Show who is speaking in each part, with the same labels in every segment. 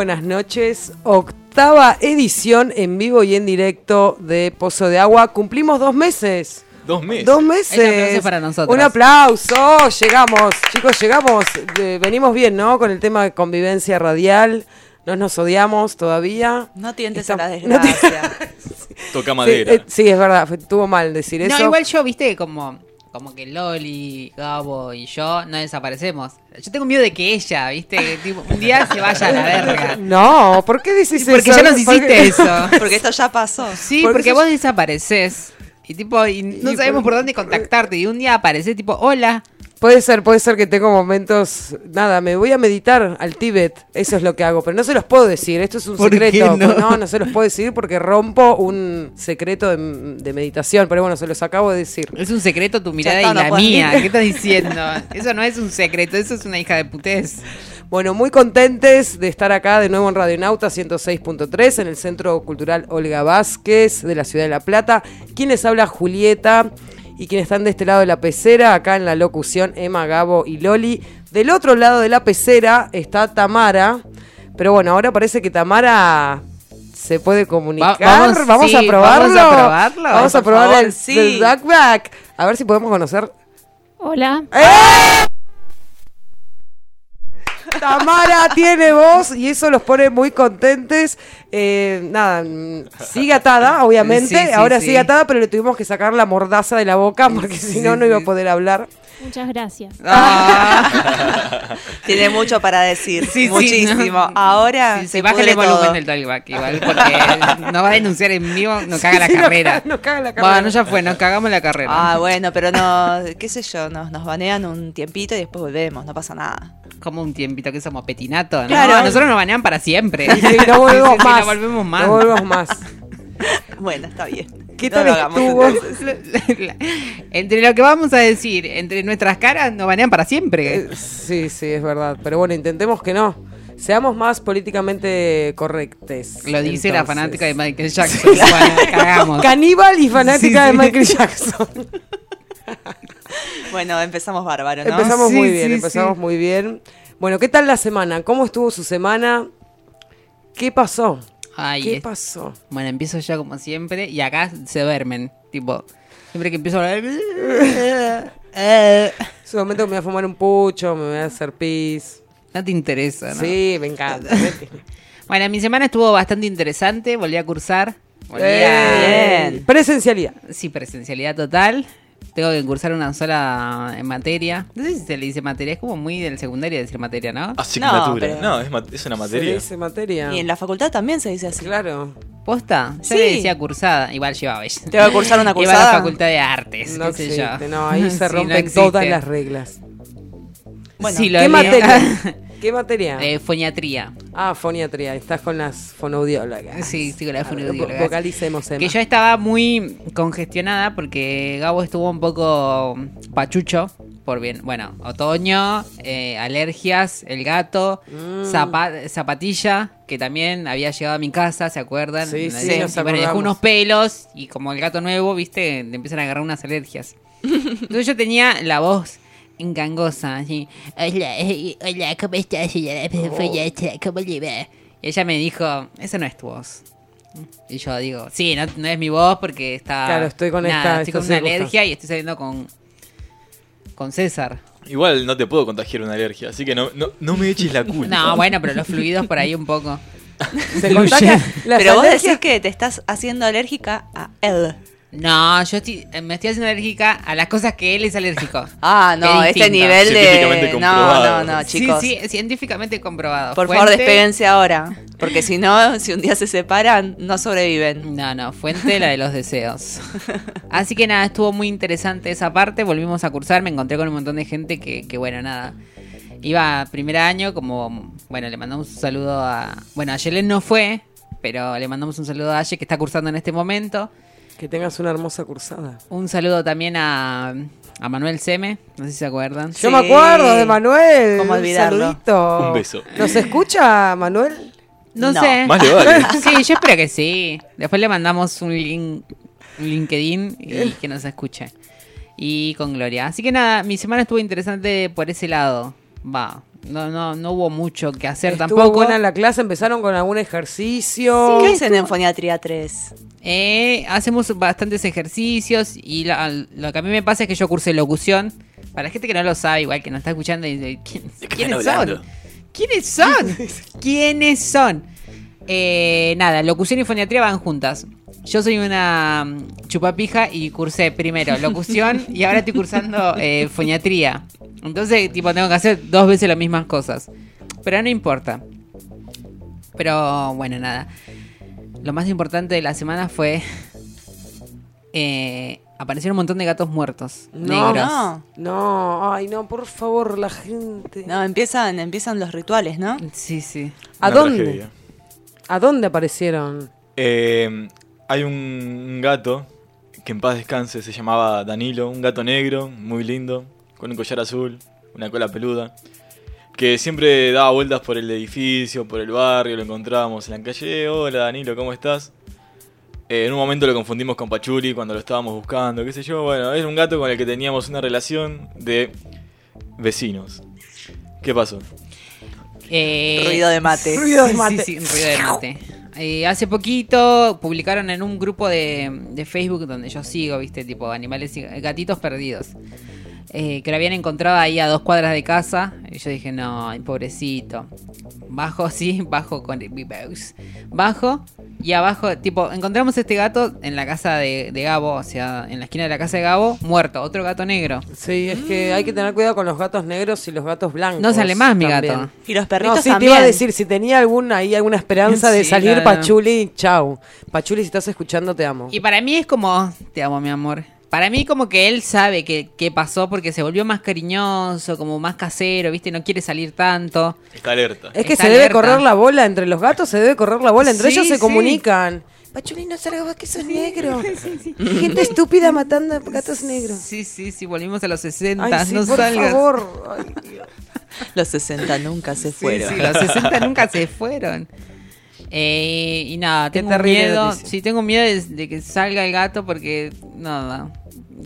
Speaker 1: buenas noches. Octava edición en vivo y en directo de Pozo de Agua. Cumplimos dos meses.
Speaker 2: Dos meses.
Speaker 1: Dos meses.
Speaker 3: Un aplauso para nosotras.
Speaker 1: Un aplauso. Llegamos, chicos, llegamos. Eh, venimos bien, ¿no? Con el tema de convivencia radial. No nos odiamos todavía.
Speaker 4: No tientes
Speaker 1: Estamos-
Speaker 4: a la
Speaker 1: no
Speaker 4: desgracia.
Speaker 2: Toca
Speaker 1: Sí,
Speaker 2: madera.
Speaker 1: eh, sí, es verdad. Estuvo mal decir
Speaker 3: No,
Speaker 1: eso.
Speaker 3: igual yo, viste, como, como que Loli, Gabo y yo no desaparecemos. Yo tengo miedo de que ella, viste, tipo, un día se vaya a la verga.
Speaker 1: No, ¿por qué
Speaker 3: Porque
Speaker 1: eso?
Speaker 3: ya nos
Speaker 1: ¿Por
Speaker 3: hiciste eso.
Speaker 4: Porque esto ya pasó.
Speaker 3: Sí,
Speaker 1: Porque
Speaker 3: porque vos desapareces. Y tipo, y no
Speaker 1: Y
Speaker 3: sabemos
Speaker 1: por-
Speaker 3: por dónde contactarte. Y un día apareces tipo, hola.
Speaker 1: Puede ser, puede ser que tengo momentos. Nada, me voy a meditar al Tíbet. Eso es lo que hago. Pero no se los puedo decir. Esto es un
Speaker 3: ¿Por qué
Speaker 1: secreto.
Speaker 3: no?
Speaker 1: no, no se los puedo decir porque rompo un secreto de, de meditación. Pero bueno, se los acabo de decir.
Speaker 3: Es un secreto tu mirada
Speaker 4: está,
Speaker 3: y
Speaker 4: no
Speaker 3: la mía.
Speaker 4: ir.
Speaker 3: ¿Qué estás diciendo? Eso no es un secreto, eso es una hija de putés.
Speaker 1: Bueno, muy contentes de estar acá de nuevo en Radio Nauta 106.3 en el Centro Cultural Olga Vázquez de la Ciudad de La Plata. Quienes habla Julieta y quienes están de este lado de la pecera, acá en la locución Emma, Gabo y Loli. Del otro lado de la pecera está Tamara, pero bueno, ahora parece que Tamara se puede comunicar.
Speaker 3: Va- vamos- sí,
Speaker 1: a probarlo.
Speaker 3: vamos a probarlo,
Speaker 1: Vamos a probar
Speaker 4: favor,
Speaker 1: el,
Speaker 4: sí.
Speaker 1: el Duckback. A ver si podemos conocer
Speaker 5: Hola.
Speaker 1: Tamara tiene voz y eso los pone muy contentes. Eh, nada, mm, sigue atada, obviamente.
Speaker 3: Sí, sí,
Speaker 1: Ahora
Speaker 3: sí.
Speaker 1: sigue atada, pero le tuvimos que sacar la mordaza de la boca porque si no,
Speaker 3: Sí,
Speaker 1: no iba a
Speaker 3: sí.
Speaker 1: poder hablar.
Speaker 5: Muchas gracias.
Speaker 3: Ah.
Speaker 4: Tiene mucho para decir.
Speaker 3: Sí, sí,
Speaker 4: Muchísimo.
Speaker 3: no.
Speaker 4: Ahora
Speaker 3: Sí,
Speaker 4: se
Speaker 3: sí, bájale el volumen del talkback igual, porque nos va a denunciar en vivo, nos caga la
Speaker 1: Sí, nos
Speaker 3: carrera.
Speaker 1: caga- nos caga la carrera.
Speaker 3: Bueno, ya fue, nos cagamos la carrera.
Speaker 4: Ah, bueno, pero no, qué sé yo, nos, nos banean un tiempito y después volvemos, no pasa nada.
Speaker 3: Como un tiempito que somos petinato, ¿no?
Speaker 4: Claro.
Speaker 3: Nosotros nos banean para siempre.
Speaker 1: Sí, no volvemos
Speaker 3: Sí, sí,
Speaker 1: más.
Speaker 3: No volvemos más.
Speaker 1: No volvemos más.
Speaker 4: Bueno, está bien.
Speaker 1: ¿Qué
Speaker 4: No
Speaker 1: tal estuvo?
Speaker 3: entre lo que vamos a decir, entre nuestras caras, nos banean para siempre.
Speaker 1: Eh, Sí, sí, es verdad. Pero bueno, intentemos que no. Seamos más políticamente correctes.
Speaker 3: Lo dice la fanática de Michael Jackson. Cagamos.
Speaker 1: Caníbal y fanática
Speaker 3: Sí, sí.
Speaker 1: de Michael Jackson.
Speaker 4: Bueno, empezamos bárbaro, ¿no?
Speaker 1: Empezamos
Speaker 3: Sí,
Speaker 1: muy bien,
Speaker 3: sí,
Speaker 1: empezamos
Speaker 3: sí.
Speaker 1: muy bien. Bueno, ¿qué tal la semana? ¿Cómo estuvo su semana? ¿Qué pasó?
Speaker 3: Ay,
Speaker 1: ¿Qué
Speaker 3: es-
Speaker 1: pasó?
Speaker 3: Bueno, empiezo yo como siempre y acá se duermen. Tipo, siempre que empiezo a hablar.
Speaker 1: Su momento me voy a fumar un pucho, me voy a hacer pis.
Speaker 3: No te interesa, ¿no?
Speaker 1: Sí, me encanta.
Speaker 3: Bueno, mi semana estuvo bastante interesante. Volví a cursar. Volví a-
Speaker 1: Eh,
Speaker 4: Bien.
Speaker 1: Presencialidad.
Speaker 3: Sí, presencialidad total. Tengo que cursar una sola en materia. No sé si se le dice materia, es como muy del secundario decir materia, ¿no?
Speaker 2: Asignatura.
Speaker 4: No,
Speaker 2: es, una
Speaker 1: Se
Speaker 2: materia.
Speaker 1: dice materia.
Speaker 4: Y en la facultad también se dice así.
Speaker 1: Claro.
Speaker 3: ¿Posta? Yo
Speaker 4: Sí.
Speaker 3: le decía cursada, igual llevaba ella.
Speaker 4: ¿Te va a cursar una
Speaker 3: Iba a la
Speaker 4: cursada?
Speaker 3: facultad de artes,
Speaker 1: No
Speaker 3: qué sé yo.
Speaker 1: no, ahí se
Speaker 3: no
Speaker 1: rompen todas las reglas.
Speaker 4: Bueno,
Speaker 3: Sí, lo
Speaker 1: ¿Qué materia? ¿Qué materia?
Speaker 3: Eh, foniatría.
Speaker 1: Ah, foniatría. Estás con las fonoaudiólogas.
Speaker 3: Sí, sí, con las fonoaudiólogas.
Speaker 1: vo- Vocalicemos, Emma.
Speaker 3: Que yo estaba muy congestionada porque Gabo estuvo un poco pachucho por bien, bueno, otoño, eh, alergias, el gato,
Speaker 1: Mm.
Speaker 3: zapa- zapatilla, que también había llegado a mi casa, ¿se acuerdan?
Speaker 1: Sí,
Speaker 3: Y
Speaker 1: sí, nos
Speaker 3: bueno, dejó unos pelos y como el gato nuevo, viste, le empiezan a agarrar unas alergias. Entonces yo tenía la voz engangosa, así, hola, eh, hola, ¿cómo estás, señora? ¿Cómo le va? Y ella me dijo, esa no es tu voz. Y yo digo, sí, no, no es mi voz porque está.
Speaker 1: Claro, estoy con esta-
Speaker 3: Estoy con una alergia y estoy saliendo con. Con César.
Speaker 2: Igual no te puedo contagiar una alergia, así que no, no, no me eches la culpa.
Speaker 3: No, bueno, pero los fluidos por ahí un poco.
Speaker 1: Se contagia.
Speaker 4: Pero vos decís que te estás haciendo alérgica a él.
Speaker 3: No, yo estoy, eh, me estoy haciendo alérgica a las cosas que él es alérgico.
Speaker 4: Ah, no,
Speaker 3: Es
Speaker 4: este nivel de... No,
Speaker 2: comprobado.
Speaker 4: no, no, chicos.
Speaker 3: Sí, sí, científicamente comprobado.
Speaker 4: Por favor, despéguense ahora. Porque si no, si un día se separan, no sobreviven.
Speaker 3: No, no, fuente la de los deseos. Así que nada, estuvo muy interesante esa parte. Volvimos a cursar, me encontré con un montón de gente que, que bueno, nada. Iba primer año, como, bueno, le mandamos un saludo a. Bueno, a Yelen no fue, pero le mandamos un saludo a Aye que está cursando en este momento.
Speaker 1: Que tengas una hermosa cursada.
Speaker 3: Un saludo también a, a Manuel Seme, no sé si se acuerdan.
Speaker 1: Yo
Speaker 4: Sí.
Speaker 1: me acuerdo de Manuel.
Speaker 4: ¿Cómo
Speaker 1: un
Speaker 4: olvidarlo?
Speaker 1: saludito.
Speaker 2: Un beso.
Speaker 1: ¿Nos escucha, Manuel?
Speaker 3: No,
Speaker 4: No.
Speaker 3: sé.
Speaker 2: Más le vale.
Speaker 3: Sí, yo espero que sí. Después le mandamos un link, un LinkedIn y que nos escuche. Y con Gloria. Así que nada, mi semana estuvo interesante por ese lado. Va. No, no, no hubo mucho que hacer
Speaker 1: Estuvo
Speaker 3: tampoco.
Speaker 1: buena la clase, empezaron con algún ejercicio.
Speaker 4: ¿Qué hacen en Foniatría 3?
Speaker 3: Eh, hacemos bastantes ejercicios y la- lo que a mí me pasa es que yo cursé locución. Para la gente que no lo sabe, igual que no está escuchando, y dice, ¿quién-
Speaker 2: ¿De qué
Speaker 3: ¿quiénes
Speaker 2: están
Speaker 3: son?
Speaker 2: hablando?
Speaker 3: ¿Quiénes son? ¿Quiénes son? Eh, nada, locución y foniatría van juntas. Yo soy una mm, chupapija y cursé primero locución y ahora estoy cursando eh, foniatría. Entonces, tipo, tengo que hacer dos veces las mismas cosas. Pero no importa. Pero bueno, nada. Lo más importante de la semana fue. Eh, aparecieron un montón de gatos muertos.
Speaker 1: No,
Speaker 3: negros.
Speaker 4: No,
Speaker 1: No, ay, no, por favor, la gente.
Speaker 4: no, empiezan, empiezan los rituales, ¿no?
Speaker 3: Sí, sí.
Speaker 1: ¿A
Speaker 2: Una
Speaker 1: dónde?
Speaker 2: tragedia.
Speaker 1: ¿A dónde aparecieron?
Speaker 2: Eh, hay un gato que en paz descanse, se llamaba Danilo, un gato negro, muy lindo, con un collar azul, una cola peluda, que siempre daba vueltas por el edificio, por el barrio, lo encontrábamos en la calle, hola Danilo, ¿cómo estás? Eh, en un momento lo confundimos con Pachuli cuando lo estábamos buscando, qué sé yo, bueno, es un gato con el que teníamos una relación de vecinos. ¿Qué pasó?
Speaker 3: Eh,
Speaker 4: Ruido de mate.
Speaker 1: Ruido de
Speaker 3: Sí,
Speaker 1: mate.
Speaker 3: sí, ruido de mate. Eh, hace poquito publicaron en un grupo de, Facebook donde yo sigo, viste, tipo animales y gatitos perdidos. eh, que lo habían encontrado ahí a dos cuadras de casa. Y yo dije, no, pobrecito. Bajo, sí, bajo con el. Bajo y abajo, tipo, encontramos este gato en la casa de, de Gabo, o sea, en la esquina de la casa de Gabo, muerto, otro gato negro.
Speaker 1: Sí, es que hay que tener cuidado con los gatos negros y los gatos blancos.
Speaker 3: No sale más mi
Speaker 1: también.
Speaker 3: gato.
Speaker 4: Y los perritos
Speaker 1: No, sí,
Speaker 4: también.
Speaker 1: te iba a decir, si tenía alguna, ahí alguna esperanza de salir
Speaker 3: claro.
Speaker 1: Pachuli, chau. Pachuli, si estás escuchando, te amo.
Speaker 3: Y para mí es como, te amo mi amor. Para mí como que él sabe que, qué pasó porque se volvió más cariñoso, como más casero, ¿viste? No quiere salir tanto.
Speaker 2: Está alerta.
Speaker 1: Es que
Speaker 3: Está
Speaker 1: se debe correr la bola entre los gatos, se debe correr la bola, entre
Speaker 3: Sí,
Speaker 1: ellos se
Speaker 3: sí.
Speaker 1: comunican. Pachuli, no salgas vos que sos negro. Gente estúpida matando a gatos negros.
Speaker 3: Sí, sí, sí, volvimos a los 60,
Speaker 1: Ay, sí,
Speaker 3: no
Speaker 1: por
Speaker 3: salgas.
Speaker 1: favor. Ay, Dios.
Speaker 4: Los 60 nunca se
Speaker 3: Sí,
Speaker 4: fueron.
Speaker 3: sí, los 60 nunca se fueron. Eh, y nada,
Speaker 1: Qué
Speaker 3: tengo miedo.
Speaker 1: noticia.
Speaker 3: Sí, tengo miedo de, de que salga el gato porque, nada,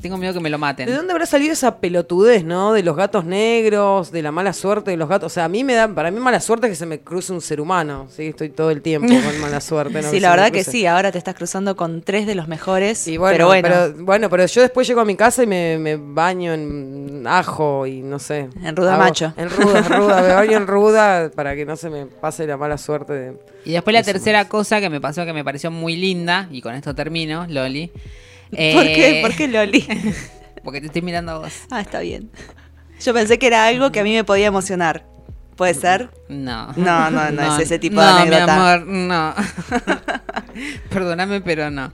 Speaker 3: tengo miedo que me lo maten.
Speaker 1: ¿De dónde habrá salido esa pelotudez, no? De los gatos negros, de la mala suerte de los gatos. O sea, a mí me da, para mí mala suerte es que se me cruce un ser humano. Sí, estoy todo el tiempo con mala suerte. ¿no?
Speaker 4: Sí, la verdad que sí. Ahora te estás cruzando con tres de los mejores.
Speaker 1: Y bueno,
Speaker 4: pero bueno,
Speaker 1: pero, bueno, pero yo después llego a mi casa y me, me baño en ajo y no sé.
Speaker 4: En ruda macho.
Speaker 1: En ruda, en ruda, me baño en ruda para que no se me pase la mala suerte de...
Speaker 3: Y después la tercera cosa que me pasó que me pareció muy linda, y con esto termino, Loli.
Speaker 4: ¿por
Speaker 3: eh,
Speaker 4: qué? ¿Por qué Loli?
Speaker 3: Porque te estoy mirando a vos.
Speaker 4: ah, está bien. Yo pensé que era algo que a mí me podía emocionar. ¿Puede ser?
Speaker 3: No.
Speaker 4: No, no, no es ese tipo de
Speaker 3: no,
Speaker 4: anécdota.
Speaker 3: mi amor, no. Perdóname, pero no.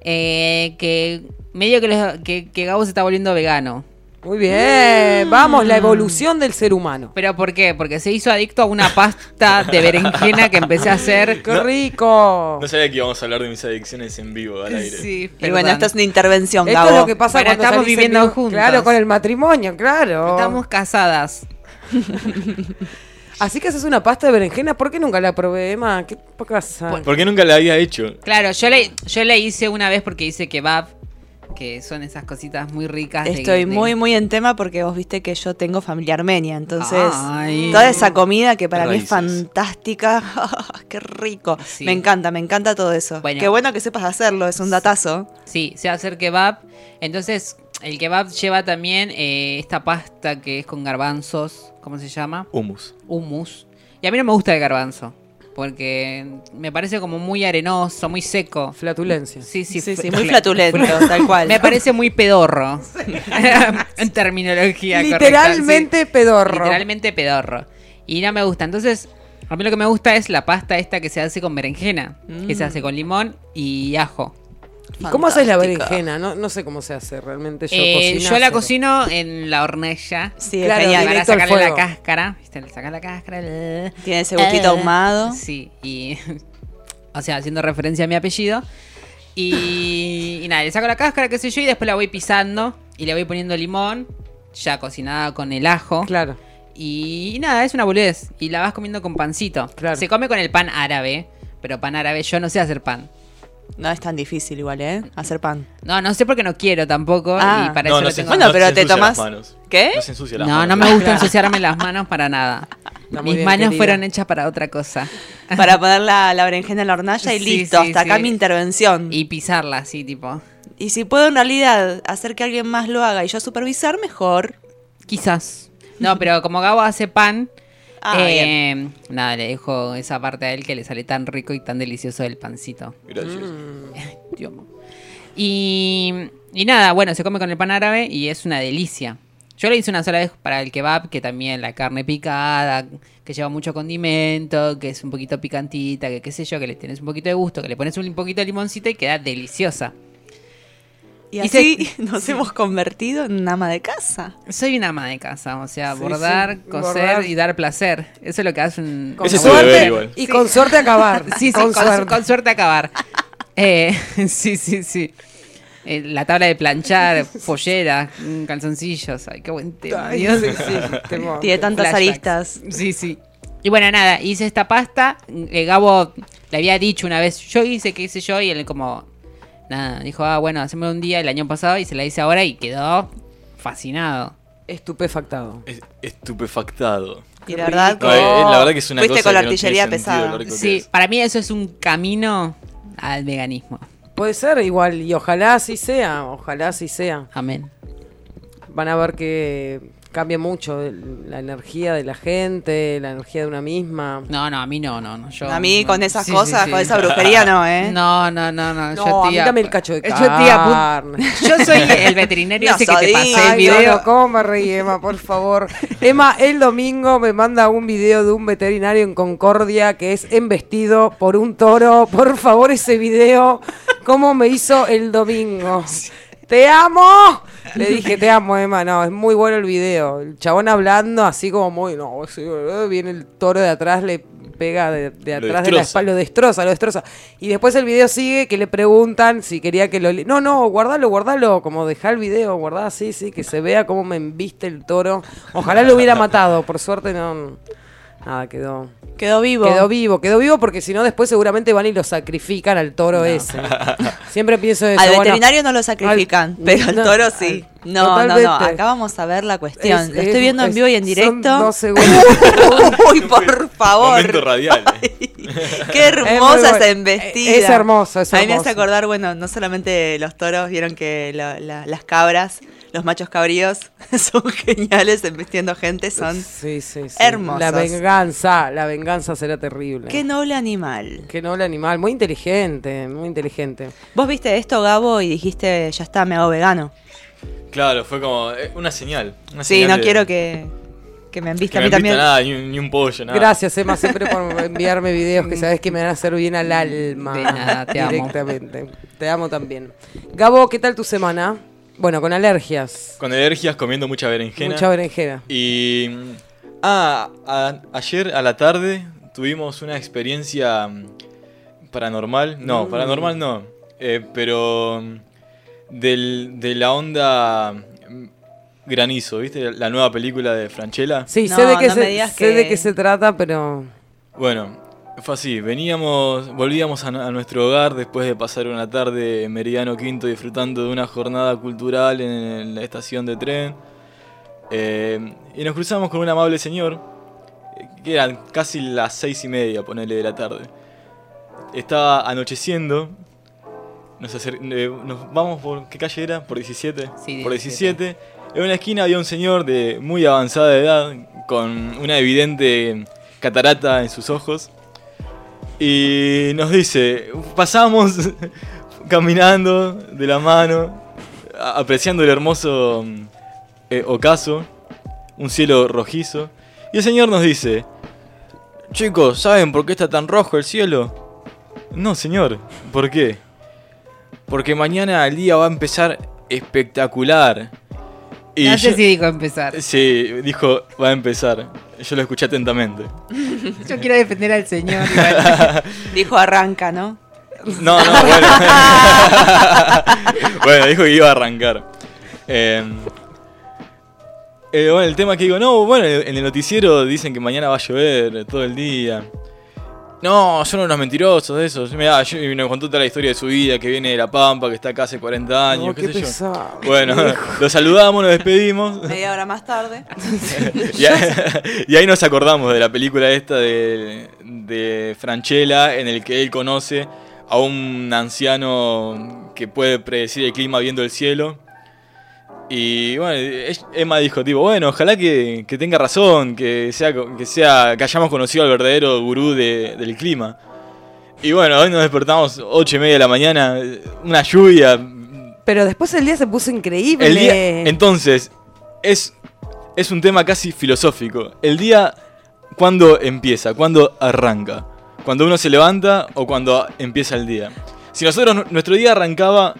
Speaker 3: Eh, que medio que, los- que, que Gabo se está volviendo vegano.
Speaker 1: Muy bien, vamos, la evolución del ser humano.
Speaker 3: ¿Pero por qué? Porque se hizo adicto a una pasta de berenjena que empecé a hacer.
Speaker 1: ¡Qué rico!
Speaker 2: No sabía que íbamos a hablar de mis adicciones en vivo al aire.
Speaker 3: Sí,
Speaker 4: Y
Speaker 3: perdón.
Speaker 4: bueno, esto es una intervención,
Speaker 1: Esto
Speaker 4: Gabo.
Speaker 1: es lo que pasa
Speaker 3: Bueno,
Speaker 1: cuando
Speaker 3: estamos
Speaker 1: salís en
Speaker 3: viviendo
Speaker 1: vivo.
Speaker 3: juntos.
Speaker 1: Claro, con el matrimonio, claro.
Speaker 3: Estamos casadas.
Speaker 1: Así que haces una pasta de berenjena, ¿por qué nunca la probé, Emma? ¿Qué pasa?
Speaker 2: ¿Por qué nunca la había hecho?
Speaker 3: Claro, yo le, yo le hice una vez porque hice kebab, que son esas cositas muy ricas. de-
Speaker 4: Estoy
Speaker 3: de-
Speaker 4: muy, muy en tema porque vos viste que yo tengo familia armenia. Entonces,
Speaker 3: Ay.
Speaker 4: toda esa comida que para mí es fantástica. ¡Qué rico!
Speaker 3: Sí.
Speaker 4: Me encanta, me encanta todo eso.
Speaker 3: Bueno.
Speaker 4: Qué bueno que sepas hacerlo, es un datazo.
Speaker 3: Sí, sé hacer kebab. Entonces, el kebab lleva también eh, esta pasta que es con garbanzos. ¿Cómo se llama?
Speaker 2: Hummus.
Speaker 3: Hummus. Y a mí no me gusta el garbanzo. Porque me parece como muy arenoso, muy seco.
Speaker 1: Flatulencia.
Speaker 3: Sí, sí,
Speaker 4: Sí, muy flatulento, tal cual.
Speaker 3: Me parece muy pedorro. en terminología correcta,
Speaker 1: Literalmente
Speaker 3: sí.
Speaker 1: pedorro.
Speaker 3: Literalmente pedorro. Y no me gusta. Entonces, a mí lo que me gusta es la pasta esta que se hace con berenjena. Que se
Speaker 4: Mm.
Speaker 3: hace con limón y ajo.
Speaker 1: ¿Y ¿Cómo haces la berenjena? No, no sé cómo se hace realmente. Yo,
Speaker 3: Eh, yo la cocino en la hornella.
Speaker 4: Sí,
Speaker 1: Claro,
Speaker 4: genial.
Speaker 3: Para sacarle la cáscara. ¿Viste? Le sacas la cáscara.
Speaker 4: Tiene ese gustito
Speaker 3: Eh,
Speaker 4: ahumado.
Speaker 3: Sí, y. O sea, haciendo referencia a mi apellido. Y, y nada, le saco la cáscara, qué sé yo, y después la voy pisando. Y le voy poniendo limón, ya cocinada con el ajo.
Speaker 1: Claro.
Speaker 3: Y, nada, es una boludez. Y la vas comiendo con pancito.
Speaker 1: Claro.
Speaker 3: Se come con el pan árabe. Pero pan árabe, yo no sé hacer pan.
Speaker 4: No es tan difícil igual, ¿eh? Hacer pan.
Speaker 3: No, no sé porque no quiero tampoco.
Speaker 4: Ah.
Speaker 3: y para
Speaker 2: No,
Speaker 3: eso
Speaker 2: no
Speaker 3: lo tengo.
Speaker 4: Bueno,
Speaker 2: no
Speaker 4: pero
Speaker 2: se
Speaker 4: te
Speaker 2: manos.
Speaker 4: ¿Qué?
Speaker 2: No se ensucia las
Speaker 3: No,
Speaker 2: manos.
Speaker 3: no me gusta ensuciarme las manos para nada. Mis
Speaker 1: bien,
Speaker 3: manos
Speaker 1: querida.
Speaker 3: fueron hechas para otra cosa.
Speaker 4: Para poner la, la berenjena en la hornalla y
Speaker 3: Sí,
Speaker 4: listo.
Speaker 3: sí,
Speaker 4: hasta acá
Speaker 3: sí.
Speaker 4: mi intervención. Y,
Speaker 3: Y pisarla así, tipo.
Speaker 4: si puedo en realidad hacer que alguien más lo haga y yo supervisar, mejor.
Speaker 3: Quizás. No, pero como Gabo hace pan,
Speaker 4: Ah,
Speaker 3: eh, nada, le dejo esa parte a él que le sale tan rico y tan delicioso el pancito.
Speaker 2: Gracias.
Speaker 3: Dios mío. Y, y nada, bueno, se come con el pan árabe y es una delicia. Yo lo hice una sola vez para el kebab, que también la carne picada, que lleva mucho condimento, que es un poquito picantita, que qué sé yo, que le tienes un poquito de gusto, que le pones un poquito de limoncito y queda deliciosa.
Speaker 4: Y
Speaker 3: Y
Speaker 4: así
Speaker 3: se-
Speaker 4: nos hemos convertido en una ama de casa.
Speaker 3: Soy una ama de casa, o sea,
Speaker 1: Sí,
Speaker 3: bordar,
Speaker 1: sí,
Speaker 3: coser
Speaker 1: bordar.
Speaker 3: y dar placer. Eso es lo que hace un...
Speaker 1: Con suerte
Speaker 2: deber igual.
Speaker 1: y con suerte acabar.
Speaker 3: Sí, sí,
Speaker 1: con,
Speaker 3: con,
Speaker 1: suerte.
Speaker 3: con suerte acabar. Eh, sí, sí, sí. Eh, la tabla de planchar, pollera, mm, calzoncillos. Ay, qué buen tema.
Speaker 1: Ay,
Speaker 3: Dios.
Speaker 1: sí, sí, tengo-
Speaker 4: Tiene tantas
Speaker 3: Flashbacks.
Speaker 4: aristas.
Speaker 3: Sí, sí. Y bueno, nada, hice esta pasta. eh, Gabo le había dicho una vez, yo hice, qué hice yo, y él como, nada, dijo, ah, bueno, haceme un día el año pasado y se la hice ahora y quedó fascinado.
Speaker 1: Estupefactado.
Speaker 2: Es- Estupefactado.
Speaker 4: Y la verdad,
Speaker 2: No, eh, la verdad que es una
Speaker 4: fuiste
Speaker 2: cosa
Speaker 4: con la
Speaker 2: no
Speaker 4: artillería pesada.
Speaker 3: Sí,
Speaker 2: es.
Speaker 3: para mí eso es un camino al veganismo.
Speaker 1: Puede ser igual, y ojalá así sea, ojalá así sea.
Speaker 3: Amén.
Speaker 1: Van a ver que cambia mucho el- la energía de la gente, la energía de una misma.
Speaker 3: No, no, a mí no, no, no. Yo,
Speaker 4: a mí con esas
Speaker 3: Sí,
Speaker 4: cosas,
Speaker 3: sí, sí.
Speaker 4: con esa brujería no, ¿eh?
Speaker 3: No, no, no, no.
Speaker 1: No,
Speaker 3: yo
Speaker 1: a mí
Speaker 3: tía-
Speaker 1: dame el cacho de
Speaker 3: Yo tía pun-
Speaker 1: carne.
Speaker 3: Yo soy el veterinario
Speaker 4: No,
Speaker 3: ese que te pasé el
Speaker 1: Ay,
Speaker 3: video.
Speaker 1: no, no, ¿cómo me reí, Emma? Por favor. Emma, el domingo me manda un video de un veterinario en Concordia que es embestido por un toro. Por favor, ese video, ¿cómo me hizo el domingo? ¡Te amo! Le dije, te amo, Emma. No, es muy bueno el video. El chabón hablando así como muy... No, sí, viene el toro de atrás, le pega de, atrás de la espalda, lo destroza, lo destroza. Y después el video sigue que le preguntan si quería que lo... No, no, guardalo, guardalo, como dejá el video, guardá así, sí, que se vea cómo me embiste el toro. Ojalá lo hubiera matado, por suerte no... Nada, quedó...
Speaker 4: Quedó vivo.
Speaker 1: Quedó vivo, quedó vivo porque si no después seguramente van y lo sacrifican al toro ese. Siempre pienso eso.
Speaker 4: Al
Speaker 1: bueno,
Speaker 4: veterinario no lo sacrifican,
Speaker 1: al-
Speaker 4: pero al
Speaker 1: no,
Speaker 4: toro sí.
Speaker 1: al-
Speaker 4: No, no, no. Acá vamos a ver la cuestión.
Speaker 1: es-
Speaker 4: lo estoy
Speaker 1: es-
Speaker 4: viendo en vivo y en
Speaker 1: son
Speaker 4: directo.
Speaker 1: dos segundos.
Speaker 4: Uy, por favor.
Speaker 2: Momento radial. eh.
Speaker 4: Qué hermosa
Speaker 1: Es
Speaker 4: esa embestida.
Speaker 1: Es hermoso, es
Speaker 4: A mí me
Speaker 1: hermoso.
Speaker 4: hace acordar, bueno, no solamente los toros, vieron que la- la- las cabras, los machos cabríos, son geniales embestiendo gente, son...
Speaker 1: Sí, sí, sí.
Speaker 4: hermosos.
Speaker 1: La venganza, la venganza será terrible.
Speaker 4: Qué noble animal.
Speaker 1: Qué noble animal, muy inteligente, muy inteligente.
Speaker 4: Vos viste esto, Gabo, y dijiste, ya está, me hago vegano.
Speaker 2: Claro, fue como eh, una señal. una
Speaker 4: Sí,
Speaker 2: señal
Speaker 4: no
Speaker 2: de-
Speaker 4: quiero que, que me
Speaker 2: Que
Speaker 4: a
Speaker 2: me
Speaker 4: mí también.
Speaker 2: nada, ni, un- ni un pollo, nada.
Speaker 1: Gracias, Emma, siempre por enviarme videos que sabes que me van a hacer bien al alma.
Speaker 3: De nada, te amo.
Speaker 1: directamente. Te amo también. Gabo, ¿qué tal tu semana? Bueno, con alergias.
Speaker 2: Con alergias, comiendo mucha berenjena.
Speaker 1: Mucha berenjena.
Speaker 2: Y. Ah, a- ayer a la tarde tuvimos una experiencia mm, paranormal. No,
Speaker 1: Mm.
Speaker 2: paranormal no. eh, pero. mm, del- de la onda. Granizo, ¿viste? La nueva película de Franchella.
Speaker 1: Sí,
Speaker 4: No,
Speaker 1: sé, de qué
Speaker 4: no
Speaker 1: se, sé
Speaker 4: que-
Speaker 1: de qué se trata, pero...
Speaker 2: Bueno, fue así. Veníamos, volvíamos a, a nuestro hogar después de pasar una tarde en Meridiano Quinto disfrutando de una jornada cultural en, la estación de tren. Eh, y nos cruzamos con un amable señor, eh, que eran casi las seis y media, ponele de la tarde. Estaba anocheciendo Nos, acer- eh, nos vamos por. ¿Qué calle era? Por 17.
Speaker 3: Sí,
Speaker 2: por
Speaker 3: 17.
Speaker 2: 17. En una esquina había un señor de muy avanzada edad, con una evidente catarata en sus ojos. Y nos dice: Pasamos caminando de la mano, apreciando el hermoso mm, eh, ocaso, un cielo rojizo. Y el señor nos dice: Chicos, ¿saben por qué está tan rojo el cielo? No, señor, ¿por qué? Porque mañana el día va a empezar espectacular. Y
Speaker 3: no sé
Speaker 2: yo-
Speaker 3: si dijo empezar.
Speaker 2: Sí, dijo, va a empezar. Yo lo escuché atentamente.
Speaker 3: Yo quiero defender al señor. igual.
Speaker 4: Dijo arranca, ¿no?
Speaker 2: No, no, bueno. bueno, dijo que iba a arrancar. Eh, eh, bueno, el tema que digo, no, bueno, en el noticiero dicen que mañana va a llover todo el día. No, son unos mentirosos de esos. Mirá, yo, y nos contó toda la historia de su vida, que viene de La Pampa, que está acá hace 40 años,
Speaker 1: No,
Speaker 2: qué,
Speaker 1: qué
Speaker 2: sé yo.
Speaker 1: pesado.
Speaker 2: Bueno, lo saludamos, nos despedimos.
Speaker 4: Media hora más tarde.
Speaker 2: y, ahí, y ahí nos acordamos de la película esta de, de Franchella, en el que él conoce a un anciano que puede predecir el clima viendo el cielo. Y bueno, Emma dijo, tipo, bueno, ojalá que, que tenga razón, que sea, que sea, que hayamos conocido al verdadero gurú de- del clima. Y bueno, hoy nos despertamos ocho y media de la mañana, una lluvia,
Speaker 1: Pero después el día se puso increíble.
Speaker 2: el día, entonces, es, es un tema casi filosófico. El día, ¿cuándo empieza? ¿Cuándo arranca? ¿Cuando uno se levanta o cuando empieza el día? Si nosotros, nu- nuestro día arrancaba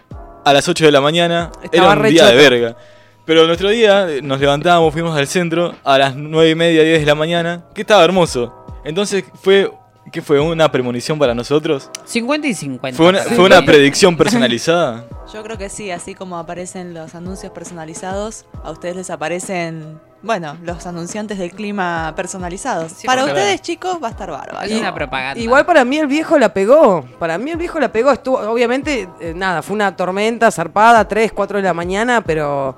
Speaker 2: a las 8 de la mañana,
Speaker 1: Estaba
Speaker 2: era un día de verga. Pero nuestro día, eh, nos levantábamos, fuimos al centro a las 9 y media, 10 de la mañana, que estaba hermoso. Entonces fue, ¿qué fue? ¿Una premonición para nosotros?
Speaker 3: 50 y 50.
Speaker 2: ¿Fue una, fue una predicción personalizada?
Speaker 4: Yo creo que sí, así como aparecen los anuncios personalizados, a ustedes les aparecen, bueno, los anunciantes del clima personalizados.
Speaker 3: Sí,
Speaker 4: Para ustedes, chicos, va a estar bárbaro.
Speaker 3: Es una propaganda.
Speaker 1: Igual para mí el viejo la pegó. Para mí el viejo la pegó. Estuvo, obviamente, eh, nada, fue una tormenta zarpada, 3, 4 de la mañana, pero.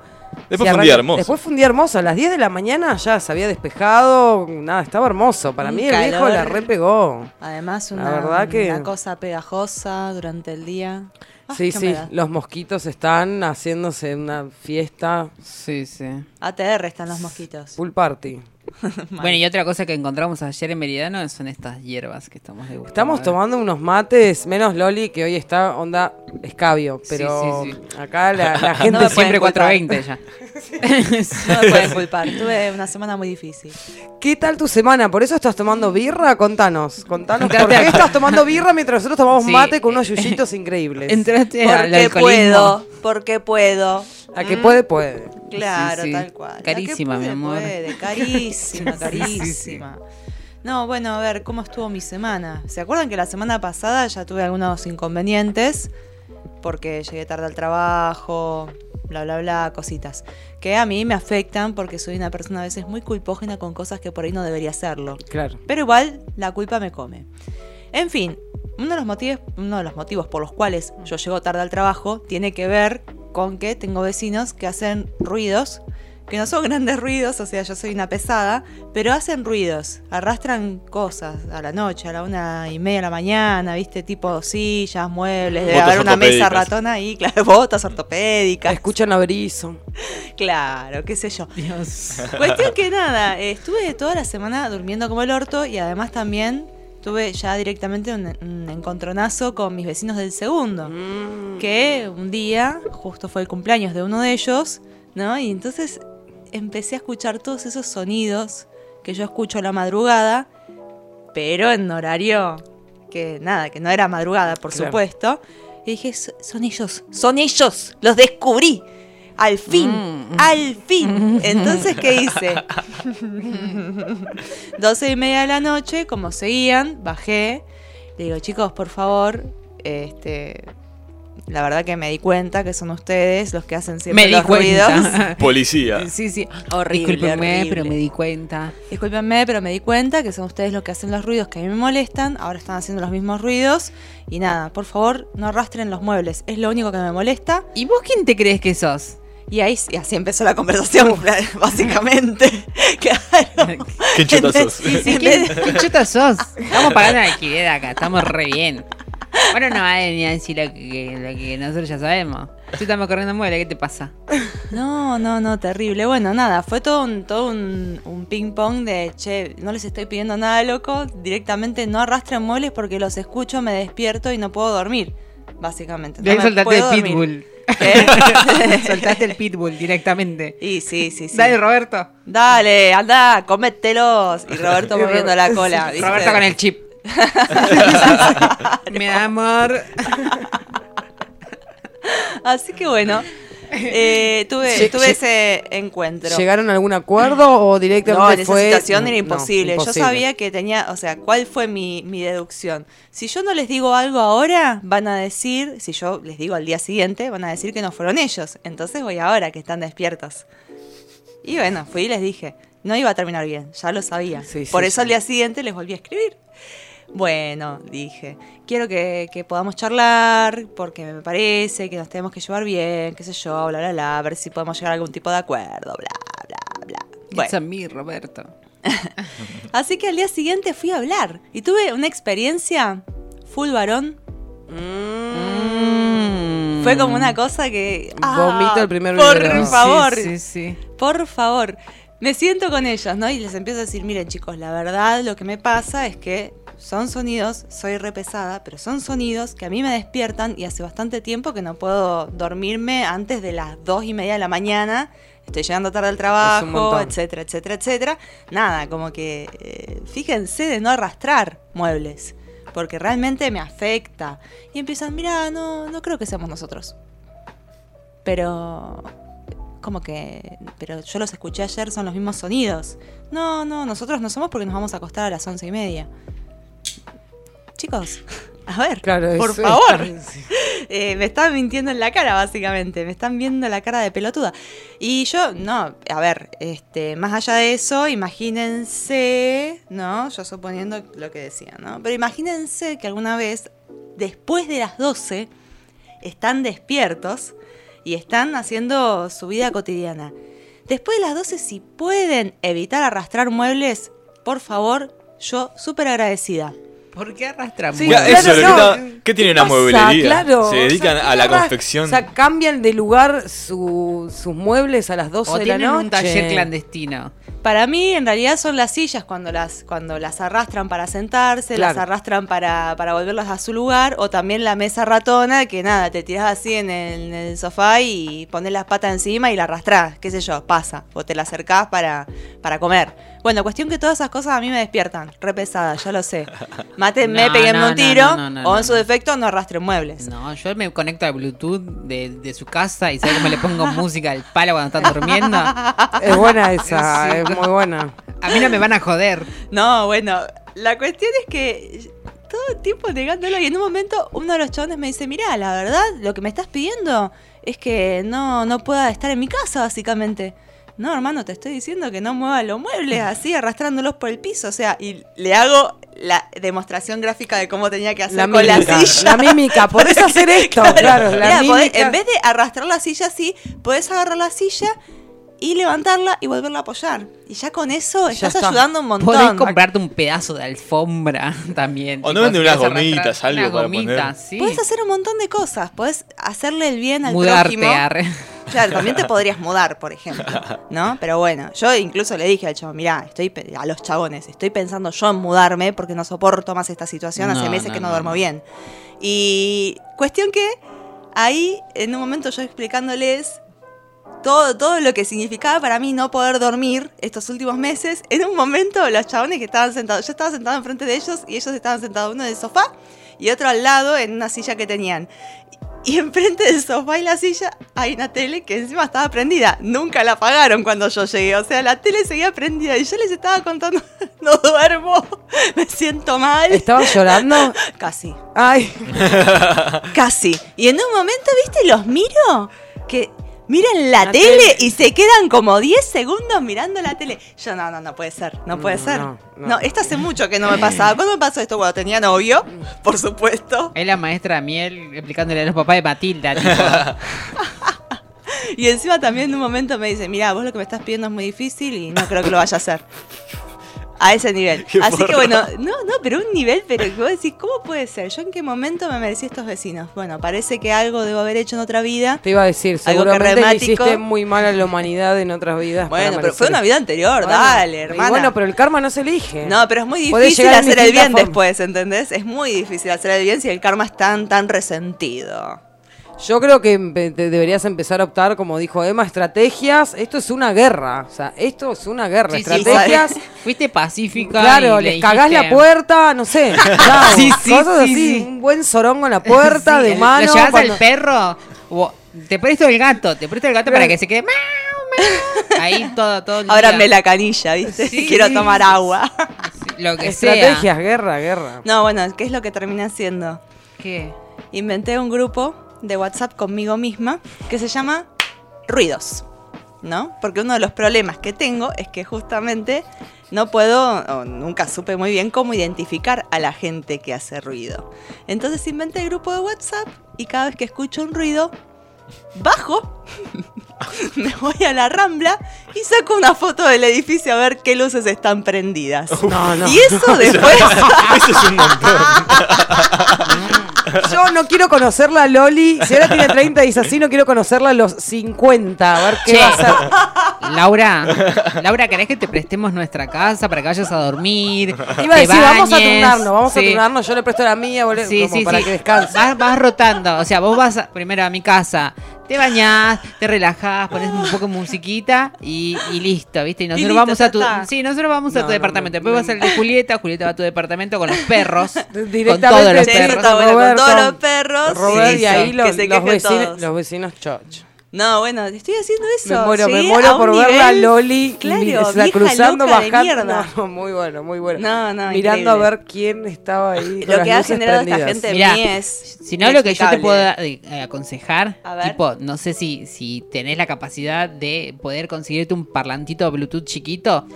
Speaker 2: Después fue un día hermoso.
Speaker 1: Después fue un día hermoso. A las 10 de la mañana ya se había despejado. Nada, estaba hermoso. Para
Speaker 4: Un
Speaker 1: mí el viejo la repegó.
Speaker 4: Además,
Speaker 1: La
Speaker 4: una,
Speaker 1: verdad que-
Speaker 4: una cosa pegajosa durante el día. Ah,
Speaker 1: Sí, sí.
Speaker 4: humedad.
Speaker 1: Los mosquitos están haciéndose una fiesta.
Speaker 3: Sí, sí.
Speaker 4: ATR están los mosquitos.
Speaker 1: Pool party.
Speaker 3: Bueno, y otra cosa que encontramos ayer en Meridano son estas hierbas que estamos degustando.
Speaker 1: Estamos tomando unos mates, menos Loli, que hoy está onda escabio. Pero
Speaker 3: sí, sí.
Speaker 1: acá la, la
Speaker 4: No
Speaker 1: gente
Speaker 4: me
Speaker 3: Siempre
Speaker 4: pueden
Speaker 3: 420 ya.
Speaker 4: No me pueden culpar. Tuve una semana muy difícil.
Speaker 1: ¿Qué tal tu semana? ¿Por eso estás tomando birra? Contanos, contanos. ¿Por qué
Speaker 3: a-
Speaker 1: estás tomando birra mientras nosotros tomamos
Speaker 3: Sí.
Speaker 1: mate con unos yuyitos increíbles?
Speaker 3: Entraste
Speaker 4: Porque puedo, porque puedo.
Speaker 1: A que puede, puede.
Speaker 4: Claro,
Speaker 3: Sí,
Speaker 4: tal cual.
Speaker 3: Carísima, mi amor.
Speaker 4: puede, Carísima, carísima. No, bueno, a ver, ¿cómo estuvo mi semana? ¿Se acuerdan que la semana pasada ya tuve algunos inconvenientes? Porque llegué tarde al trabajo, bla, bla, bla, cositas. Que a mí me afectan porque soy una persona a veces muy culpógena con cosas que por ahí no debería hacerlo.
Speaker 1: Claro.
Speaker 4: Pero igual la culpa me come. En fin, uno de los motivos, uno de los motivos por los cuales yo llego tarde al trabajo tiene que ver con que tengo vecinos que hacen ruidos, que no son grandes ruidos, o sea, yo soy una pesada, pero hacen ruidos, arrastran cosas a la noche, a la una y media de la mañana, viste, tipo sillas, muebles, debe haber una mesa ratona ahí, claro, botas ortopédicas,
Speaker 1: Escuchan a Berizo.
Speaker 4: claro, qué sé yo.
Speaker 3: Dios.
Speaker 4: Cuestión que nada, estuve toda la semana durmiendo como el orto y además también tuve ya directamente un, un encontronazo con mis vecinos del segundo.
Speaker 1: Mm.
Speaker 4: Que un día, justo fue el cumpleaños de uno de ellos, ¿no? Y entonces empecé a escuchar todos esos sonidos que yo escucho a la madrugada, pero en horario que nada, que no era madrugada, por
Speaker 1: Claro.
Speaker 4: supuesto. Y dije, "So- son ellos, son ellos, los descubrí. Al fin,
Speaker 3: Mm.
Speaker 4: al fin. Entonces, ¿qué hice? 12 y media de la noche, como seguían, bajé. Le digo, chicos, por favor, este, la verdad que me di cuenta que son ustedes los que hacen siempre
Speaker 3: Me di
Speaker 4: los ruidos.
Speaker 3: cuenta.
Speaker 2: Policía.
Speaker 3: Sí, sí.
Speaker 4: Horrible,
Speaker 3: Discúlpenme,
Speaker 4: horrible.
Speaker 3: pero me di cuenta.
Speaker 4: Discúlpenme, pero me di cuenta que son ustedes los que hacen los ruidos que a mí me molestan. Ahora están haciendo los mismos ruidos. Y nada, por favor, no arrastren los muebles. Es lo único que me molesta.
Speaker 3: ¿Y vos quién te crees que sos?
Speaker 4: Y ahí y así empezó la conversación, básicamente. claro.
Speaker 2: ¿Qué chota sos?
Speaker 4: Sí, sí,
Speaker 3: ¿Quién, ¿Qué chota sos? Estamos pagando el alquiler acá, estamos re bien. Bueno, no va a venir a decir lo que, lo que nosotros ya sabemos. Tú estamos corriendo mueble, ¿qué te pasa?
Speaker 4: No, no, no, terrible. Bueno, nada, fue todo un, todo un, un ping pong de, che, no les estoy pidiendo nada loco, directamente no arrastren muebles porque los escucho, me despierto y no puedo dormir, básicamente.
Speaker 3: De
Speaker 4: No
Speaker 3: soltaste el
Speaker 4: dormir. ¿Qué?
Speaker 3: soltaste el pitbull directamente.
Speaker 4: Y sí, sí, sí.
Speaker 3: Dale, Roberto.
Speaker 4: Dale, anda, comételos. Y Roberto moviendo la cola. ¿viste?
Speaker 3: Roberto con el chip. Mi amor.
Speaker 4: Así que bueno, eh, tuve,
Speaker 1: Lle-
Speaker 4: tuve ese encuentro.
Speaker 1: ¿Llegaron a algún acuerdo o directamente
Speaker 4: No, en esa
Speaker 1: fue.?
Speaker 4: situación era
Speaker 1: no,
Speaker 4: imposible. Yo sabía que tenía, o sea, ¿cuál fue mi, mi deducción? Si yo no les digo algo ahora, van a decir, si yo les digo al día siguiente, van a decir que no fueron ellos. Entonces voy ahora, que están despiertos. Y bueno, fui y les dije, no iba a terminar bien, ya lo sabía.
Speaker 1: Sí, sí,
Speaker 4: Por eso
Speaker 1: sí.
Speaker 4: al día siguiente les volví a escribir. Bueno, dije, quiero que, que podamos charlar porque me parece que nos tenemos que llevar bien, qué sé yo, bla, bla, bla, a ver si podemos llegar a algún tipo de acuerdo, bla, bla, bla. Bueno.
Speaker 3: Es a mí, Roberto.
Speaker 4: Así que al día siguiente fui a hablar y tuve una experiencia full varón.
Speaker 3: Mm.
Speaker 4: Fue como una cosa que... ah,
Speaker 1: Vomito el primer
Speaker 4: Por favor,
Speaker 3: Sí, sí, sí.
Speaker 4: por favor. Me siento con ellos, ¿no? Y les empiezo a decir, miren chicos, la verdad lo que me pasa es que son sonidos, soy repesada, pero son sonidos que a mí me despiertan y hace bastante tiempo que no puedo dormirme antes de las dos y media de la mañana. Estoy llegando tarde al trabajo, etcétera, etcétera, etcétera. Nada, como que eh, fíjense de no arrastrar muebles, porque realmente me afecta. Y empiezan, mira, no, no creo que seamos nosotros. Pero como que, pero yo los escuché ayer, son los mismos sonidos. No, no, nosotros no somos porque nos vamos a acostar a las once y media. Chicos, a ver,
Speaker 1: Claro,
Speaker 4: por favor.
Speaker 1: sí.
Speaker 4: Eh, me están mintiendo en la cara, básicamente. Me están viendo la cara de pelotuda. Y yo, no, a ver, este, más allá de eso, imagínense, ¿no? Yo suponiendo lo que decía, ¿no? Pero imagínense que alguna vez, después de las 12, están despiertos y están haciendo su vida cotidiana. Después de las 12, si pueden evitar arrastrar muebles, por favor, yo súper agradecida.
Speaker 3: ¿Por qué arrastramos?
Speaker 1: Sí, claro,
Speaker 2: eso,
Speaker 1: no.
Speaker 2: Lolita, ¿qué tiene una mueblería?
Speaker 1: Claro,
Speaker 2: Se dedican
Speaker 1: o sea,
Speaker 2: a la
Speaker 1: ¿qué agarra-
Speaker 2: confección.
Speaker 1: O sea, cambian de lugar su- sus muebles a las 12
Speaker 3: O
Speaker 1: de la
Speaker 3: tienen
Speaker 1: noche.
Speaker 3: un taller clandestino.
Speaker 4: Para mí, en realidad, son las sillas cuando las, cuando las arrastran para sentarse,
Speaker 1: Claro.
Speaker 4: las arrastran para, para volverlas a su lugar, o también la mesa ratona, que nada, te tirás así en el, en el sofá y pones las patas encima y la arrastrás, qué sé yo, pasa, o te la acercás para, para comer. Bueno, cuestión que todas esas cosas a mí me despiertan, re pesadas, ya lo sé. Mátenme,
Speaker 3: No,
Speaker 4: peguenme
Speaker 3: no,
Speaker 4: un tiro,
Speaker 3: no, no, no,
Speaker 4: o en
Speaker 3: no.
Speaker 4: su defecto no arrastren muebles.
Speaker 3: No, yo me conecto al Bluetooth de, de su casa y sé cómo le pongo música al palo cuando están durmiendo. A
Speaker 1: Es buena esa,
Speaker 3: Sí.
Speaker 1: es muy buena.
Speaker 3: mí no me van a joder.
Speaker 4: No, bueno, la cuestión es que todo el tiempo negándolo y en un momento uno de los chabones me dice, mira, la verdad, lo que me estás pidiendo es que no, no pueda estar en mi casa, básicamente. No, hermano, te estoy diciendo que no mueva los muebles así, arrastrándolos por el piso. O sea, y le hago la demostración gráfica de cómo tenía que hacer
Speaker 1: La
Speaker 4: con
Speaker 1: mímica,
Speaker 4: la silla.
Speaker 1: la mímica, podés hacer esto, claro, la
Speaker 4: podés-
Speaker 1: mímica.
Speaker 4: en vez de arrastrar la silla así, podés agarrar la silla y levantarla y volverla a apoyar. Y ya con eso
Speaker 1: Ya
Speaker 4: estás
Speaker 1: está.
Speaker 4: ayudando un montón.
Speaker 3: Podés comprarte un pedazo de alfombra también.
Speaker 2: O no venden unas gomitas, algo
Speaker 3: unas
Speaker 2: para
Speaker 3: gomitas,
Speaker 2: poner.
Speaker 3: sí.
Speaker 4: Puedes hacer un montón de cosas. Puedes hacerle el bien al
Speaker 3: Mudarte,
Speaker 4: prójimo.
Speaker 3: arre.
Speaker 4: Claro, también te podrías mudar, por ejemplo, ¿no? Pero bueno, yo incluso le dije al chavo, mirá, estoy a los chabones, estoy pensando yo en mudarme porque no soporto más esta situación, hace
Speaker 3: No,
Speaker 4: meses
Speaker 3: no,
Speaker 4: que no,
Speaker 3: no,
Speaker 4: duermo bien. Y cuestión que ahí, en un momento yo explicándoles todo, todo lo que significaba para mí no poder dormir estos últimos meses, en un momento los chabones que estaban sentados, yo estaba sentado enfrente de ellos y ellos estaban sentados uno en el sofá y otro al lado en una silla que tenían. Y enfrente del sofá y la silla hay una tele que encima estaba prendida. Nunca la apagaron cuando yo llegué. O sea, la tele seguía prendida y yo les estaba contando, no duermo, me siento mal.
Speaker 1: ¿Estabas llorando?
Speaker 4: Casi,
Speaker 1: Ay,
Speaker 4: casi. Y en un momento, viste, los miro que miran la,
Speaker 1: La
Speaker 4: tele,
Speaker 1: tele.
Speaker 4: y se quedan como 10 segundos mirando la tele. Yo, no, no, no puede ser, no puede
Speaker 1: No,
Speaker 4: ser.
Speaker 1: no,
Speaker 4: No,
Speaker 1: no.
Speaker 4: esto hace mucho que no me pasaba. ¿Cuándo me pasó esto? Cuando tenía novio, por supuesto.
Speaker 3: Es la maestra Miel explicándole a los papás de Matilda. tipo,
Speaker 4: Y encima también en un momento me dice, mira, vos lo que me estás pidiendo es muy difícil y no creo que lo vaya a hacer. A ese nivel.
Speaker 2: Qué
Speaker 4: Así que bueno, no, no, pero un nivel, pero que vos decís, ¿cómo puede ser? ¿Yo en qué momento me merecí estos vecinos? Bueno, parece que algo debo haber hecho en otra vida.
Speaker 1: Te iba a decir,
Speaker 4: Algo que
Speaker 1: seguramente le hiciste muy mal a la humanidad en otras vidas.
Speaker 4: Bueno, pero fue una vida anterior,
Speaker 1: Bueno,
Speaker 4: dale,
Speaker 1: y
Speaker 4: hermana.
Speaker 1: Bueno, pero el karma no se elige.
Speaker 4: No, pero es muy difícil hacer el bien después, ¿entendés? Es muy difícil hacer el bien si el karma es tan, tan resentido.
Speaker 1: Yo creo que deberías empezar a optar, como dijo Emma, estrategias. Esto es una guerra. O sea, esto es una guerra.
Speaker 3: Sí, sí,
Speaker 1: estrategias.
Speaker 3: Fuiste pacífica.
Speaker 1: Claro,
Speaker 3: y le
Speaker 1: les cagás la puerta, no sé. chao.
Speaker 3: Sí, sí,
Speaker 1: cosas
Speaker 3: sí,
Speaker 1: así.
Speaker 3: sí.
Speaker 1: Un buen sorongo en la puerta
Speaker 3: Sí,
Speaker 1: de mano.
Speaker 3: Lo llevas
Speaker 1: cuando-
Speaker 3: al perro. o- te presto el gato, te presto el gato para que se quede. Ahí todo, todo. día.
Speaker 4: Ábrame la canilla, ¿viste?
Speaker 3: Sí,
Speaker 4: Quiero
Speaker 3: sí,
Speaker 4: tomar
Speaker 3: sí,
Speaker 4: agua.
Speaker 3: Sí, Lo que sea.
Speaker 1: Estrategias, guerra, guerra.
Speaker 4: No, bueno, ¿qué es lo que terminé haciendo?
Speaker 3: ¿Qué?
Speaker 4: Inventé un grupo de WhatsApp conmigo misma que se llama Ruidos, ¿no? Porque uno de los problemas que tengo es que justamente no puedo, o nunca supe muy bien cómo identificar a la gente que hace ruido. Entonces inventé el grupo de WhatsApp y cada vez que escucho un ruido, bajo, me voy a la rambla y saco una foto del edificio a ver qué luces están prendidas.
Speaker 1: No, no.
Speaker 4: Y eso después...
Speaker 2: Eso es un montón.
Speaker 1: Yo no quiero conocerla Loli. Si ahora tiene 30 y dice así, no quiero conocerla a los 50. A ver qué va a hacer.
Speaker 3: Laura, Laura, ¿querés que te prestemos nuestra casa para que vayas a dormir?
Speaker 1: Iba a decir, vamos a turnarnos, vamos a turnarnos. Yo le presto la mía, boludo,
Speaker 3: Sí,
Speaker 1: como
Speaker 3: sí,
Speaker 1: para que descanse.
Speaker 3: Vas, vas rotando. O sea, vos vas primero a mi casa, te bañás, te relajás, pones un poco de musiquita y, y listo, ¿viste? Y nosotros
Speaker 4: listo,
Speaker 3: vamos a tu.
Speaker 4: está.
Speaker 3: Sí, nosotros vamos a
Speaker 1: No,
Speaker 3: tu
Speaker 1: no,
Speaker 3: departamento. Después
Speaker 1: no.
Speaker 3: vas al de Julieta, Julieta va a tu departamento con los perros. con
Speaker 1: Directamente
Speaker 3: todos los perros.
Speaker 4: bueno, con
Speaker 1: Roberto,
Speaker 4: todos los perros.
Speaker 1: Robert,
Speaker 4: sí,
Speaker 1: y ahí los,
Speaker 4: que se
Speaker 1: los vecinos,
Speaker 4: todos.
Speaker 1: los vecinos choch.
Speaker 4: No, bueno, estoy haciendo eso.
Speaker 1: Me muero, me muero por verla a
Speaker 4: nivel-
Speaker 1: Loli
Speaker 4: Claro,
Speaker 1: mi- o sea,
Speaker 4: vieja
Speaker 1: cruzando,
Speaker 4: loca de
Speaker 1: bajando.
Speaker 4: mierda.
Speaker 1: No, muy bueno, muy bueno.
Speaker 4: No, no,
Speaker 1: Mirando a ver quién estaba ahí. con
Speaker 4: Lo
Speaker 1: las
Speaker 4: que ha generado esta gente
Speaker 3: Mirá,
Speaker 4: mí es.
Speaker 3: Si no, lo que yo te puedo eh, aconsejar,
Speaker 4: ver.
Speaker 3: tipo, no sé si, si tenés la capacidad de poder conseguirte un parlantito Bluetooth chiquito,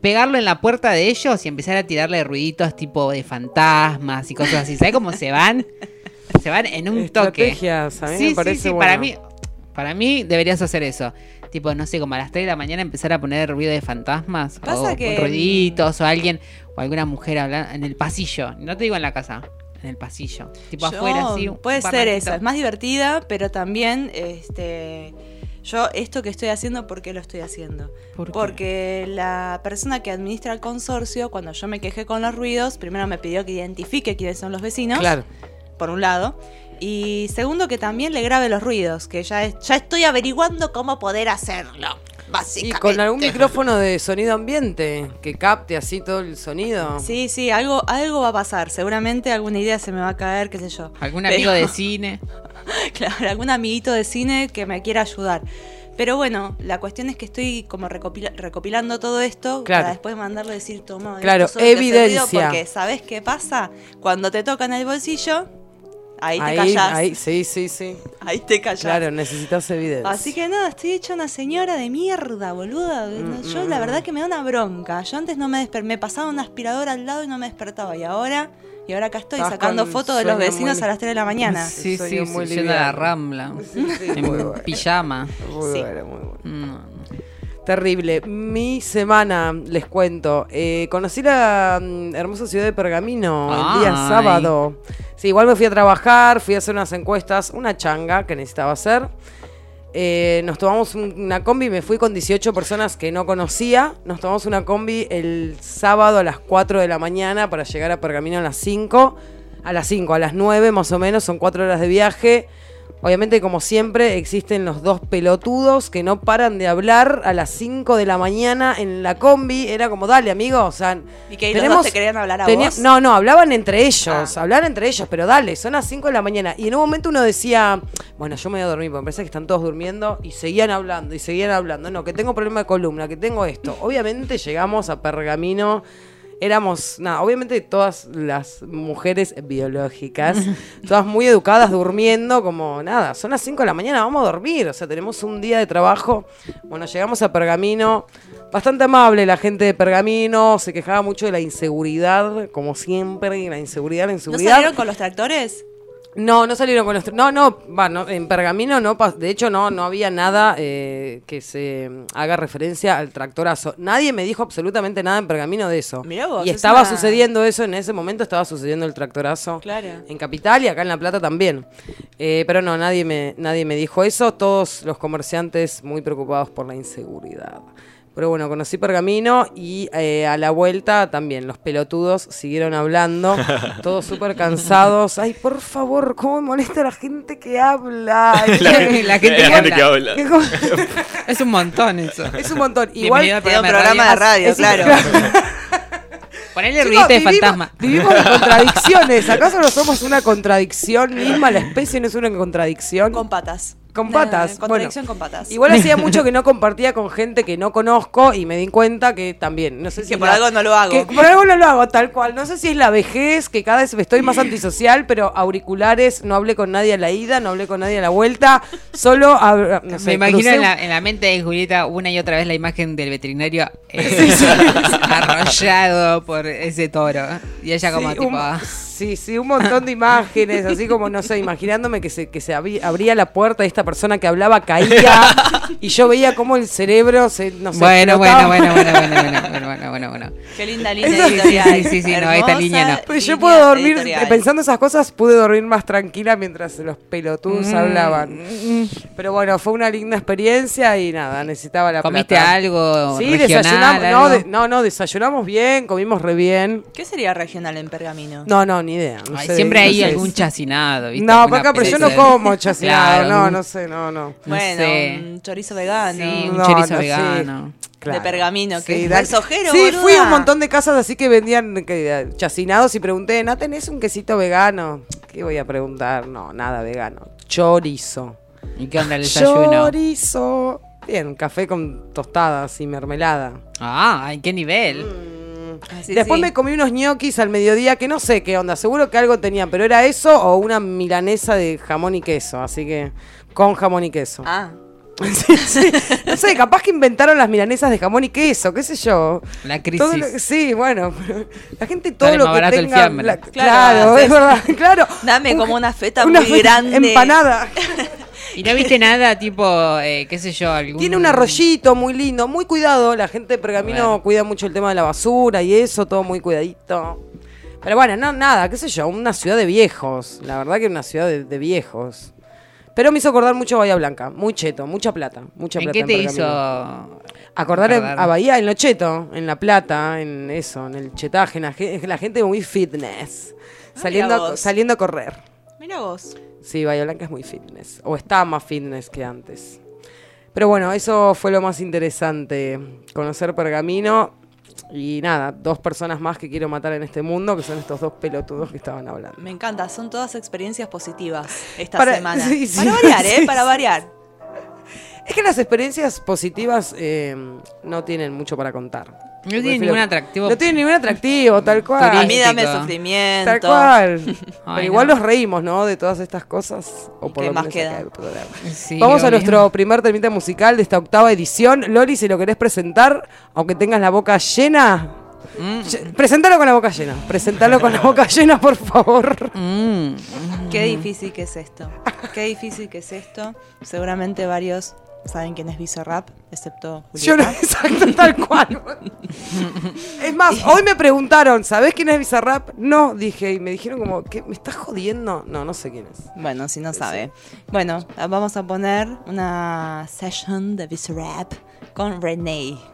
Speaker 3: pegarlo en la puerta de ellos y empezar a tirarle ruiditos tipo de fantasmas y cosas así. ¿Sabes cómo se van? Se van en un toque.
Speaker 1: Estrategias, a mí
Speaker 3: sí,
Speaker 1: me
Speaker 3: sí, sí,
Speaker 1: bueno.
Speaker 3: para mí, para mí deberías hacer eso. Tipo, no sé, como a las 3 de la mañana empezar a poner ruido de fantasmas.
Speaker 4: Pasa
Speaker 3: o
Speaker 4: que-
Speaker 3: ruiditos, o alguien, o alguna mujer hablando en el pasillo. No te digo en la casa, en el pasillo. Tipo
Speaker 4: Yo-
Speaker 3: afuera, así.
Speaker 4: Puede ser esa, es más divertida, pero también, este. Yo, esto que estoy haciendo, ¿por qué lo estoy haciendo? Porque la persona que administra el consorcio, cuando yo me quejé con los ruidos, primero me pidió que identifique quiénes son los vecinos,
Speaker 1: Claro.
Speaker 4: por un lado. Y segundo, que también le grabe los ruidos, que ya, es- ya estoy averiguando cómo poder hacerlo,
Speaker 1: Y
Speaker 4: básicamente.
Speaker 1: con algún micrófono de sonido ambiente que capte así todo el sonido.
Speaker 4: Sí, sí, algo, algo va a pasar. Seguramente alguna idea se me va a caer, qué sé yo.
Speaker 3: Algún
Speaker 4: Pero-
Speaker 3: amigo de cine.
Speaker 4: Claro, algún amiguito de cine que me quiera ayudar. Pero bueno, la cuestión es que estoy como recopila- recopilando todo esto
Speaker 1: Claro.
Speaker 4: para después mandarle a decir, toma,
Speaker 1: Claro,
Speaker 4: esto solo te ha servido",
Speaker 1: evidencia.
Speaker 4: Porque ¿sabes qué pasa? Cuando te tocan el bolsillo, ahí te
Speaker 1: ahí,
Speaker 4: callas. Ahí,
Speaker 1: ahí, sí, sí, sí.
Speaker 4: te callas.
Speaker 1: Claro, necesitas evidencia.
Speaker 4: Así que nada, estoy hecha una señora de mierda, boluda.
Speaker 1: Mm,
Speaker 4: Yo la verdad que me da una bronca. Yo antes no me desper me pasaba una aspiradora al lado y no me despertaba. Y ahora, y ahora acá estoy
Speaker 1: Estás
Speaker 4: sacando fotos de los vecinos
Speaker 1: muy-
Speaker 4: a las 3 de la mañana.
Speaker 3: Sí,
Speaker 1: Soy
Speaker 3: sí,
Speaker 1: muy
Speaker 3: sí, yendo a la rambla.
Speaker 1: Sí, sí, muy
Speaker 3: En pijama.
Speaker 1: Muy
Speaker 4: Sí.
Speaker 1: bueno, muy bueno.
Speaker 3: No, no.
Speaker 1: Terrible. Mi semana, les cuento. Eh, conocí la mm, hermosa ciudad de Pergamino el día
Speaker 3: Ay.
Speaker 1: sábado. Sí, igual me fui a trabajar, fui a hacer unas encuestas, una changa que necesitaba hacer. Eh, nos tomamos un- una combi, me fui con 18 personas que no conocía. Nos tomamos una combi el sábado a las 4 de la mañana para llegar a Pergamino a las 5. A las 5, a las 9 más o menos, son 4 horas de viaje. Obviamente, como siempre, existen los dos pelotudos que no paran de hablar a las 5 de la mañana en la combi. Era como, dale, amigo, o sea...
Speaker 4: ¿Y que los dos te querían hablar a vos?
Speaker 1: No, no, hablaban entre ellos,
Speaker 4: Ah.
Speaker 1: hablaban entre ellos, pero dale, son las 5 de la mañana. Y en un momento uno decía, bueno, yo me voy a dormir, porque me parece que están todos durmiendo, y seguían hablando, y seguían hablando. No, que tengo problema de columna, que tengo esto. Obviamente llegamos a Pergamino. Éramos, nada, obviamente todas las mujeres biológicas, todas muy educadas, durmiendo, como nada, son las 5 de la mañana, vamos a dormir, o sea, tenemos un día de trabajo. Bueno, llegamos a Pergamino, bastante amable la gente de Pergamino, se quejaba mucho de la inseguridad, como siempre, la inseguridad, la
Speaker 4: ¿No
Speaker 1: inseguridad.
Speaker 4: salieron con los tractores?
Speaker 1: No, no salieron con los... No, no, va, no, en Pergamino no, de hecho no, no había nada eh, que se mm, haga referencia al tractorazo. Nadie me dijo absolutamente nada en Pergamino de eso.
Speaker 4: Mirá vos,
Speaker 1: y
Speaker 4: es
Speaker 1: estaba
Speaker 4: una-
Speaker 1: sucediendo eso, en ese momento estaba sucediendo el tractorazo.
Speaker 4: Claro.
Speaker 1: En Capital y acá en La Plata también. Eh, pero no, nadie me, nadie me dijo eso, todos los comerciantes muy preocupados por la inseguridad. Pero bueno, conocí Pergamino y eh, a la vuelta también los pelotudos siguieron hablando, todos súper cansados. Ay, por favor, cómo me molesta la gente que habla.
Speaker 3: La, la gente,
Speaker 2: la
Speaker 3: que
Speaker 2: gente que
Speaker 3: habla.
Speaker 1: Que
Speaker 3: Es un montón eso.
Speaker 1: es un montón. Igual,
Speaker 4: Tiene un
Speaker 3: programa
Speaker 4: de radio,
Speaker 1: Es-
Speaker 4: claro.
Speaker 3: Ponele ruidito de fantasma.
Speaker 1: Vivimos en contradicciones. ¿Acaso no somos una contradicción misma? ¿La especie no es una contradicción?
Speaker 4: Con patas.
Speaker 1: Con patas.
Speaker 4: Contradicción
Speaker 1: bueno,
Speaker 4: con patas.
Speaker 1: Igual hacía mucho que no compartía con gente que no conozco y me di cuenta que también, no sé si
Speaker 4: Que por
Speaker 1: la-
Speaker 4: algo no lo hago.
Speaker 1: que por algo no lo hago, tal cual. No sé si es la vejez, que cada vez estoy más antisocial, pero auriculares, no hablé con nadie a la ida, no hablé con nadie a la vuelta, solo hab- no sé,
Speaker 3: Me imagino
Speaker 1: crucé
Speaker 3: en la, en la mente de Julieta una y otra vez la imagen del veterinario eh, arrollado por ese toro. Y ella como
Speaker 1: Sí,
Speaker 3: tipo...
Speaker 1: un-
Speaker 3: ah,
Speaker 1: sí, sí, un montón de imágenes, así como, no sé, imaginándome que se, que se abrí- abría la puerta y esta persona que hablaba caía y yo veía como el cerebro se, no sé,
Speaker 3: bueno, bueno, bueno, bueno, bueno, bueno, bueno, bueno, bueno, bueno.
Speaker 4: Qué linda línea editorial.
Speaker 3: sí, sí, sí, no, esta línea no.
Speaker 1: Pues yo puedo dormir,
Speaker 4: editorial.
Speaker 1: pensando esas cosas, pude dormir más tranquila mientras los pelotudos
Speaker 3: Mm,
Speaker 1: hablaban. Pero bueno, fue una linda experiencia y nada, necesitaba la
Speaker 3: ¿Comiste
Speaker 1: plata.
Speaker 3: algo
Speaker 1: Sí,
Speaker 3: regional?
Speaker 1: desayunamos, no, de- no, no, desayunamos bien, comimos re bien.
Speaker 4: ¿Qué sería regional en Pergamino?
Speaker 1: No, no, ni idea. no
Speaker 3: Ay,
Speaker 1: sé,
Speaker 3: siempre
Speaker 1: no
Speaker 3: hay
Speaker 1: sé.
Speaker 3: algún chacinado, ¿viste?
Speaker 1: No, acá, pero yo no como chacinado,
Speaker 3: Claro,
Speaker 1: no, no sé, no, no.
Speaker 3: no
Speaker 4: bueno,
Speaker 3: sé.
Speaker 4: un chorizo vegano.
Speaker 3: Sí, un
Speaker 1: No,
Speaker 3: chorizo
Speaker 1: no, sí.
Speaker 3: vegano.
Speaker 1: Claro.
Speaker 4: De pergamino, que es
Speaker 1: da-
Speaker 4: bersojero,
Speaker 1: Sí,
Speaker 4: boluda.
Speaker 1: fui a un montón de casas así que vendían que, chacinados y pregunté, ¿no tenés un quesito vegano? ¿Qué voy a preguntar? No, nada vegano. Chorizo.
Speaker 3: ¿Y qué onda el desayuno?
Speaker 1: Chorizo. Bien, café con tostadas y mermelada.
Speaker 3: Ah, ¿en qué nivel?
Speaker 4: Ah, sí,
Speaker 1: Después
Speaker 4: sí.
Speaker 1: me comí unos ñoquis al mediodía que no sé qué onda, seguro que algo tenían, pero era eso o una milanesa de jamón y queso, así que con jamón y queso.
Speaker 4: Ah,
Speaker 1: Sí, sí. No sé, capaz que inventaron las milanesas de jamón y queso, qué sé yo.
Speaker 3: La
Speaker 1: Todo
Speaker 3: crisis.
Speaker 1: lo- sí, bueno, la gente todo lo que tenga... la-
Speaker 4: Claro,
Speaker 1: claro, es verdad, claro.
Speaker 4: Dame como una feta
Speaker 1: una
Speaker 4: muy
Speaker 1: feta
Speaker 4: grande.
Speaker 1: Empanada.
Speaker 3: ¿Y no viste nada tipo, eh, qué sé yo, algún...
Speaker 1: Tiene un arroyito muy lindo, muy cuidado. La gente de Pergamino cuida mucho el tema de la basura y eso, todo muy cuidadito. Pero bueno, no, nada, qué sé yo, una ciudad de viejos. La verdad que una ciudad de, de viejos. Pero me hizo acordar mucho Bahía Blanca, muy cheto, mucha plata, mucha
Speaker 3: ¿En
Speaker 1: plata.
Speaker 3: qué te hizo...?
Speaker 1: Acordar, a Bahía, en lo cheto, en La Plata, en eso, en el chetaje, en la, ge- la gente muy fitness.
Speaker 4: Ah,
Speaker 1: Saliendo, a, saliendo a correr.
Speaker 4: Mira vos.
Speaker 1: Sí, Bahía Blanca es muy fitness. O está más fitness que antes. Pero bueno, eso fue lo más interesante. Conocer Pergamino. Y nada, dos personas más que quiero matar en este mundo, que son estos dos pelotudos que estaban hablando.
Speaker 4: Me encanta, son todas experiencias positivas esta
Speaker 1: Para-
Speaker 4: semana.
Speaker 1: sí, sí,
Speaker 4: para variar, ¿eh?
Speaker 1: sí,
Speaker 4: para variar.
Speaker 1: Es que las experiencias positivas eh, no tienen mucho para contar.
Speaker 3: No tiene ningún atractivo.
Speaker 1: No tiene ningún atractivo, tal cual.
Speaker 4: A mí dame sufrimiento.
Speaker 1: Tal cual. Pero igual
Speaker 3: no.
Speaker 1: nos reímos, ¿no? De todas estas cosas. O
Speaker 4: ¿Y
Speaker 1: por
Speaker 4: qué
Speaker 1: lo
Speaker 4: más
Speaker 1: menos
Speaker 4: queda?
Speaker 1: acá el programa.
Speaker 3: Sí,
Speaker 1: Vamos a nuestro primer termita musical de esta octava edición. Loli, si lo querés presentar, aunque tengas la boca llena.
Speaker 3: Mm,
Speaker 1: Presentalo con la boca llena. Presentalo con la boca llena, por favor.
Speaker 3: mm.
Speaker 4: Qué difícil que es esto. Qué difícil que es esto. Seguramente varios saben quién es Bizarrap, excepto
Speaker 1: Yo no,
Speaker 4: Julieta.
Speaker 1: exacto, tal cual. es más, hoy me preguntaron, ¿sabés quién es Bizarrap? No, dije, y me dijeron como, ¿qué? ¿Me estás jodiendo? No, no sé quién es.
Speaker 4: Bueno, si no sabe. Bueno, vamos a poner una session de Bizarrap con Renee.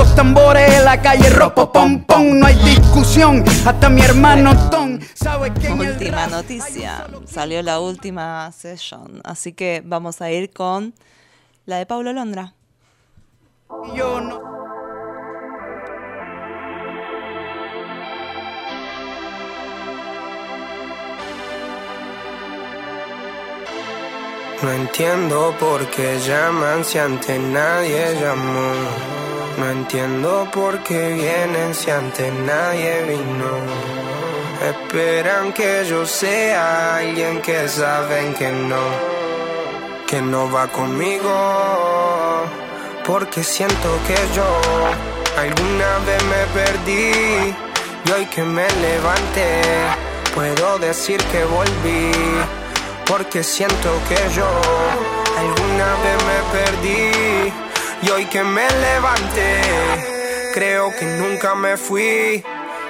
Speaker 6: tambores en la calle ropo pom pom, no hay discusión. Hasta mi hermano Tom sabe que en el
Speaker 4: Última
Speaker 6: rap
Speaker 4: noticia. Salió la última session. Así que vamos a ir con la de Pablo Londra.
Speaker 6: yo no
Speaker 7: No entiendo por qué llaman si antes nadie llamó. No entiendo por qué vienen si antes nadie vino. Esperan que yo sea alguien que saben que no, que no va conmigo. Porque siento que yo alguna vez me perdí y hoy que me levanté puedo decir que volví porque siento que yo alguna vez me perdí y hoy que me levanté creo que nunca me fui.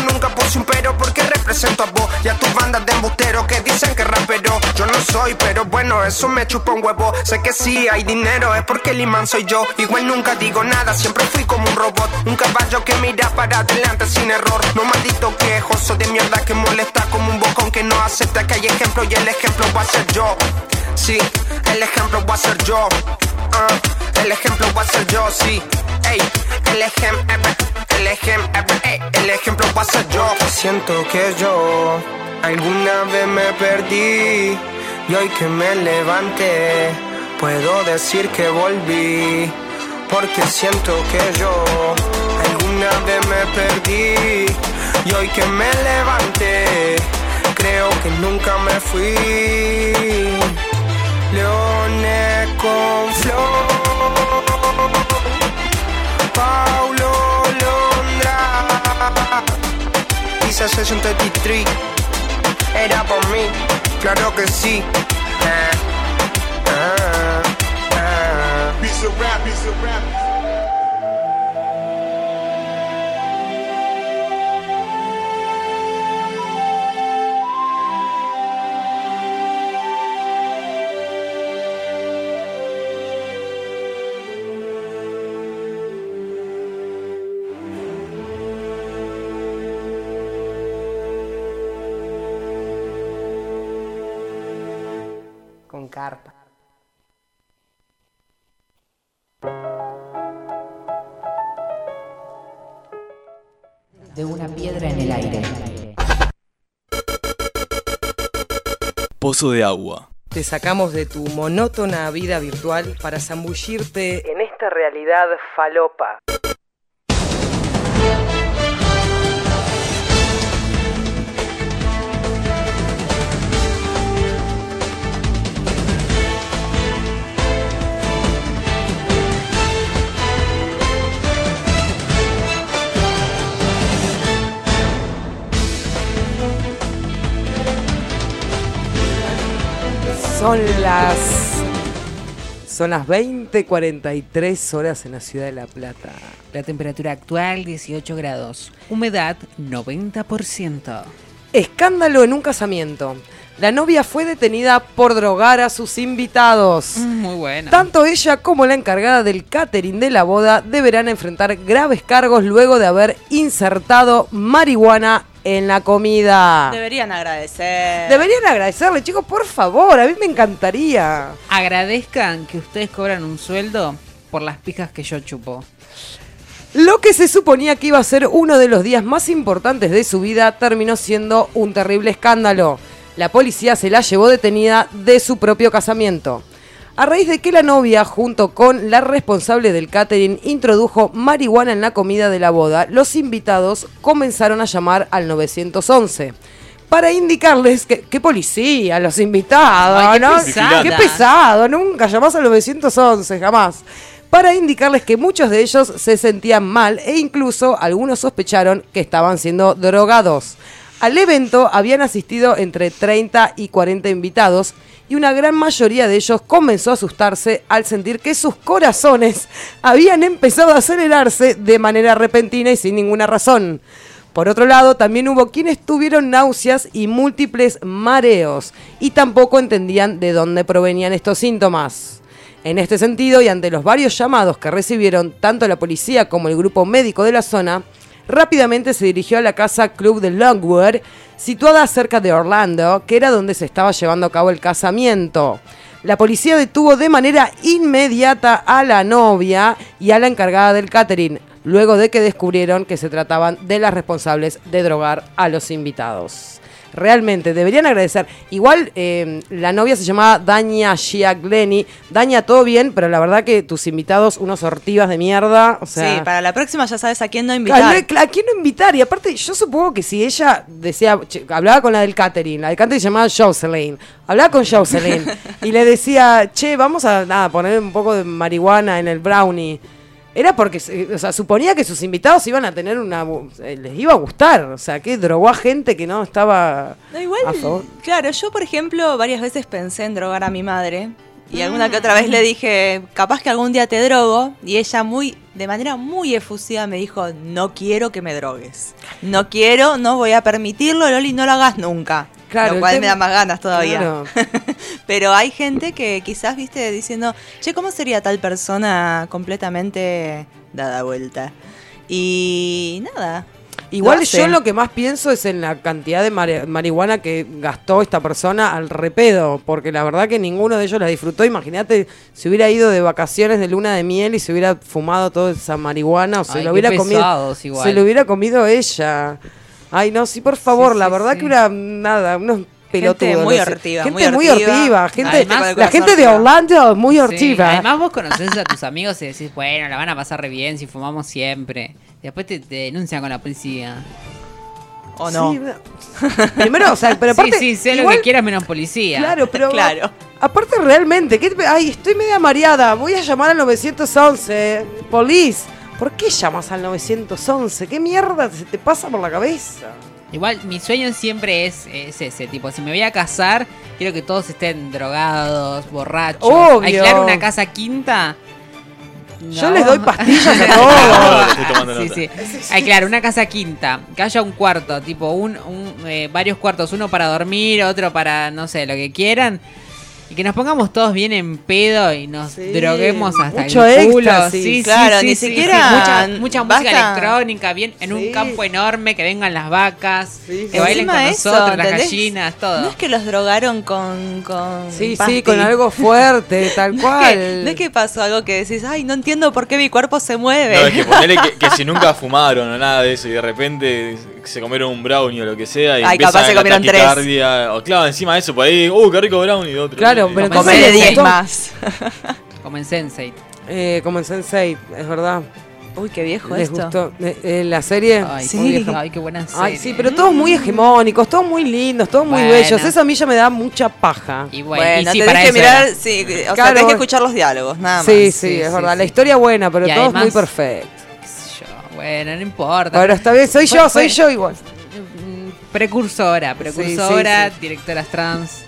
Speaker 7: nunca puse un pero porque represento a vos Y a tus bandas de embusteros que dicen que rapero. Yo no soy, pero bueno, eso me chupa un huevo. Sé que sí hay dinero, es porque el imán soy yo. Igual nunca digo nada, siempre fui como un robot. Un caballo que mira para adelante sin error. No maldito quejoso de mierda que molesta como un bocón que no acepta que hay ejemplo Y el ejemplo va a ser yo Sí, el ejemplo va a ser yo Ah, El ejemplo va a ser yo, sí Ey, el ejemplo el ejemplo, el ejemplo va a ser yo. Siento que yo alguna vez me perdí y hoy que me levanté puedo decir que volví. Porque siento que yo alguna vez me perdí y hoy que me levanté creo que nunca me fui. Leones con flor. Paulo Londra Dice Session 33 Era por mí, claro que sí Ah, ah, ah.
Speaker 1: Con carpa.
Speaker 8: En el aire.
Speaker 2: Pozo de agua.
Speaker 1: Te sacamos de tu monótona vida virtual para zambullirte en esta realidad falopa. Las. Son las 20:43 horas en la ciudad de La Plata.
Speaker 3: La temperatura actual 18 grados. Humedad 90%.
Speaker 1: Escándalo en un casamiento. La novia fue detenida por drogar a sus invitados.
Speaker 3: Mm, Muy buena.
Speaker 1: Tanto ella como la encargada del catering de la boda deberán enfrentar graves cargos luego de haber insertado marihuana en la comida.
Speaker 4: Deberían agradecer.
Speaker 1: Deberían agradecerle, chicos, por favor, a mí me encantaría.
Speaker 3: Agradezcan que ustedes cobran un sueldo por las pijas que yo chupo.
Speaker 1: Lo que se suponía que iba a ser uno de los días más importantes de su vida terminó siendo un terrible escándalo. La policía se la llevó detenida de su propio casamiento. A raíz de que la novia, junto con la responsable del catering, introdujo marihuana en la comida de la boda, los invitados comenzaron a llamar al 911 para indicarles que, qué policía, los invitados,
Speaker 3: Ay, qué
Speaker 1: ¿no?
Speaker 3: pesada.
Speaker 1: Qué pesado, nunca llamás al 911, jamás. Para indicarles que muchos de ellos se sentían mal e incluso algunos sospecharon que estaban siendo drogados. Al evento habían asistido entre 30 y 40 invitados y una gran mayoría de ellos comenzó a asustarse al sentir que sus corazones habían empezado a acelerarse de manera repentina y sin ninguna razón. Por otro lado, también hubo quienes tuvieron náuseas y múltiples mareos y tampoco entendían de dónde provenían estos síntomas. En este sentido, y ante los varios llamados que recibieron tanto la policía como el grupo médico de la zona, rápidamente se dirigió a la casa Club de Longwood, situada cerca de Orlando, que era donde se estaba llevando a cabo el casamiento. La policía detuvo de manera inmediata a la novia y a la encargada del catering, luego de que descubrieron que se trataban de las responsables de drogar a los invitados. Realmente, deberían agradecer. Igual eh, la novia se llamaba Daña Giagleni. Daña, todo bien, pero la verdad que tus invitados, unos ortivas de mierda. O sea,
Speaker 4: sí, para la próxima ya sabes a quién no invitar.
Speaker 1: ¿A, a quién no invitar? Y aparte, yo supongo que si ella decía, che, hablaba con la del catering, la del catering se llamaba Jocelyn, hablaba con Jocelyn y le decía, che, vamos a nada, poner un poco de marihuana en el brownie. Era porque, se- o sea, suponía que sus invitados iban a tener una, eh, les iba a gustar, o sea, que drogó a gente que no estaba
Speaker 4: No, igual,
Speaker 1: a favor.
Speaker 4: claro, yo por ejemplo varias veces pensé en drogar a mi madre y alguna que otra vez le dije, capaz que algún día te drogo y ella muy, de manera muy efusiva me dijo, no quiero que me drogues, no quiero, no voy a permitirlo, Loli, no lo hagas nunca.
Speaker 1: Claro,
Speaker 4: lo cual me da más ganas todavía.
Speaker 1: Claro.
Speaker 4: Pero hay gente que quizás, viste, diciendo, che, ¿cómo sería tal persona completamente dada vuelta? Y nada.
Speaker 1: Igual
Speaker 4: lo
Speaker 1: yo lo que más pienso es en la cantidad de mari- marihuana que gastó esta persona al repedo, porque la verdad que ninguno de ellos la disfrutó. Imagínate si hubiera ido de vacaciones de luna de miel y se hubiera fumado toda esa marihuana o se
Speaker 3: Ay,
Speaker 1: lo hubiera comido.
Speaker 3: igual.
Speaker 1: Se lo hubiera comido ella. Ay, no, sí, por favor,
Speaker 3: Sí,
Speaker 1: la
Speaker 3: sí,
Speaker 1: verdad
Speaker 3: sí.
Speaker 1: que era nada, unos pelotudos.
Speaker 4: muy
Speaker 1: no sé.
Speaker 4: hortiva,
Speaker 1: Gente
Speaker 4: muy
Speaker 1: muy
Speaker 4: hortiva.
Speaker 1: Gente,
Speaker 3: Además-
Speaker 1: la gente de. Orlando es muy
Speaker 3: Sí,
Speaker 1: hortiva.
Speaker 3: Además vos conoces a tus amigos y decís, bueno, la van a pasar re bien si fumamos siempre. Después te, te denuncian con la policía.
Speaker 4: ¿O no?
Speaker 1: Sí, Primero, o sea, pero aparte.
Speaker 3: sí, sí, sé lo
Speaker 1: igual-
Speaker 3: que quieras menos policía.
Speaker 1: Claro, pero.
Speaker 4: Claro.
Speaker 1: Aparte, realmente, ¿qué te- ay, estoy media mareada. Voy a llamar al 911. Police. ¿Por qué llamas al 911? ¿Qué mierda se te pasa por la cabeza?
Speaker 3: Igual mi sueño siempre es, es ese, tipo, si me voy a casar, quiero que todos estén drogados, borrachos.
Speaker 1: Obvio.
Speaker 3: Alquilar una casa quinta.
Speaker 1: Yo les doy pastillas a todos.
Speaker 3: Sí, sí. Ay, claro, una casa quinta. Que haya un cuarto, tipo un, un, eh, varios cuartos, uno para dormir, otro para, no sé, lo que quieran. Y que nos pongamos todos bien en pedo y nos
Speaker 1: Sí,
Speaker 3: droguemos hasta
Speaker 1: mucho
Speaker 3: el culo.
Speaker 1: éxtasis.
Speaker 3: Sí,
Speaker 4: Claro,
Speaker 3: sí,
Speaker 4: ni
Speaker 3: sí,
Speaker 4: siquiera
Speaker 3: sí. Mucha, mucha música electrónica, bien en
Speaker 1: Sí.
Speaker 3: un campo enorme, que vengan las vacas,
Speaker 1: Sí,
Speaker 3: que bailen con
Speaker 4: eso,
Speaker 3: nosotros, las gallinas, todo.
Speaker 4: No es que los drogaron con. con
Speaker 1: Sí, sí, con algo fuerte, tal
Speaker 4: No es
Speaker 1: cual.
Speaker 4: que- No es que pasó algo que decís, ay, no entiendo por qué mi cuerpo se mueve.
Speaker 2: No, es que ponele que, que si nunca fumaron o nada de eso y de repente se comieron un brownie o lo que sea y
Speaker 4: Ay, capaz se
Speaker 2: la
Speaker 4: comieron tres.
Speaker 2: O claro, encima de eso, por ahí, uh, qué rico brownie y otro.
Speaker 1: Claro,
Speaker 2: Y-
Speaker 1: pero
Speaker 3: Como
Speaker 1: les
Speaker 4: 10
Speaker 1: gustó.
Speaker 4: más.
Speaker 3: Como en Sensei.
Speaker 1: Eh, como en Sense8, es verdad.
Speaker 4: Uy, qué viejo
Speaker 1: ¿Les
Speaker 4: esto.
Speaker 1: gustó eh, eh, la serie?
Speaker 3: Ay,
Speaker 4: Sí.
Speaker 3: qué vieja- ay, qué buena serie.
Speaker 1: Ay, sí, pero todos muy hegemónicos, todos muy lindos, todos muy
Speaker 3: Bueno.
Speaker 1: bellos. Eso a mí ya me da mucha paja.
Speaker 3: Y bueno,
Speaker 4: Bueno,
Speaker 3: y sí,
Speaker 4: tenés que mirar,
Speaker 3: era.
Speaker 4: sí, o sea,
Speaker 1: Claro.
Speaker 4: tenés que escuchar los diálogos, nada más.
Speaker 1: Sí, sí,
Speaker 3: Sí,
Speaker 1: es
Speaker 3: sí,
Speaker 1: verdad.
Speaker 3: sí.
Speaker 1: La historia buena, pero
Speaker 3: Y
Speaker 1: todo es muy perfecto.
Speaker 3: qué sé yo, Bueno, no importa.
Speaker 1: Ahora está bien, soy yo,
Speaker 3: Fue-
Speaker 1: soy yo igual.
Speaker 3: Precursora, precursora,
Speaker 1: sí.
Speaker 3: directoras trans.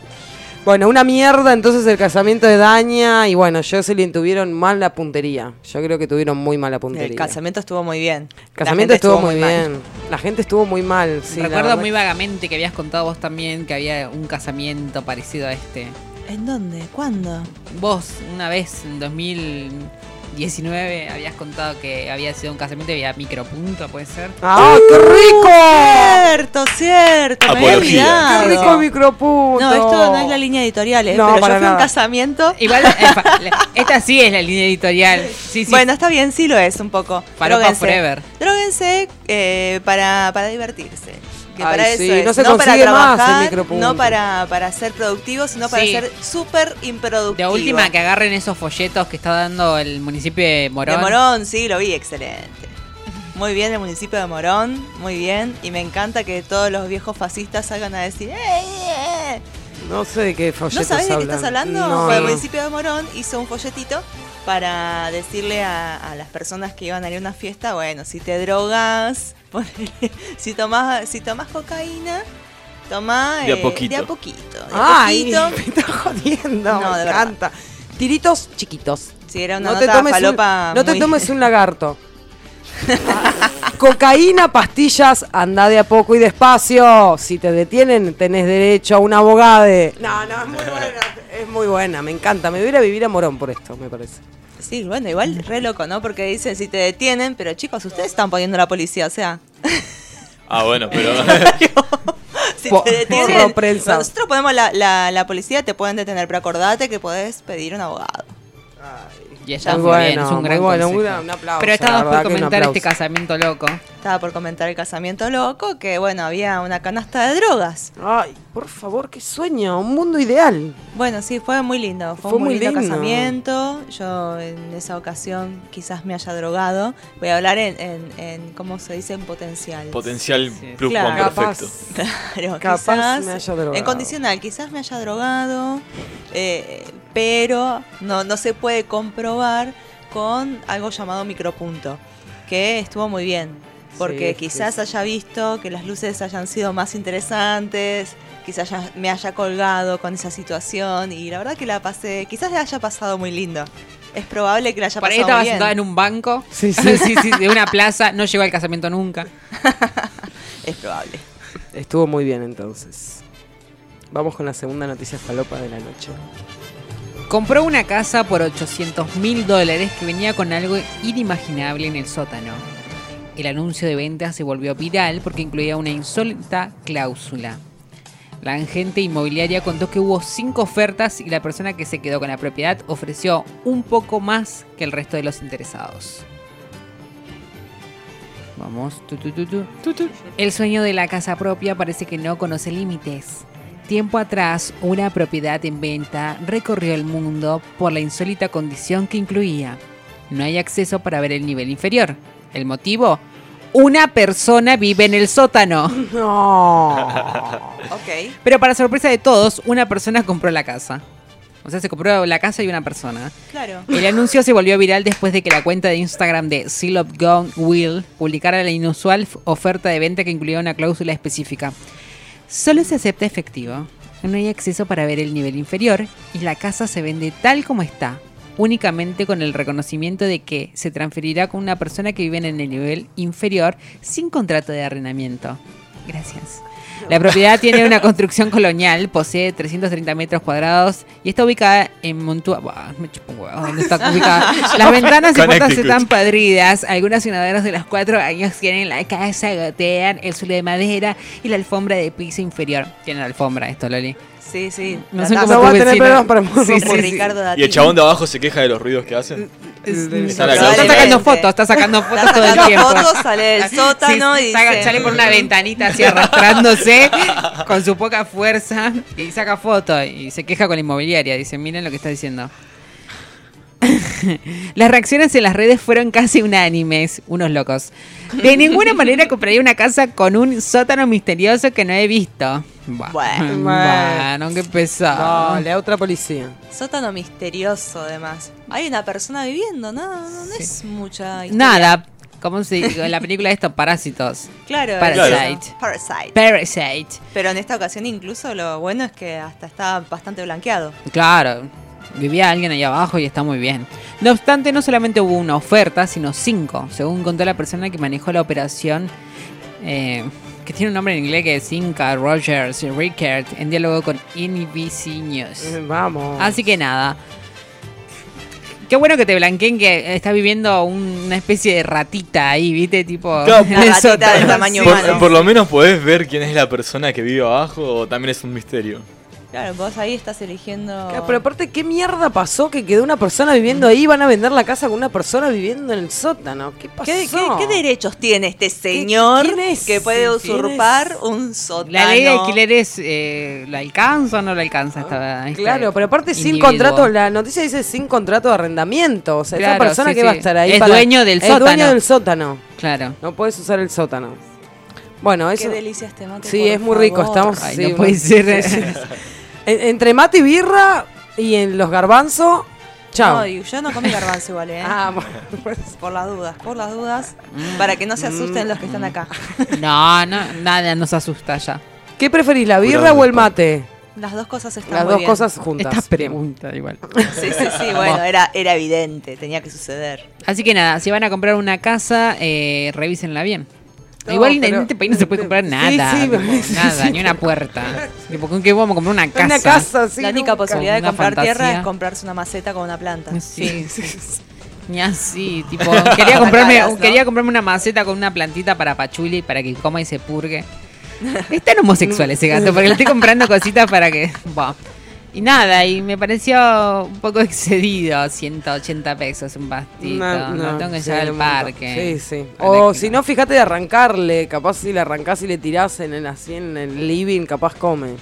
Speaker 1: Bueno, una mierda entonces el casamiento de Daña y bueno, Jocelyn tuvieron mal la puntería. Yo creo que tuvieron muy mala puntería.
Speaker 4: El casamiento estuvo muy bien.
Speaker 1: El casamiento estuvo muy
Speaker 4: mal.
Speaker 1: bien. La gente estuvo muy mal. Sí,
Speaker 3: Recuerdo muy vagamente que habías contado vos también que había un casamiento parecido a este.
Speaker 4: ¿En dónde? ¿Cuándo?
Speaker 3: Vos, una vez en 2019, habías contado que había sido un casamiento y había micropunto, ¿puede ser?
Speaker 1: ¡Ah, qué rico!
Speaker 4: Cierto, cierto. Me había olvidado.
Speaker 1: ¡Qué rico micropunto!
Speaker 4: No, esto no es la línea editorial, ¿eh?
Speaker 1: No,
Speaker 4: pero
Speaker 1: para
Speaker 4: yo fui a un casamiento.
Speaker 3: Igual, eh, esta sí es la línea editorial. Sí, sí.
Speaker 4: Bueno, está bien, sí lo es un poco.
Speaker 3: Falopa
Speaker 4: Dróguense.
Speaker 3: forever.
Speaker 4: Dróguense eh, para, para divertirse. Que
Speaker 1: Ay,
Speaker 4: para
Speaker 1: sí,
Speaker 4: eso es.
Speaker 1: no se
Speaker 4: para
Speaker 1: consigue más el
Speaker 4: trabajar,
Speaker 1: micropunto.
Speaker 4: no para, para ser productivo, sino para
Speaker 3: Sí.
Speaker 4: ser súper
Speaker 3: de
Speaker 4: improductivo.
Speaker 3: última, que agarren esos folletos que está dando el municipio de Morón.
Speaker 4: De Morón, sí, lo vi, excelente. Muy bien el municipio de Morón, muy bien. Y me encanta que todos los viejos fascistas salgan a decir, ¡eh, eh, eh!
Speaker 1: No sé de qué folletos
Speaker 4: ¿No sabes de qué
Speaker 1: hablan.
Speaker 4: estás hablando?
Speaker 1: No.
Speaker 4: El municipio de Morón hizo un folletito para decirle a, a las personas que iban a ir a una fiesta, bueno, si te drogas, ponele, si tomas si tomás cocaína, toma
Speaker 2: De a
Speaker 4: eh,
Speaker 2: poquito.
Speaker 4: de a poquito. De
Speaker 1: Ay,
Speaker 4: poquito.
Speaker 1: me está jodiendo,
Speaker 4: No,
Speaker 1: me
Speaker 4: de verdad.
Speaker 1: encanta. Tiritos chiquitos.
Speaker 4: Si era una
Speaker 1: No te, tomes
Speaker 4: falopa
Speaker 1: un, no te tomes un lagarto. Cocaína, pastillas, anda de a poco y despacio. Si te detienen, tenés derecho a un abogado. No, no, es muy buena. Es muy buena, me encanta. Me voy a ir a vivir a Morón por esto, me parece.
Speaker 4: Sí, bueno, igual re loco, ¿no? Porque dicen si te detienen, pero chicos, ustedes están poniendo la policía, o sea,
Speaker 2: Ah, bueno, pero.
Speaker 4: si te detienen,
Speaker 1: porro prensa.
Speaker 4: nosotros ponemos la, la, la policía, te pueden detener, pero acordate que podés pedir un abogado.
Speaker 3: Y está
Speaker 1: Muy
Speaker 3: muy,
Speaker 1: bueno,
Speaker 3: bien, es un gran
Speaker 1: bueno,
Speaker 3: consejo.
Speaker 1: un- un aplauso,
Speaker 3: Pero
Speaker 1: verdad
Speaker 3: por comentar este casamiento loco.
Speaker 4: Estaba por comentar el casamiento loco, que bueno, había una canasta de drogas.
Speaker 1: Ay, por favor, qué sueño, un mundo ideal.
Speaker 4: Bueno, sí, fue muy lindo. Fue,
Speaker 1: Fue
Speaker 4: un muy
Speaker 1: muy
Speaker 4: lindo,
Speaker 1: lindo.
Speaker 4: casamiento. Yo en esa ocasión quizás me haya drogado. Voy a hablar en, en, en ¿cómo se dice? En potencial.
Speaker 2: Potencial
Speaker 3: Sí.
Speaker 2: plus
Speaker 4: Claro.
Speaker 2: perfecto.
Speaker 4: Claro,
Speaker 1: Capaz
Speaker 4: quizás
Speaker 1: me haya drogado.
Speaker 4: en condicional, quizás me haya drogado, eh, pero no, no se puede comprobar con algo llamado micropunto, que estuvo muy bien, porque
Speaker 1: Sí,
Speaker 4: quizás
Speaker 1: sí.
Speaker 4: haya visto que las luces hayan sido más interesantes, quizás haya- me haya colgado con esa situación y la verdad que la pasé, quizás le haya pasado muy lindo. Es probable que la haya
Speaker 3: Por ahí
Speaker 4: pasado
Speaker 3: estaba
Speaker 4: muy bien.
Speaker 3: sentada en un banco.
Speaker 1: Sí, sí.
Speaker 3: sí, sí, de una plaza. No llegó al casamiento nunca.
Speaker 4: Es probable.
Speaker 1: Estuvo muy bien entonces. Vamos con la segunda noticia falopa de la noche.
Speaker 3: Compró una casa por 800 mil dólares que venía con algo inimaginable en el sótano. El anuncio de venta se volvió viral porque incluía una insólita cláusula. La agente inmobiliaria contó que hubo cinco ofertas y la persona que se quedó con la propiedad ofreció un poco más que el resto de los interesados. Vamos. tu, tu. El sueño de la casa propia parece que no conoce límites. Tiempo atrás, una propiedad en venta recorrió el mundo por la insólita condición que incluía. No hay acceso para ver el nivel inferior. ¿El motivo? Una persona vive en el sótano.
Speaker 1: No.
Speaker 4: Ok.
Speaker 3: Pero para sorpresa de todos, una persona compró la casa. O sea, se compró la casa y una persona.
Speaker 4: Claro.
Speaker 3: El anuncio se volvió viral después de que la cuenta de Instagram de Seal of Gone Will publicara la inusual oferta de venta que incluía una cláusula específica. Solo se acepta efectivo, no hay acceso para ver el nivel inferior y la casa se vende tal como está, únicamente con el reconocimiento de que se transferirá con una persona que vive en el nivel inferior sin contrato de arrendamiento. Gracias. La propiedad tiene una construcción colonial, posee 330 metros cuadrados y está ubicada en Montua. Buah, me chupo un huevo, ¿dónde está ubicada? Las ventanas y puertas están podridas. Algunos inodores de los cuatro años tienen la casa, gotean el suelo de madera y la alfombra de piso inferior. Tiene la alfombra esto, Loli.
Speaker 4: Sí, sí.
Speaker 3: No sé
Speaker 4: Datazo
Speaker 3: cómo
Speaker 1: No va a tener problemas para
Speaker 3: Sí,
Speaker 4: por
Speaker 3: sí, sí.
Speaker 4: Ricardo
Speaker 2: Y el chabón de abajo se queja de los ruidos que hacen. Está la
Speaker 3: Está sacando fotos, está sacando fotos
Speaker 4: Está
Speaker 3: todo el tiempo.
Speaker 4: fotos, sale del sótano y
Speaker 3: saca-
Speaker 4: dice-
Speaker 3: sale por una ventanita así arrastrándose con su poca fuerza y saca fotos y se queja con la inmobiliaria. Dice, miren lo que está diciendo. Las reacciones en las redes fueron casi unánimes, unos locos. De ninguna manera compraría una casa con un sótano misterioso que no he visto.
Speaker 4: Bueno.
Speaker 3: Bueno, qué pesado.
Speaker 1: Dale, a otra policía.
Speaker 4: Sótano misterioso, además. Hay una persona viviendo, no, no, no es mucha historia.
Speaker 3: Nada, ¿cómo se dice? En la película de estos parásitos.
Speaker 4: Claro,
Speaker 3: Parasite.
Speaker 4: eso. Parasite.
Speaker 3: Parasite.
Speaker 4: Pero en esta ocasión incluso lo bueno es que hasta está bastante blanqueado.
Speaker 3: Claro, vivía alguien ahí abajo y está muy bien. No obstante, no solamente hubo una oferta, sino cinco, según contó la persona que manejó la operación, eh, que tiene un nombre en inglés que es Inca Rogers Rickard, en diálogo con NBC News.
Speaker 1: Eh, Vamos.
Speaker 3: Así que nada. Qué bueno que te blanqueen que está viviendo una especie de ratita ahí, ¿viste? Tipo.
Speaker 2: Claro,
Speaker 4: Una ratita del tamaño
Speaker 3: Sí.
Speaker 4: humano.
Speaker 2: Por, por lo menos podés ver quién es la persona que vive abajo o también es un misterio.
Speaker 4: Claro, vos ahí estás eligiendo.
Speaker 1: Claro, Pero aparte, ¿qué mierda pasó que quedó una persona viviendo ahí? Van a vender la casa con una persona viviendo en el sótano. ¿Qué pasó?
Speaker 4: ¿Qué, qué, qué derechos tiene este señor
Speaker 1: es?
Speaker 4: que puede
Speaker 1: ¿Quién
Speaker 4: usurpar
Speaker 1: es?
Speaker 4: un sótano?
Speaker 3: La ley de alquileres, eh, ¿la alcanza o no la alcanza? esta- esta
Speaker 1: Claro, pero aparte sin contrato, la noticia dice sin contrato de arrendamiento. O sea, esa
Speaker 3: Claro,
Speaker 1: persona
Speaker 3: sí,
Speaker 1: que va a estar ahí
Speaker 3: Es
Speaker 1: para-
Speaker 3: dueño del
Speaker 1: es
Speaker 3: sótano.
Speaker 1: dueño del sótano.
Speaker 3: Claro.
Speaker 1: No puedes usar el sótano. Bueno,
Speaker 4: Qué
Speaker 1: eso.
Speaker 4: delicia este mate.
Speaker 1: Sí,
Speaker 4: por
Speaker 1: es muy rico. Estamos.
Speaker 3: Ay,
Speaker 1: sí,
Speaker 3: no puede
Speaker 1: bueno.
Speaker 3: ser.
Speaker 1: En- entre mate y birra y en los garbanzos. Chao.
Speaker 4: No, y yo no comí garbanzo igual, ¿eh?
Speaker 1: ah, bueno, pues,
Speaker 4: Por las dudas, por las dudas. Para que no se asusten los que están acá.
Speaker 3: No, no, nada nos asusta ya.
Speaker 1: ¿Qué preferís, la birra
Speaker 2: Cuidado,
Speaker 1: o el
Speaker 2: doctor.
Speaker 1: mate?
Speaker 4: Las dos cosas están
Speaker 1: Las
Speaker 4: muy
Speaker 1: dos
Speaker 4: bien.
Speaker 1: cosas juntas.
Speaker 3: Esta pregunta igual.
Speaker 4: Sí, sí, sí, bueno, era, era evidente, tenía que suceder.
Speaker 3: Así que nada, si van a comprar una casa, eh, revísenla bien.
Speaker 1: No,
Speaker 3: Igual en
Speaker 1: pero-
Speaker 3: este país no se puede comprar
Speaker 1: Sí,
Speaker 3: nada.
Speaker 1: sí,
Speaker 3: tipo,
Speaker 1: sí,
Speaker 3: nada,
Speaker 1: sí.
Speaker 3: ni una puerta. Tipo, ¿Con qué vamos a comprar una casa?
Speaker 1: Una casa, sí.
Speaker 4: la única
Speaker 1: nunca.
Speaker 4: posibilidad de
Speaker 3: Una
Speaker 4: comprar tierra es comprarse una maceta con una planta.
Speaker 3: Sí. Ni así, tipo, quería comprarme, quería comprarme una maceta con una plantita para Pachuli para que coma y se purgue. Es tan homosexual ese gato, porque le estoy comprando cositas para que. Buah. Y nada, y me pareció un poco excedido, 180 pesos un pastito. No, tengo que
Speaker 1: sí,
Speaker 3: llevar al parque.
Speaker 1: Sí, sí. O si no, fíjate de arrancarle. Capaz si le arrancás y le tirás en el, así en el living, capaz come.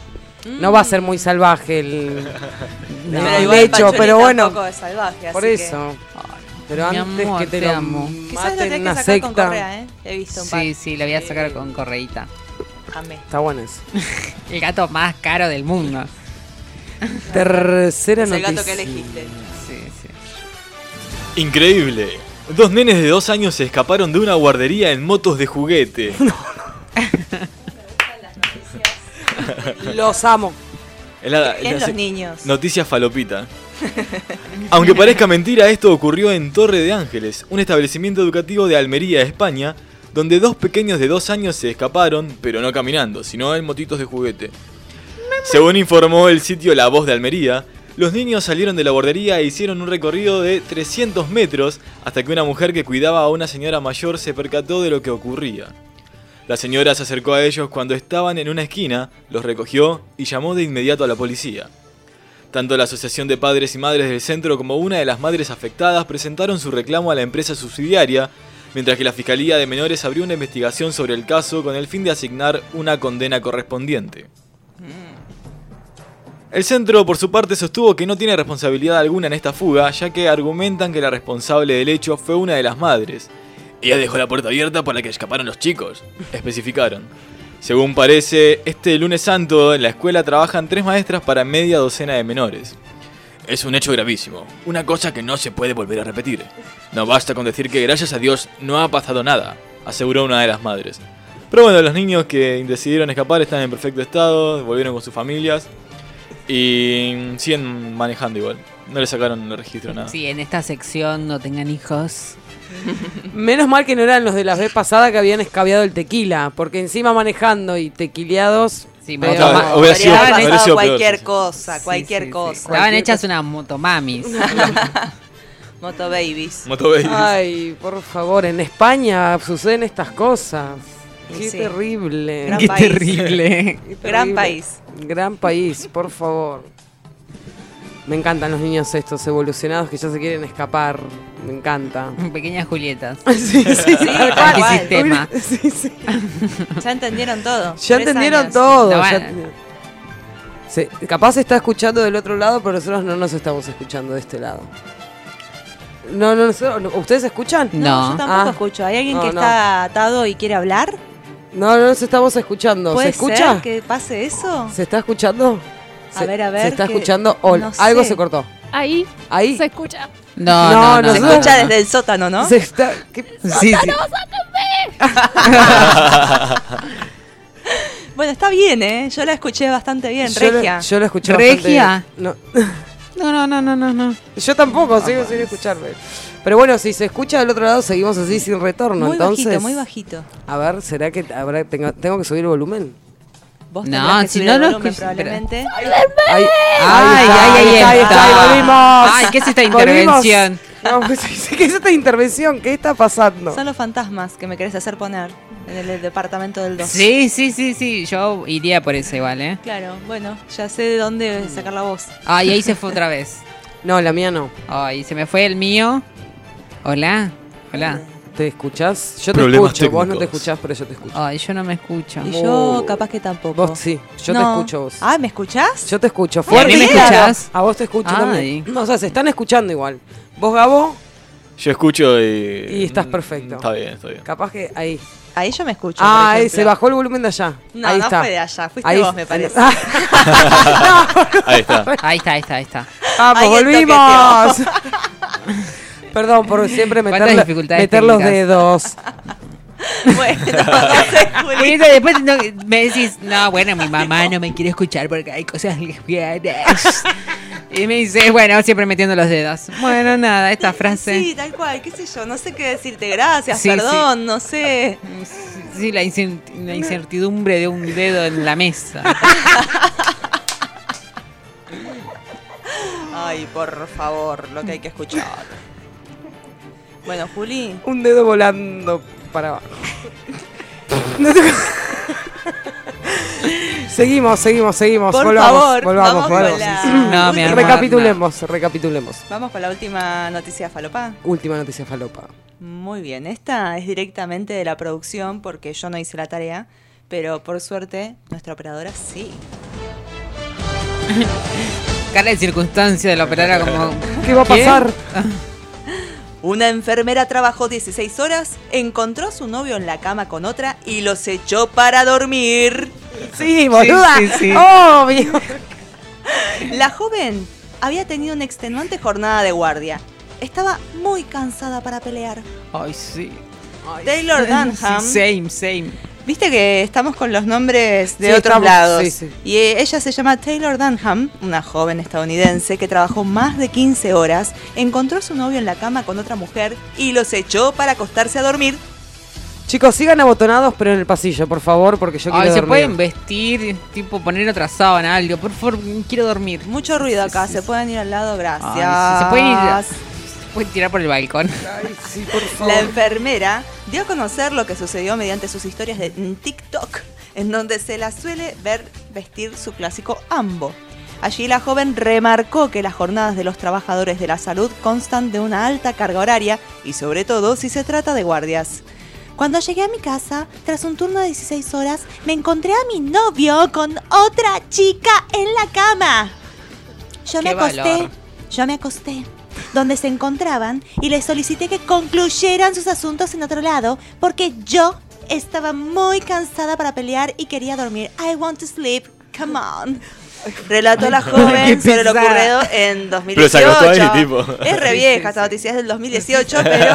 Speaker 1: No va a ser muy salvaje el,
Speaker 3: No.
Speaker 1: el hecho, pero bueno,
Speaker 4: es salvaje,
Speaker 1: por
Speaker 4: así que-
Speaker 1: eso. Pero
Speaker 3: mi
Speaker 1: antes
Speaker 3: amor,
Speaker 1: que te,
Speaker 3: te
Speaker 1: lo
Speaker 3: amo.
Speaker 4: Quizás lo
Speaker 1: en
Speaker 4: que
Speaker 1: una
Speaker 4: sacar con correa, ¿eh? He visto un par.
Speaker 3: Sí, sí, la voy a sacar con correíta.
Speaker 4: Amé.
Speaker 1: Está bueno eso.
Speaker 3: El gato más caro del mundo.
Speaker 1: Tercera
Speaker 4: Es el
Speaker 1: noticia.
Speaker 4: gato que elegiste.
Speaker 3: Sí, sí.
Speaker 2: Increíble. Dos nenes de dos años se escaparon de una guardería en motos de juguete.
Speaker 1: Los amo.
Speaker 2: Es la-
Speaker 4: En
Speaker 2: la-
Speaker 4: los niños.
Speaker 2: Noticia falopita. Aunque parezca mentira, esto ocurrió en Torre de Ángeles, un establecimiento educativo de Almería, España, donde dos pequeños de dos años se escaparon, pero no caminando, sino en motitos de juguete. Según informó el sitio La Voz de Almería, los niños salieron de la guardería e hicieron un recorrido de 300 metros hasta que una mujer que cuidaba a una señora mayor se percató de lo que ocurría. La señora se acercó a ellos cuando estaban en una esquina, los recogió y llamó de inmediato a la policía. Tanto la Asociación de Padres y Madres del centro como una de las madres afectadas presentaron su reclamo a la empresa subsidiaria, mientras que la Fiscalía de Menores abrió una investigación sobre el caso con el fin de asignar una condena correspondiente. El centro, por su parte, sostuvo que no tiene responsabilidad alguna en esta fuga, ya que argumentan que la responsable del hecho fue una de las madres. Ella dejó la puerta abierta para que escaparan los chicos, especificaron. Según parece, este lunes santo en la escuela trabajan tres maestras para media docena de menores. Es un hecho gravísimo, una cosa que no se puede volver a repetir. No basta con decir que gracias a Dios no ha pasado nada, aseguró una de las madres. Pero bueno, los niños que decidieron escapar están en perfecto estado, volvieron con sus familias y siguen manejando igual. No le sacaron el registro nada.
Speaker 3: Sí, en esta sección no tengan hijos.
Speaker 1: Menos mal que no eran los de la vez pasada que habían escabeado el tequila, porque encima manejando y tequileados.
Speaker 3: Sí,
Speaker 2: hubiera sido- hubiera sido
Speaker 4: cualquier cosa,
Speaker 3: Sí,
Speaker 4: cualquier
Speaker 3: sí, sí.
Speaker 4: cosa.
Speaker 3: Estaban hechas unas motomamis.
Speaker 4: Moto babies.
Speaker 2: Moto Baby.
Speaker 1: Ay, por favor, en España suceden estas cosas. Qué
Speaker 4: sí.
Speaker 1: terrible.
Speaker 4: Gran
Speaker 3: Qué
Speaker 4: país.
Speaker 3: terrible.
Speaker 1: Qué
Speaker 4: Gran
Speaker 1: terrible.
Speaker 4: país.
Speaker 1: Gran país, por favor. Me encantan los niños estos evolucionados que ya se quieren escapar. Me encanta.
Speaker 3: Pequeñas Julietas.
Speaker 1: Sí, sí, sí. Sí, sí.
Speaker 4: Ya entendieron todo.
Speaker 1: Ya
Speaker 4: Tres
Speaker 1: entendieron
Speaker 4: años.
Speaker 1: todo.
Speaker 3: No,
Speaker 1: ya
Speaker 3: bueno.
Speaker 1: entendieron. Sí, capaz se está escuchando del otro lado, pero nosotros no nos estamos escuchando de este lado. No, no, nosotros- no, ¿ustedes escuchan?
Speaker 4: No,
Speaker 3: No.
Speaker 4: yo tampoco
Speaker 1: Ah.
Speaker 4: escucho. ¿Hay alguien
Speaker 1: No,
Speaker 4: que
Speaker 1: no.
Speaker 4: está atado y quiere hablar?
Speaker 1: No, no nos estamos escuchando. ¿Se
Speaker 4: ¿Puede
Speaker 1: escucha?
Speaker 4: ser que pase eso?
Speaker 1: ¿Se está escuchando?
Speaker 4: A
Speaker 1: Se-
Speaker 4: ver, a ver,
Speaker 1: ¿Se está
Speaker 4: que-
Speaker 1: escuchando? o
Speaker 4: no
Speaker 1: algo
Speaker 4: sé.
Speaker 1: se cortó.
Speaker 5: Ahí
Speaker 1: Ahí.
Speaker 5: se escucha.
Speaker 3: No,
Speaker 1: No,
Speaker 3: no, no.
Speaker 4: Se
Speaker 3: no,
Speaker 4: escucha
Speaker 3: no.
Speaker 4: desde el sótano, ¿no?
Speaker 1: Se está. ¿qué?
Speaker 3: Sí, sí.
Speaker 4: Bueno, está bien, ¿eh? Yo la escuché bastante bien,
Speaker 1: Yo
Speaker 4: regia.
Speaker 1: Yo lo escuché
Speaker 3: ¿Regia?
Speaker 1: bastante- No.
Speaker 3: No, no, no, no, no, no.
Speaker 1: Yo tampoco, sigo sin escucharme. Pero bueno, si se escucha del otro lado, seguimos así sin retorno.
Speaker 4: muy
Speaker 1: entonces,
Speaker 4: bajito, muy bajito.
Speaker 1: A ver, ¿será que habrá, tengo, tengo que subir el volumen?
Speaker 4: Vos
Speaker 3: No,
Speaker 4: que
Speaker 3: si no
Speaker 4: el
Speaker 3: lo escucho,
Speaker 4: probablemente.
Speaker 1: Ay,
Speaker 3: Ay, ay,
Speaker 1: ahí está, ahí está, ahí volvimos.
Speaker 3: Ay, ¿qué es esta intervención?
Speaker 1: No, pues, ¿Qué es esta intervención? ¿Qué está pasando?
Speaker 4: Son los fantasmas que me querés hacer poner en el, departamento del 2.
Speaker 3: Sí, sí, sí, sí. Yo iría por ese igual, ¿eh?
Speaker 4: Claro, bueno, ya sé de dónde sacar la voz.
Speaker 3: Ay, ahí se fue otra vez.
Speaker 1: No, la mía no.
Speaker 3: Ay, se me fue el mío. Hola. Hola.
Speaker 1: ¿Te escuchás? Yo te
Speaker 2: Problemas
Speaker 1: escucho, vos no te escuchás, pero yo te escucho.
Speaker 3: Ay, yo no me escucho.
Speaker 4: Y yo
Speaker 1: Oh.
Speaker 4: capaz que tampoco.
Speaker 1: Vos sí, yo te
Speaker 4: No.
Speaker 1: escucho vos.
Speaker 4: Ah, ¿me escuchás?
Speaker 1: Yo te escucho.
Speaker 3: ¿Y a
Speaker 1: Fuerte
Speaker 3: mí me
Speaker 1: y claro.
Speaker 3: escuchás?
Speaker 1: A vos te escucho
Speaker 3: Ay.
Speaker 1: también. No, o sea, se están escuchando igual. Vos, Gabo,
Speaker 2: Yo escucho y.
Speaker 1: Y estás perfecto.
Speaker 2: Está bien, está bien.
Speaker 1: capaz que ahí.
Speaker 4: Ahí yo me escucho.
Speaker 1: Ah, ahí
Speaker 4: ejemplo.
Speaker 1: se bajó el volumen de allá.
Speaker 4: No,
Speaker 1: ahí
Speaker 4: no
Speaker 1: está.
Speaker 4: fue de allá, fuiste
Speaker 1: Ahí-
Speaker 4: vos, me parece.
Speaker 2: Ahí está.
Speaker 3: Ahí está, ahí está, ahí está.
Speaker 1: Vamos,
Speaker 4: Ahí
Speaker 1: volvimos. Perdón por siempre
Speaker 3: ¿Cuántas
Speaker 1: meter, meter los dedos.
Speaker 4: bueno, no sé,
Speaker 3: después no- me decís, no, bueno, mi mamá no me quiere escuchar porque hay cosas lesbianas. Y me dices, bueno, siempre metiendo los dedos. Bueno, nada, esta frase.
Speaker 4: Sí, tal cual, qué sé yo, no sé qué decirte, gracias,
Speaker 3: Sí,
Speaker 4: perdón, no sé.
Speaker 3: Sí, la incertidumbre de un dedo en la mesa.
Speaker 4: Ay, por favor, lo que hay que escuchar. Bueno, Juli,
Speaker 1: Un dedo volando para abajo. Seguimos, seguimos, seguimos.
Speaker 4: Por
Speaker 1: volvamos,
Speaker 4: favor,
Speaker 1: volvamos,
Speaker 4: vamos
Speaker 1: volvamos.
Speaker 4: la.
Speaker 3: No, mi amor,
Speaker 1: recapitulemos, recapitulemos.
Speaker 4: vamos con la última noticia falopa.
Speaker 1: Última noticia falopa.
Speaker 4: Muy bien, esta es directamente de la producción porque yo no hice la tarea, pero por suerte nuestra operadora sí.
Speaker 3: Cara de circunstancia de la operadora como...
Speaker 1: ¿Qué va a
Speaker 3: ¿Qué?
Speaker 1: pasar?
Speaker 4: Una enfermera trabajó 16 horas, encontró a su novio en la cama con otra y los echó para dormir.
Speaker 1: Sí, boluda.
Speaker 3: sí, sí.
Speaker 1: Obvio.
Speaker 4: La joven había tenido una extenuante jornada de guardia. Estaba muy cansada para pelear.
Speaker 3: Ay, sí.
Speaker 4: Taylor Dunham.
Speaker 3: Sí, same, same.
Speaker 4: Viste que estamos con los nombres de
Speaker 1: Sí,
Speaker 4: otros
Speaker 1: estamos,
Speaker 4: lados.
Speaker 1: sí, sí.
Speaker 4: Y eh, ella se llama Taylor Dunham, una joven estadounidense que trabajó más de 15 horas, encontró a su novio en la cama con otra mujer y los echó para acostarse a dormir.
Speaker 1: Chicos, sigan abotonados, pero en el pasillo, por favor, porque yo quiero
Speaker 3: Ay, se
Speaker 1: dormir.
Speaker 3: pueden vestir, tipo poner otra sábana, algo. Por favor, quiero dormir.
Speaker 4: Mucho ruido acá, se pueden ir al lado, gracias.
Speaker 3: Ay, sí, se pueden ir. Pueden tirar por el balcón.
Speaker 1: Ay, sí, por favor.
Speaker 4: La enfermera dio a conocer lo que sucedió mediante sus historias de TikTok, en donde se la suele ver vestir su clásico ambo. Allí la joven remarcó que las jornadas de los trabajadores de la salud constan de una alta carga horaria y sobre todo si se trata de guardias. Cuando llegué a mi casa, tras un turno de 16 horas, me encontré a mi novio con otra chica en la cama. Yo me acosté,
Speaker 3: valor.
Speaker 4: yo me acosté donde se encontraban y les solicité que concluyeran sus asuntos en otro lado porque yo estaba muy cansada para pelear y quería dormir. I want to sleep. Come on. Relató la joven sobre lo ocurrido en 2018.
Speaker 2: Pero se acostó ahí, tipo.
Speaker 4: Es re vieja esta noticia, es del 2018, pero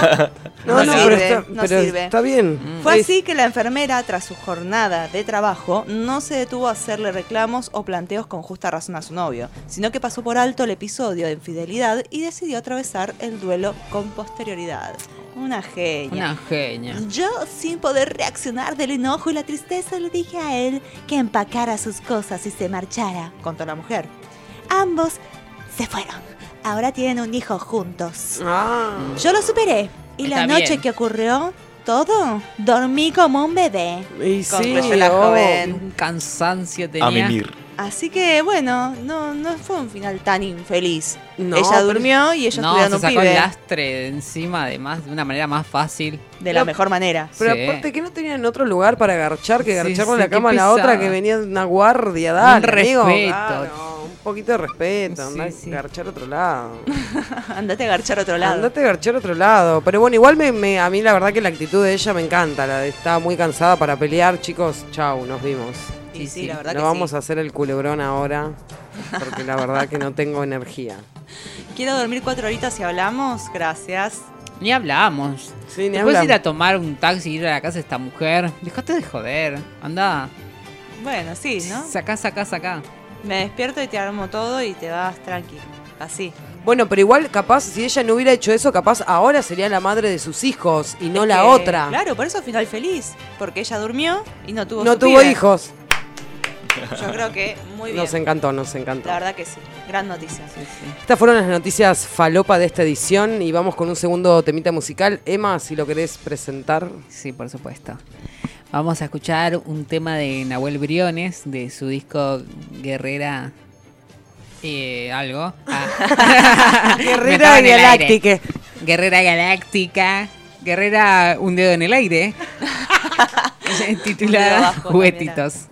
Speaker 1: No,
Speaker 4: No
Speaker 1: no,
Speaker 4: sirve,
Speaker 1: pero, está,
Speaker 4: no
Speaker 1: pero
Speaker 4: sirve.
Speaker 1: está bien.
Speaker 4: Fue
Speaker 1: Es-
Speaker 4: así que la enfermera, tras su jornada de trabajo, no se detuvo a hacerle reclamos o planteos con justa razón a su novio, sino que pasó por alto el episodio de infidelidad y decidió atravesar el duelo con posterioridad. Una genia.
Speaker 9: Una genia.
Speaker 4: Yo, sin poder reaccionar del enojo y la tristeza, le dije a él que empacara sus cosas y se marchara, contó la mujer. Ambos se fueron. Ahora tienen un hijo juntos.
Speaker 1: Ah.
Speaker 4: Yo lo superé. Y la noche
Speaker 9: bien.
Speaker 4: que ocurrió todo, dormí como un bebé.
Speaker 1: Y sí,
Speaker 4: la joven.
Speaker 9: Un cansancio tenía.
Speaker 2: A mimir.
Speaker 4: Así que bueno, no, no fue un final tan infeliz.
Speaker 1: No,
Speaker 4: ella durmió y ellos
Speaker 9: No,
Speaker 4: tuvieron
Speaker 9: se
Speaker 4: un
Speaker 9: sacó
Speaker 4: pibe
Speaker 9: el lastre de encima de, más, de una manera más fácil.
Speaker 4: de la mejor manera.
Speaker 1: Pero
Speaker 9: Sí.
Speaker 1: aparte que no tenían otro lugar para agarchar que
Speaker 9: Sí,
Speaker 1: agarcharle
Speaker 9: sí,
Speaker 1: la
Speaker 9: qué
Speaker 1: cama a la otra
Speaker 9: pesada.
Speaker 1: que venía de una guardia, dale,
Speaker 9: Un
Speaker 1: amigo,
Speaker 9: respeto.
Speaker 1: claro, un poquito de respeto,
Speaker 9: Sí,
Speaker 1: andá
Speaker 9: sí.
Speaker 1: a garchar a otro lado.
Speaker 4: Andate a garchar a otro lado.
Speaker 1: Andate a garchar a otro lado. Pero bueno, igual me, me- a mí la verdad que la actitud de ella me encanta. La de está muy cansada para pelear, chicos. Chau, nos vimos.
Speaker 4: Y
Speaker 9: Sí,
Speaker 4: sí,
Speaker 9: sí.
Speaker 4: la verdad
Speaker 1: No
Speaker 4: que
Speaker 1: vamos
Speaker 4: sí.
Speaker 1: a hacer el culebrón ahora. Porque la verdad que no tengo energía.
Speaker 4: Quiero dormir cuatro horitas y hablamos. Gracias.
Speaker 9: Ni hablamos.
Speaker 1: Sí, ni
Speaker 9: Después
Speaker 1: hablamos.
Speaker 9: ir a tomar un taxi y ir a la casa de esta mujer. Dejate de joder. Anda.
Speaker 4: Bueno, sí, ¿no?
Speaker 9: Sacá, sacá, sacá.
Speaker 4: Me despierto y te armo todo y te vas tranquilo. Así.
Speaker 1: Bueno, pero igual, capaz, si ella no hubiera hecho eso, capaz ahora sería la madre de sus hijos y no
Speaker 4: Es
Speaker 1: la
Speaker 4: que,
Speaker 1: otra.
Speaker 4: Claro, por eso final feliz. Porque ella durmió y no tuvo
Speaker 1: no
Speaker 4: su
Speaker 1: tuvo
Speaker 4: pibe.
Speaker 1: hijos.
Speaker 4: Yo creo que muy bien.
Speaker 1: Nos encantó, nos encantó.
Speaker 4: La verdad que sí. Gran noticia.
Speaker 1: Estas fueron las noticias falopa de esta edición y vamos con un segundo temita musical. Emma, si lo querés presentar.
Speaker 9: Sí, por supuesto. Vamos a escuchar un tema de Nahuel Briones de su disco Guerrera. eh, algo. Ah.
Speaker 1: Guerrera. Galáctica.
Speaker 9: Guerrera Galáctica. Guerrera Un Dedo en el Aire. Titulada Juguetitos.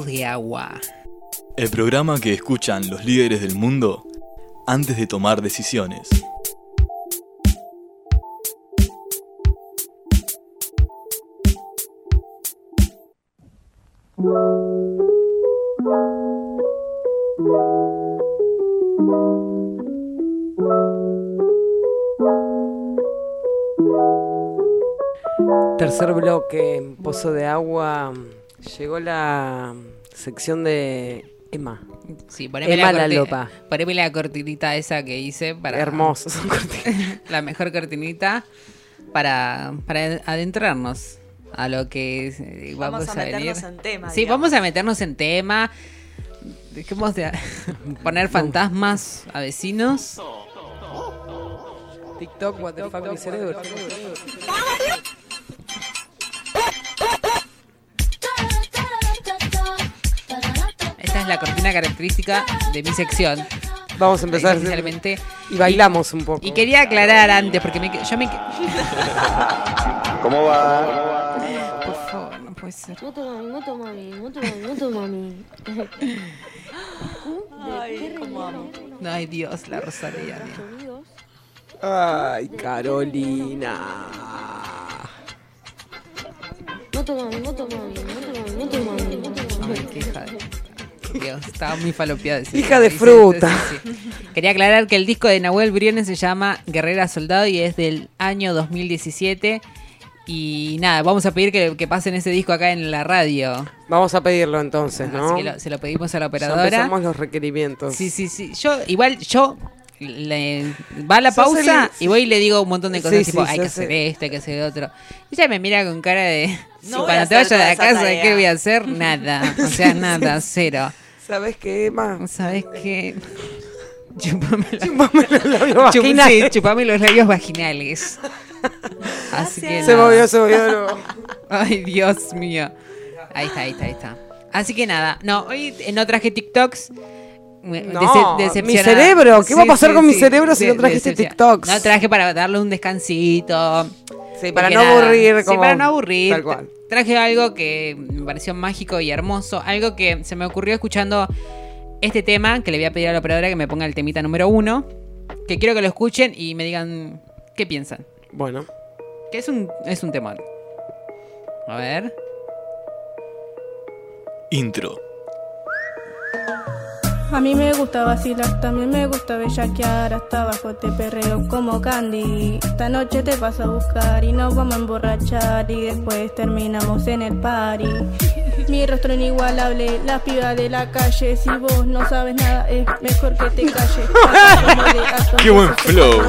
Speaker 10: De
Speaker 3: agua.
Speaker 2: El programa que escuchan los líderes del mundo antes de tomar decisiones.
Speaker 1: Tercer bloque, Pozo de Agua. Llegó la sección de Emma.
Speaker 3: Sí, poneme
Speaker 1: Emma
Speaker 3: la,
Speaker 1: la lopa.
Speaker 3: poneme la cortinita esa que hice para.
Speaker 1: Hermoso.
Speaker 3: la mejor cortinita para, para adentrarnos a lo que es, eh, vamos,
Speaker 4: Vamos a
Speaker 3: a, venir.
Speaker 4: meternos en tema,
Speaker 3: Sí,
Speaker 4: digamos.
Speaker 3: vamos a meternos en tema. Dejemos de poner fantasmas a vecinos.
Speaker 1: TikTok, what the fuck, mi cerebro.
Speaker 3: Es la cortina característica de mi sección.
Speaker 1: Vamos a empezar.
Speaker 3: Inicialmente.
Speaker 1: Y bailamos un poco.
Speaker 3: Y quería aclarar antes, porque me, yo me...
Speaker 11: ¿Cómo va?
Speaker 3: Por favor, no puede ser.
Speaker 12: Moto mami, moto mami, moto mami, moto mami.
Speaker 4: Ay, cómo amo.
Speaker 3: Ay, Dios, la Rosalía.
Speaker 1: Ay, Carolina.
Speaker 12: Moto mami, moto mami, moto mami, moto mami, moto mami.
Speaker 3: Ay, qué hija de... Dios, estaba muy falopeada.
Speaker 1: Hija de
Speaker 3: sí,
Speaker 1: fruta.
Speaker 3: sí, sí. Quería aclarar que el disco de Nahuel Briones se llama Guerrera Soldado y es del año 2017. Y nada, vamos a pedir que, que pasen ese disco acá en la radio.
Speaker 1: Vamos a pedirlo entonces, ¿no?
Speaker 3: Así que lo- se lo pedimos a la
Speaker 1: Ya
Speaker 3: operadora.
Speaker 1: empezamos los requerimientos.
Speaker 3: Sí, sí, sí. Yo, igual, yo le, va a la pausa
Speaker 1: el-
Speaker 3: y voy y le digo un montón de cosas,
Speaker 1: Sí,
Speaker 3: tipo,
Speaker 1: sí,
Speaker 3: hay que hacer
Speaker 1: el-
Speaker 3: esto, hay que hacer otro. Y ella me mira con cara de,
Speaker 4: No
Speaker 3: cuando te
Speaker 4: hacer
Speaker 3: vaya de la casa,
Speaker 4: tarea.
Speaker 3: ¿qué voy a hacer? Nada. O sea, nada, cero.
Speaker 1: ¿Sabes qué, Emma?
Speaker 3: ¿Sabes qué? Chupame, la-
Speaker 1: Chupame los labios vaginales.
Speaker 3: sí, chupame los labios vaginales. Así que
Speaker 1: Se
Speaker 3: nada.
Speaker 1: movió, se movió. no.
Speaker 3: Ay, Dios mío. Ahí está, ahí está, ahí está. Así que nada, no, hoy no traje TikToks.
Speaker 1: No, mi cerebro, ¿qué va a pasar con mi cerebro si no trajiste TikToks?
Speaker 3: No traje para darle un descansito.
Speaker 1: Sí, para no aburrir.
Speaker 3: sí,
Speaker 1: Como...
Speaker 3: para no aburrir.
Speaker 1: Tal cual.
Speaker 3: Traje algo que me pareció mágico y hermoso. Algo que se me ocurrió escuchando este tema, que le voy a pedir a la operadora que me ponga el temita número uno. Que quiero que lo escuchen y me digan qué piensan.
Speaker 1: Bueno.
Speaker 3: Que es un, es un temón. A ver.
Speaker 2: Intro.
Speaker 13: A mí me gusta vacilar, también me gusta bellaquear Hasta abajo te perreo como candy. Esta noche te paso a buscar y nos vamos a emborrachar Y después terminamos en el party. Mi rostro inigualable, las pibas de la calle. Si vos no sabes nada es mejor que te calles.
Speaker 2: Qué buen flow.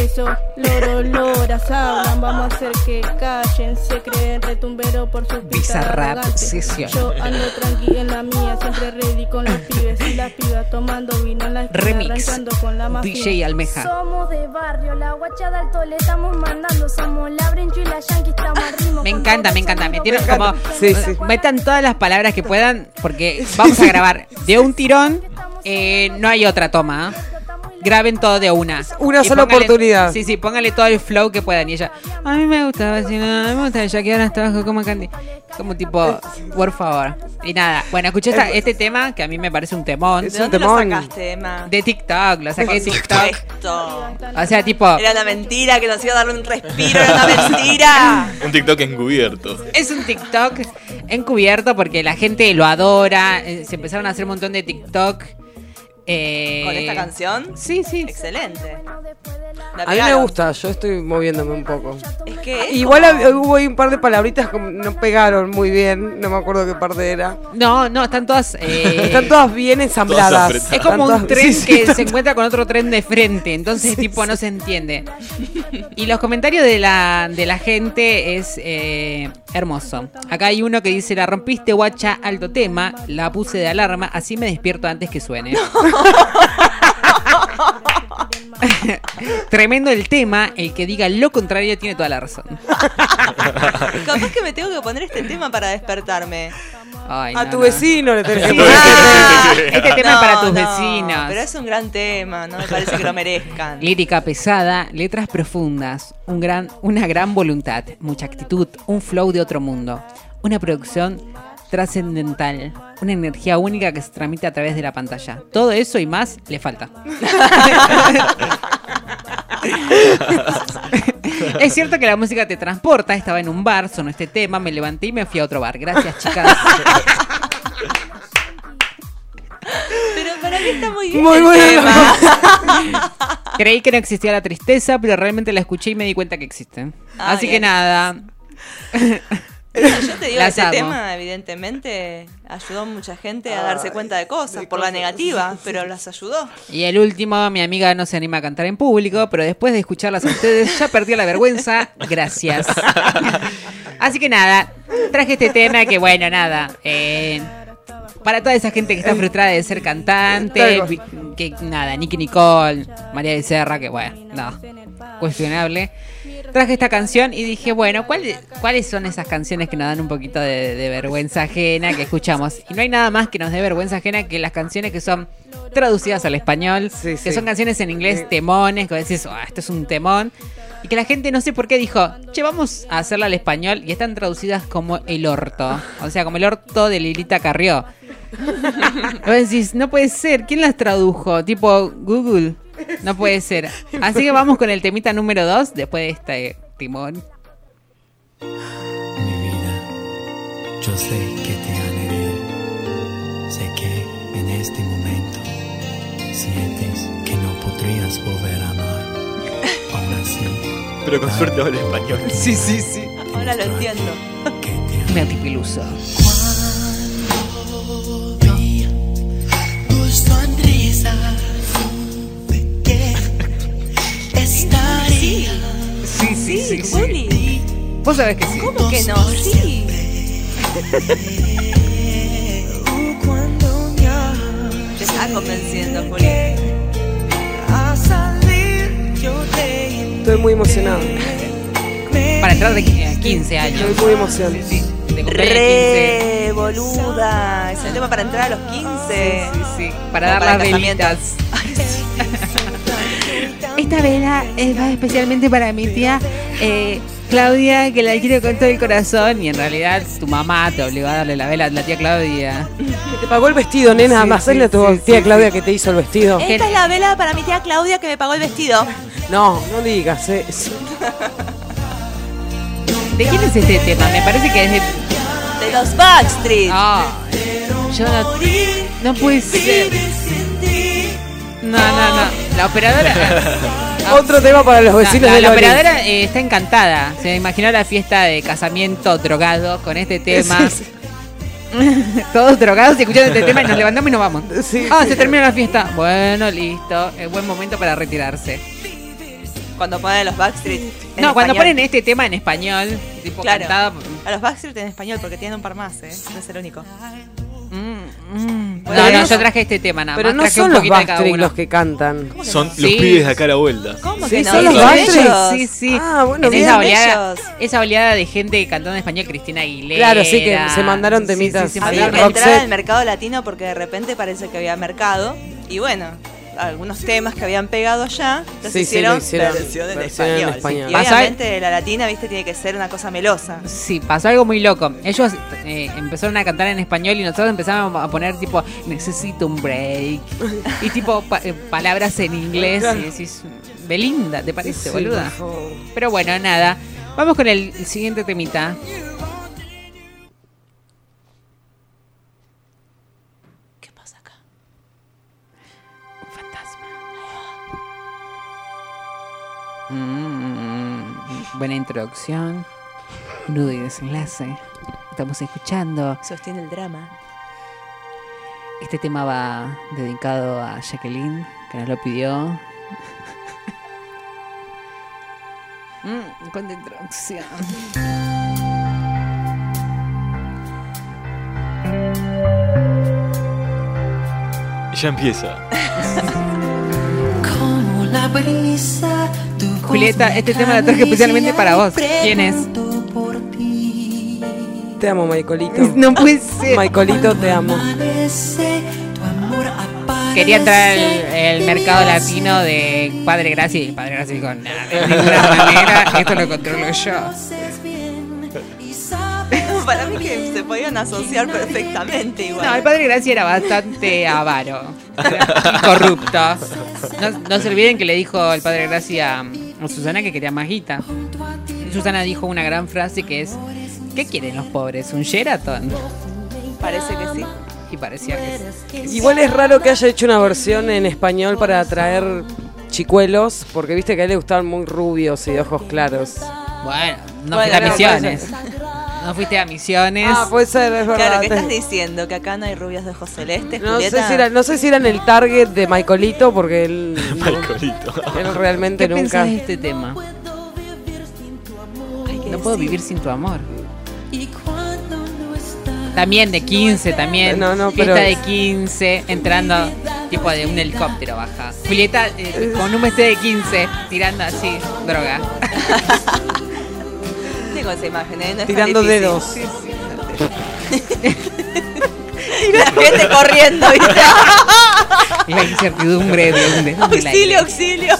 Speaker 13: Eso, loro, loras hablan Vamos a hacer que callen Se creen retumbero por sus pistas
Speaker 3: Bizarrap session.
Speaker 13: Yo ando tranqui en la mía, siempre ready con los pibes y las pibas tomando vino en la esquina,
Speaker 3: Remix.
Speaker 13: con la mafia.
Speaker 3: DJ Almeja.
Speaker 12: Somos de barrio, la guacha de alto le estamos mandando. Somos la Brencho y la Yankee, estamos al ritmo.
Speaker 3: Me encanta, me encanta. Metieron
Speaker 12: pero
Speaker 3: como.
Speaker 1: Sí, sí.
Speaker 3: Metan todas las palabras que puedan, porque vamos a grabar de un tirón. eh, no hay otra toma. ¿ah? Graben todo de una.
Speaker 1: Una
Speaker 3: Y
Speaker 1: sola
Speaker 3: póngale-
Speaker 1: oportunidad.
Speaker 3: Sí, sí, póngale todo el flow que puedan. Y ella, a mí me gusta vacilar, a mí me gusta ya que ahora trabajo como Candy. Como tipo, por favor. Y nada, bueno, escuché esta- este tema que a mí me parece un temón.
Speaker 1: Es
Speaker 4: ¿De
Speaker 1: un
Speaker 4: dónde lo
Speaker 1: temón.
Speaker 4: sacaste, Emma?
Speaker 3: De TikTok, lo saqué de TikTok.
Speaker 4: supuesto.
Speaker 3: O sea, tipo,
Speaker 4: Era una mentira que nos iba a dar un respiro, era una mentira.
Speaker 2: Un TikTok encubierto.
Speaker 3: Es un TikTok encubierto porque la gente lo adora. eh, Se empezaron a hacer un montón de TikTok. Eh,
Speaker 4: ¿Con esta canción?
Speaker 3: Sí, sí.
Speaker 4: Excelente.
Speaker 1: A mí me gusta, yo estoy moviéndome un poco.
Speaker 4: Es que es
Speaker 1: Igual
Speaker 4: como-
Speaker 1: hubo ahí un par de palabritas que no pegaron muy bien, no me acuerdo qué parte era.
Speaker 3: No, no, están todas. eh,
Speaker 1: Están todas bien ensambladas.
Speaker 3: Es como un tren
Speaker 1: sí, sí,
Speaker 3: que
Speaker 1: están-
Speaker 3: se encuentra con otro tren de frente, entonces tipo no se entiende. Y los comentarios de la, de la gente es eh, hermoso. Acá hay uno que dice, la rompiste guacha, alto tema, la puse de alarma, así me despierto antes que suene. Tremendo el tema, el que diga lo contrario tiene toda la razón.
Speaker 4: Capaz que me tengo que poner este tema para despertarme.
Speaker 3: Ay,
Speaker 1: A
Speaker 3: no,
Speaker 1: tu
Speaker 3: no.
Speaker 1: vecino le tenés que poner.
Speaker 4: Ah,
Speaker 3: este tema es para tus
Speaker 4: no,
Speaker 3: vecinos.
Speaker 4: Pero es un gran tema, no me parece que lo merezcan.
Speaker 3: Lírica pesada, letras profundas, un gran, una gran voluntad, mucha actitud, un flow de otro mundo, una producción trascendental, una energía única que se transmite a través de la pantalla. Todo eso y más le falta. es cierto que la música te transporta, estaba en un bar, sonó este tema, me levanté y me fui a otro bar. Gracias, chicas.
Speaker 4: Pero para mí está muy bien
Speaker 1: Muy
Speaker 4: el
Speaker 1: bueno.
Speaker 4: tema.
Speaker 3: Creí que no existía la tristeza, pero realmente la escuché y me di cuenta que existe.
Speaker 4: Ah,
Speaker 3: Así que
Speaker 4: bien. Yo te digo, este
Speaker 3: amo.
Speaker 4: tema evidentemente ayudó a mucha gente a darse cuenta de cosas, por la negativa, pero las ayudó.
Speaker 3: Y el último, mi amiga no se anima a cantar en público, pero después de escucharlas a ustedes ya perdió la vergüenza. Gracias. Así que nada, traje este tema que bueno, nada. eh, para toda esa gente que está frustrada de ser cantante, que nada, Nicky Nicole, María de Serra, que bueno, no, cuestionable. Traje esta canción y dije, bueno, ¿cuál- ¿cuáles son esas canciones que nos dan un poquito de, de vergüenza ajena que escuchamos? Y no hay nada más que nos dé vergüenza ajena que las canciones que son traducidas al español,
Speaker 1: Sí,
Speaker 3: que
Speaker 1: sí.
Speaker 3: son canciones en inglés, temones, que decís, "Ah, esto es un temón. Y que la gente no sé por qué dijo, che, vamos a hacerla al español y están traducidas como el orto. O sea, como el orto de Lilita Carrió. Vos decís, no puede ser, ¿quién las tradujo? Tipo Google. No puede ser. Así que vamos con el temita número 2 después de este timón.
Speaker 8: Mi vida, yo sé que te han herido. Sé que en este momento sientes que no podrías volver a amar. Aún así,
Speaker 2: Pero con suerte habla español.
Speaker 3: Sí, sí, sí.
Speaker 4: Ahora lo entiendo.
Speaker 8: que te amo.
Speaker 3: Me
Speaker 11: tu sonrisa estaría
Speaker 3: Sí, sí, sí. sí.
Speaker 4: Juli,
Speaker 3: Vos sabés que sí.
Speaker 4: ¿cómo que no? Sí. Te está convenciendo, Juli.
Speaker 1: Estoy muy emocionado.
Speaker 3: Para entrar de qui- a 15 años.
Speaker 1: Estoy muy emocionado.
Speaker 3: Cumpleaños 15.
Speaker 4: Re boluda. Es el tema para entrar a los 15.
Speaker 3: Sí, sí. Para
Speaker 4: O
Speaker 3: dar
Speaker 4: para
Speaker 3: las
Speaker 4: el casamiento.
Speaker 3: velitas. Esta vela es va especialmente para mi tía eh, Claudia, que la quiero con todo el corazón. Y en realidad tu mamá te obligó a darle la vela a la tía Claudia.
Speaker 1: Te pagó el vestido, nena.
Speaker 3: Sí,
Speaker 1: Más
Speaker 3: sí,
Speaker 1: a tu
Speaker 3: sí,
Speaker 1: tía
Speaker 3: sí,
Speaker 1: Claudia
Speaker 3: sí.
Speaker 1: que te hizo el vestido.
Speaker 4: Esta es la vela para mi tía Claudia que me pagó el vestido.
Speaker 1: No, no digas eso.
Speaker 3: ¿De quién es este tema? Me parece que es de.
Speaker 4: De los Backstreet.
Speaker 3: Ah, yo no, no puede ser. No, no, no. La operadora.
Speaker 1: Otro tema para los
Speaker 3: No,
Speaker 1: vecinos
Speaker 3: la,
Speaker 1: de
Speaker 3: la
Speaker 1: Loli.
Speaker 3: operadora eh, está encantada. Se imaginó la fiesta de casamiento drogado con este tema.
Speaker 1: Sí,
Speaker 3: Todos drogados y escuchando este tema y nos levantamos y nos vamos.
Speaker 1: Sí,
Speaker 3: ah,
Speaker 1: sí.
Speaker 3: se termina la fiesta. Bueno, listo. Es buen momento para retirarse.
Speaker 4: Cuando ponen los Backstreet. en
Speaker 3: no, cuando ponen este tema en español, tipo
Speaker 4: Claro.
Speaker 3: cantado.
Speaker 4: A los Backstreet en español porque tienen un par más, ¿eh? No es el único.
Speaker 3: Mm, mm.
Speaker 4: Bueno,
Speaker 3: no, no, yo traje este tema nada
Speaker 1: Pero
Speaker 3: más.
Speaker 1: no
Speaker 3: traje
Speaker 1: son
Speaker 3: un
Speaker 1: los Backstreet los que cantan.
Speaker 2: Son los
Speaker 3: Sí.
Speaker 2: pibes de acá a la vuelta.
Speaker 4: ¿Cómo
Speaker 1: Sí,
Speaker 4: que no?
Speaker 1: son los Backstreet.
Speaker 3: Sí, sí.
Speaker 1: Ah, bueno,
Speaker 3: en
Speaker 1: bien.
Speaker 3: esa oleada,
Speaker 4: ellos.
Speaker 3: esa oleada de gente cantando en español, Cristina Aguilera.
Speaker 1: Claro, sí, que se mandaron
Speaker 3: Sí, sí,
Speaker 1: temitas.
Speaker 3: se
Speaker 4: Había
Speaker 3: mandaron-
Speaker 4: que entrar
Speaker 1: Roxette.
Speaker 4: al mercado latino porque de repente parece que había mercado. Y bueno, algunos temas que habían pegado allá, los
Speaker 1: Sí, sí,
Speaker 4: hicieron,
Speaker 1: lo hicieron
Speaker 4: versión en
Speaker 1: versión en
Speaker 4: español.
Speaker 1: español.
Speaker 4: Y
Speaker 3: Pasa-
Speaker 4: obviamente la latina, viste, tiene que ser una cosa melosa.
Speaker 3: Sí, pasó algo muy loco. Ellos eh, empezaron a cantar en español y nosotros empezamos a poner tipo, necesito un break. Y tipo, pa- eh, palabras en inglés. Y decís, Belinda, ¿te parece,
Speaker 1: Sí,
Speaker 3: boluda? Pero bueno, nada. Vamos con el siguiente temita. Mm, buena introducción. Nudo y desenlace. Estamos escuchando.
Speaker 4: Sostiene el drama.
Speaker 3: Este tema va dedicado a Jacqueline, que nos lo pidió. Mm, cuánta introducción.
Speaker 2: Y ya empieza.
Speaker 11: Como la brisa,
Speaker 3: Julieta, este tema lo traje especialmente para vos. ¿Quién es?
Speaker 1: Te amo, Maicolito.
Speaker 3: No puede ser.
Speaker 1: Maicolito, te amo.
Speaker 3: Quería entrar al el mercado latino de Padre Gracia y Padre Gracia dijo, "Nah, de ninguna manera, esto lo controlo yo.
Speaker 4: Para mí que se podían asociar perfectamente igual.
Speaker 3: No, el Padre Gracia era bastante avaro y corrupto. No, no se olviden que le dijo el Padre Gracia a Susana que quería más guita. Y Susana dijo una gran frase que es, ¿qué quieren los pobres? ¿Un Sheraton?
Speaker 4: Parece que sí.
Speaker 3: Y parecía que sí.
Speaker 1: Igual es raro que haya hecho una versión en español para atraer chicuelos, porque viste que a él le gustaban muy rubios y de ojos claros.
Speaker 3: Bueno, no
Speaker 4: Bueno, no,
Speaker 3: misiones. No fuiste a misiones.
Speaker 1: Ah, puede ser, es verdad.
Speaker 4: Claro, ¿qué estás diciendo? ¿Que acá no hay rubias de ojos celestes,
Speaker 1: No sé, si era, no sé si era en el target de Maicolito, porque él,
Speaker 2: Maicolito.
Speaker 1: él realmente
Speaker 3: ¿Qué
Speaker 1: nunca.
Speaker 3: de este tema? No puedo vivir sin tu amor.
Speaker 11: y cuando no estás
Speaker 3: También de 15, también.
Speaker 1: No, no,
Speaker 3: Fiesta
Speaker 1: pero-
Speaker 3: de 15, entrando tipo de un helicóptero baja. Julieta eh, con un vestido de 15, tirando así, droga.
Speaker 4: Tengo esa imagen, ¿eh? No es
Speaker 1: Tirando dedos.
Speaker 4: Y la gente corriendo, ¿viste?
Speaker 3: La incertidumbre de un de de la
Speaker 4: auxilio, auxilio.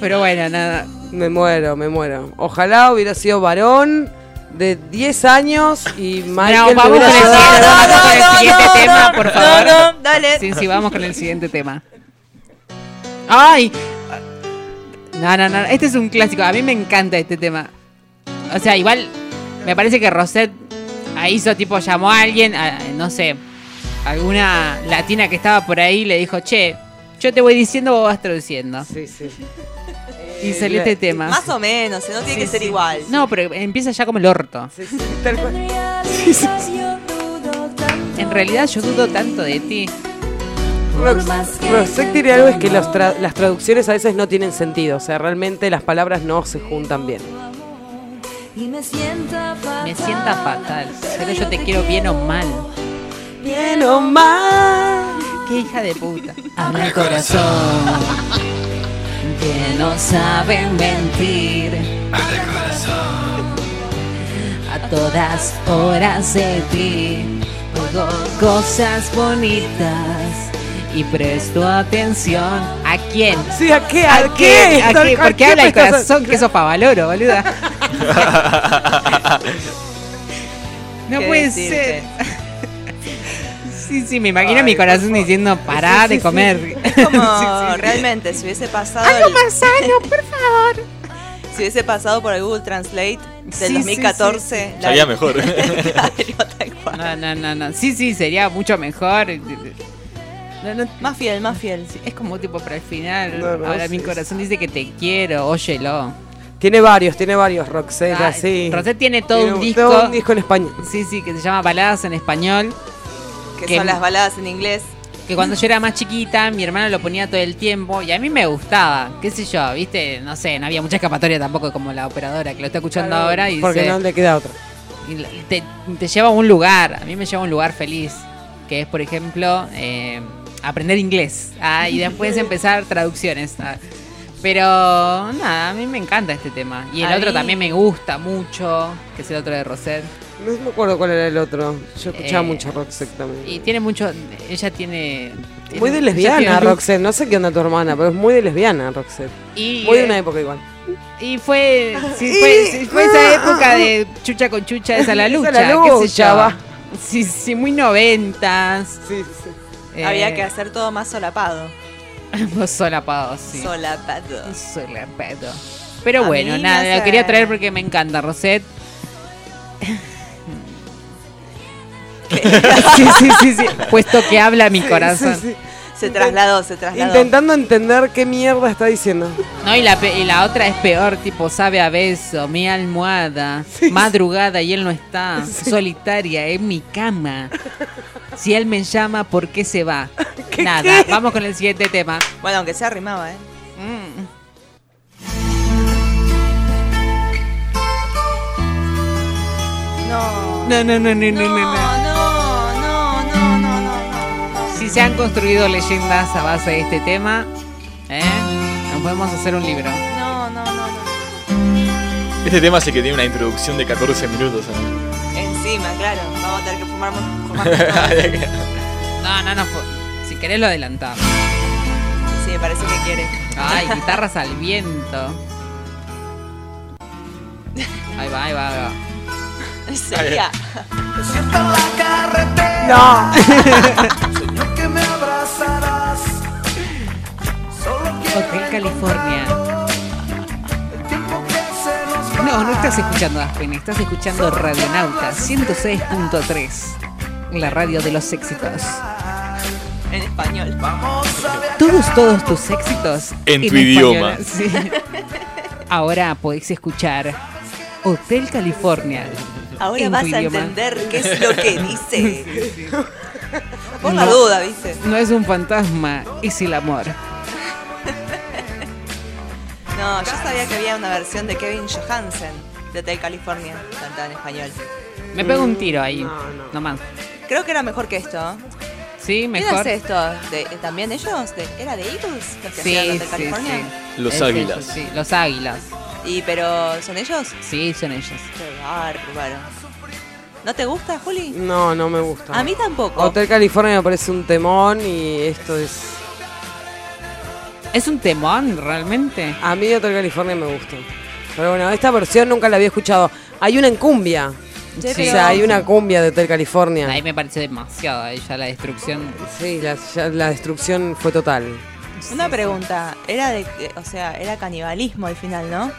Speaker 3: Pero bueno, nada.
Speaker 1: Me muero, me muero. Ojalá hubiera sido varón de 10 años y Michael
Speaker 3: No, vamos con el, siguiente- vamos con el siguiente tema, por favor.
Speaker 4: No, no, dale.
Speaker 3: Sí, sí, vamos con el siguiente tema. ¡Ay! No, no, no. Este es un clásico. A mí me encanta este tema. O sea, igual me parece que Rosette hizo tipo, llamó a alguien, a- no sé, alguna latina que estaba por ahí, le dijo, che, yo te voy diciendo, vos vas traduciendo.
Speaker 1: Sí, sí.
Speaker 3: Y salió este tema.
Speaker 4: Más o menos, no tiene
Speaker 3: Sí,
Speaker 4: que ser
Speaker 3: sí.
Speaker 4: igual.
Speaker 3: No, pero empieza ya como el orto.
Speaker 1: Sí.
Speaker 3: En realidad yo dudo tanto de ti.
Speaker 1: Rox- Rosette tiene algo es que los tra- las traducciones a veces no tienen sentido. O sea, realmente las palabras no se juntan bien.
Speaker 3: Me sienta fatal. Pero yo te quiero bien o mal.
Speaker 1: Bien o mal.
Speaker 3: Qué hija de puta. Habla el corazón. Que no saben mentir. A todas horas de ti. Oigo cosas bonitas. Y presto atención. ¿A quién?
Speaker 1: Sí, ¿a qué? ¿A,
Speaker 3: ¿A
Speaker 1: qué?
Speaker 3: qué? ¿A qué? ¿Por qué habla el corazón? Que eso pa' valoro, boluda. No
Speaker 4: ¿Qué
Speaker 3: puede
Speaker 4: decirte?
Speaker 3: ser. Sí, sí, me imagino mi corazón diciendo, pará
Speaker 1: Sí, sí,
Speaker 3: de
Speaker 1: sí.
Speaker 3: comer.
Speaker 4: Es como
Speaker 3: Sí, sí.
Speaker 4: realmente, si hubiese pasado.
Speaker 3: Algo
Speaker 4: el-
Speaker 3: más sano, por favor.
Speaker 4: Si hubiese pasado por el Google Translate del
Speaker 3: Sí, sí,
Speaker 4: 2014. la-
Speaker 2: Salía mejor.
Speaker 4: Claro, tal cual.
Speaker 3: No, no, no, no. Sí, sí, sería mucho mejor. No, no,
Speaker 4: Más fiel, más fiel.
Speaker 3: sí, es como tipo para el final.
Speaker 1: No, no,
Speaker 3: Ahora
Speaker 1: sí,
Speaker 3: mi
Speaker 1: sí.
Speaker 3: corazón dice que te quiero, óyelo.
Speaker 1: Tiene varios, tiene varios Roxette
Speaker 3: Ah,
Speaker 1: así.
Speaker 3: Rosette tiene todo
Speaker 1: Tiene
Speaker 3: un disco.
Speaker 1: todo un disco en español.
Speaker 3: Sí, sí, que se llama Baladas en Español.
Speaker 4: Que
Speaker 3: Que-
Speaker 4: son las baladas en inglés.
Speaker 3: Que cuando yo era más chiquita, mi hermano lo ponía todo el tiempo y a mí me gustaba. ¿Qué sé yo? ¿Viste? No sé, no había mucha escapatoria tampoco como la operadora que lo está escuchando ahora y
Speaker 1: Porque
Speaker 3: dice-
Speaker 1: no le queda otra.
Speaker 3: te, te lleva a un lugar. A mí me lleva a un lugar feliz. Que es, por ejemplo, eh, aprender inglés. Ah, y después empezar traducciones. ah. Pero nada, a mí me encanta este tema. Y el
Speaker 4: A
Speaker 3: otro
Speaker 4: mí-
Speaker 3: también me gusta mucho, que es el otro de Rosette.
Speaker 1: No me acuerdo cuál era el otro. Yo escuchaba
Speaker 3: Eh,
Speaker 1: mucho Roxette también.
Speaker 3: Y tiene mucho. Ella tiene. tiene-
Speaker 1: Muy de lesbiana, Roxette. No sé qué onda tu hermana, pero es muy de lesbiana, Roxette.
Speaker 3: Y,
Speaker 1: Muy de
Speaker 3: eh,
Speaker 1: una época igual.
Speaker 3: Y fue, sí, fue, sí, fue esa época de chucha con chucha, esa la
Speaker 1: Esa
Speaker 3: lucha,
Speaker 1: la
Speaker 3: qué sé
Speaker 1: lucha,
Speaker 3: yo.
Speaker 1: va.
Speaker 3: Sí, sí, muy noventas.
Speaker 1: Sí, sí.
Speaker 3: Eh,
Speaker 4: Había que hacer todo más solapado.
Speaker 3: Solapado, sí.
Speaker 4: Solapado.
Speaker 3: Solapado. Pero
Speaker 4: A
Speaker 3: bueno, nada,
Speaker 4: hace-
Speaker 3: lo quería traer porque me encanta Rosette. sí, sí, sí, sí. Puesto que habla mi
Speaker 1: Sí,
Speaker 3: corazón.
Speaker 1: sí, sí.
Speaker 4: Se trasladó, se trasladó.
Speaker 1: Intentando entender qué mierda está diciendo.
Speaker 3: No, y la, pe- y la otra es peor, tipo, sabe a beso, mi almohada, madrugada y él no está, solitaria en mi cama. Si él me llama, ¿por qué se va? Nada, vamos con el siguiente tema.
Speaker 4: Bueno, aunque se arrimaba, ¿eh?
Speaker 3: Mm.
Speaker 4: No,
Speaker 3: no. No, no, no, no, no. Si se han construido leyendas a base de este tema, ¿eh? Nos podemos hacer un libro.
Speaker 4: No, no, no, no.
Speaker 2: Este tema sí que tiene una introducción de 14 minutos. ¿no?
Speaker 4: Encima, claro. Vamos a tener que fumar, fumar todo.
Speaker 3: No, no, no. Si querés lo adelantamos.
Speaker 4: Sí, me parece que quiere.
Speaker 3: Ay, guitarras al viento. Ahí va, ahí va, ahí va.
Speaker 4: Sería.
Speaker 1: No.
Speaker 11: Que me abrazarás.
Speaker 3: Hotel California. No, no estás escuchando Aspen, estás escuchando Radionauta 106.3, la radio de los éxitos.
Speaker 4: En español.
Speaker 3: Todos, todos tus éxitos
Speaker 2: En tu
Speaker 3: español,
Speaker 2: idioma.
Speaker 3: sí. Ahora podéis escuchar Hotel California.
Speaker 4: Ahora
Speaker 3: en
Speaker 4: vas
Speaker 3: tu
Speaker 4: a
Speaker 3: idioma.
Speaker 4: entender qué es lo que dice. Por la
Speaker 3: No.
Speaker 4: duda, ¿viste?
Speaker 3: No es un fantasma, es el amor.
Speaker 4: No, yo sabía que había una versión de Kevin Johansen de Hotel California cantada en español.
Speaker 3: Me pego un tiro ahí,
Speaker 1: No, no.
Speaker 3: nomás.
Speaker 4: Creo que era mejor que esto.
Speaker 3: Sí,
Speaker 4: ¿Quién
Speaker 3: mejor.
Speaker 4: hace esto? ¿De- eh, ¿También ellos? ¿De- ¿Era de Eagles los que
Speaker 3: Sí,
Speaker 4: hacían
Speaker 3: sí,
Speaker 4: California?
Speaker 3: sí.
Speaker 2: Los
Speaker 3: Es
Speaker 2: águilas.
Speaker 3: ellos, sí, los águilas.
Speaker 4: ¿Y pero son ellos?
Speaker 3: Sí, son ellos.
Speaker 4: Qué bárbaro. ¿No te gusta, Juli?
Speaker 1: No, no me gusta.
Speaker 4: A mí tampoco.
Speaker 1: Hotel California me parece un temón y esto es.
Speaker 3: ¿Es un temón realmente?
Speaker 1: A mí Hotel California me gusta. Pero bueno, esta versión nunca la había escuchado. Hay una en cumbia.
Speaker 4: Sí,
Speaker 1: O sea, hay una cumbia de Hotel California.
Speaker 3: Ahí me pareció demasiado, ahí ya la destrucción.
Speaker 1: Sí, la, ya la destrucción fue total.
Speaker 4: Una pregunta. Era de, eh, o sea, era canibalismo al final, ¿no? ¿Lo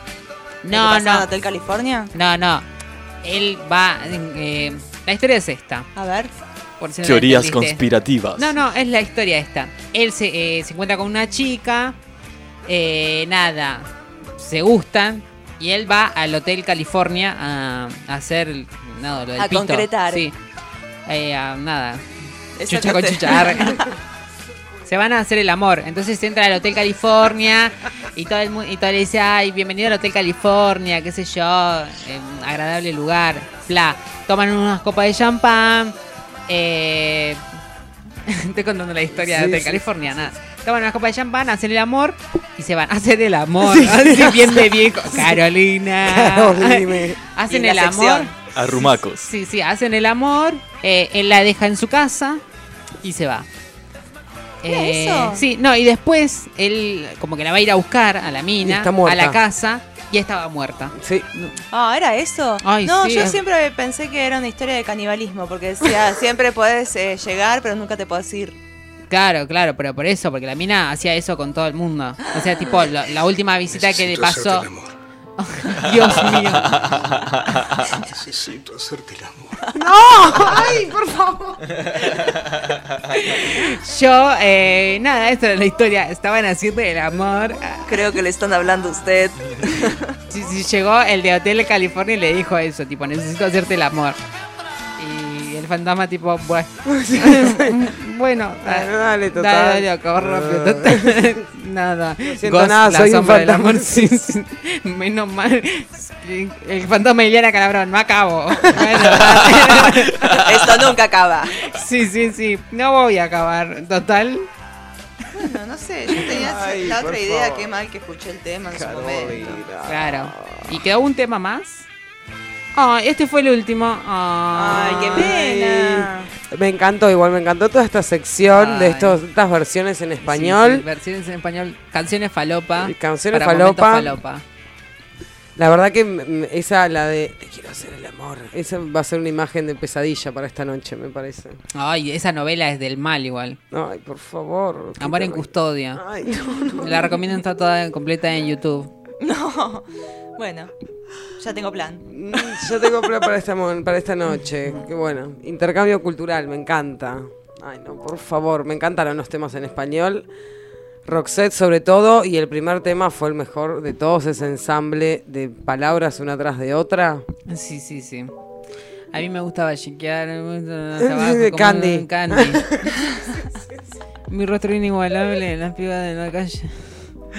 Speaker 4: que
Speaker 3: No, no.
Speaker 4: Hotel California?
Speaker 3: No, no. Él va. eh, la historia es esta.
Speaker 4: A ver.
Speaker 3: Por si no
Speaker 2: Teorías conspirativas.
Speaker 3: No, no, es la historia esta. Él se, eh, se encuentra con una chica. eh, nada. Se gustan. Y él va al Hotel California a, a hacer. Nada, lo del
Speaker 4: A
Speaker 3: pito.
Speaker 4: concretar.
Speaker 3: Sí. Eh, a- nada.
Speaker 4: Eso
Speaker 3: Chucha con
Speaker 4: te-
Speaker 3: chucha. Se van a hacer el amor. Entonces entra al Hotel California y todo el mundo y todo le dice, ay, bienvenido al Hotel California, qué sé yo, eh, agradable lugar. Bla. Toman unas copas de champán. Eh, estoy contando la historia de
Speaker 1: Sí,
Speaker 3: Hotel
Speaker 1: sí.
Speaker 3: California, nada. Toman unas copas de champán, hacen el amor y se van a hacer el amor. Así bien de viejo. Carolina.
Speaker 1: Carolina.
Speaker 3: Hacen el amor.
Speaker 4: sección.
Speaker 2: Arrumacos.
Speaker 3: Sí, sí, hacen el amor. eh, él la deja en su casa y se va. Eh,
Speaker 4: ¿Era eso?
Speaker 3: Sí, no, y después él como que la va a ir a buscar a la mina, a la casa, y estaba muerta.
Speaker 1: Sí.
Speaker 4: Ah, ¿era eso?
Speaker 3: Ay,
Speaker 4: no,
Speaker 3: sí.
Speaker 4: yo siempre pensé que era una historia de canibalismo, porque decía, siempre puedes eh, llegar, pero nunca te puedes ir.
Speaker 3: Claro, claro, pero por eso, porque la mina hacía eso con todo el mundo. O sea, tipo, la, la última visita que le pasó. Dios mío.
Speaker 11: Necesito hacerte el amor.
Speaker 1: ¡No! ¡Ay, por favor!
Speaker 3: Yo, eh, nada, esta era la historia. Estaban haciendo el amor.
Speaker 4: Creo que le están hablando a usted.
Speaker 3: Sí, sí, llegó el de Hotel California y le dijo eso, tipo, necesito hacerte el amor. Y el fantasma, tipo, bueno. bueno,
Speaker 1: dale, total.
Speaker 3: Dale, dale, rápido, total. nada.
Speaker 1: siento
Speaker 3: Ghost,
Speaker 1: nada,
Speaker 3: la
Speaker 1: soy un
Speaker 3: sombra del
Speaker 1: fantasma.
Speaker 3: amor, sí, sí. Menos mal. El fantasma de Liliana Calabrón, no acabo. Bueno.
Speaker 4: Esto nunca acaba.
Speaker 3: sí, sí, sí. No voy a acabar. Total.
Speaker 4: Bueno, no sé, yo tenía
Speaker 1: Ay,
Speaker 4: la otra idea,
Speaker 1: favor.
Speaker 4: qué mal que escuché el tema en su momento.
Speaker 3: Claro. ¿Y quedó un tema más? Ah, este fue el último.
Speaker 4: Ay, qué pena.
Speaker 1: Me encantó, igual me encantó toda esta sección de estos, estas versiones en español.
Speaker 3: sí, versiones en español. Canciones falopa.
Speaker 1: Canciones
Speaker 3: para
Speaker 1: falopa.
Speaker 3: falopa.
Speaker 1: La verdad que esa, la de Te quiero hacer el amor, esa va a ser una imagen de pesadilla para esta noche, me parece.
Speaker 3: Ay, esa novela es del mal igual.
Speaker 1: Ay, por favor.
Speaker 3: Amor en custodia.
Speaker 1: Ay, no, no.
Speaker 3: La recomiendo, está toda completa en YouTube.
Speaker 4: No. Bueno, ya tengo plan.
Speaker 1: Mm, Yo tengo plan para esta, mo- para esta noche. Qué bueno. Intercambio cultural, me encanta. Ay, no, por favor. Me encantan los temas en español. Roxette sobre todo. Y el primer tema fue el mejor de todos. Ese ensamble de palabras una tras de otra.
Speaker 3: Sí, sí, sí. A mí me gustaba como
Speaker 1: Candy.
Speaker 3: Candy. Mi rostro inigualable, las pibas de la calle.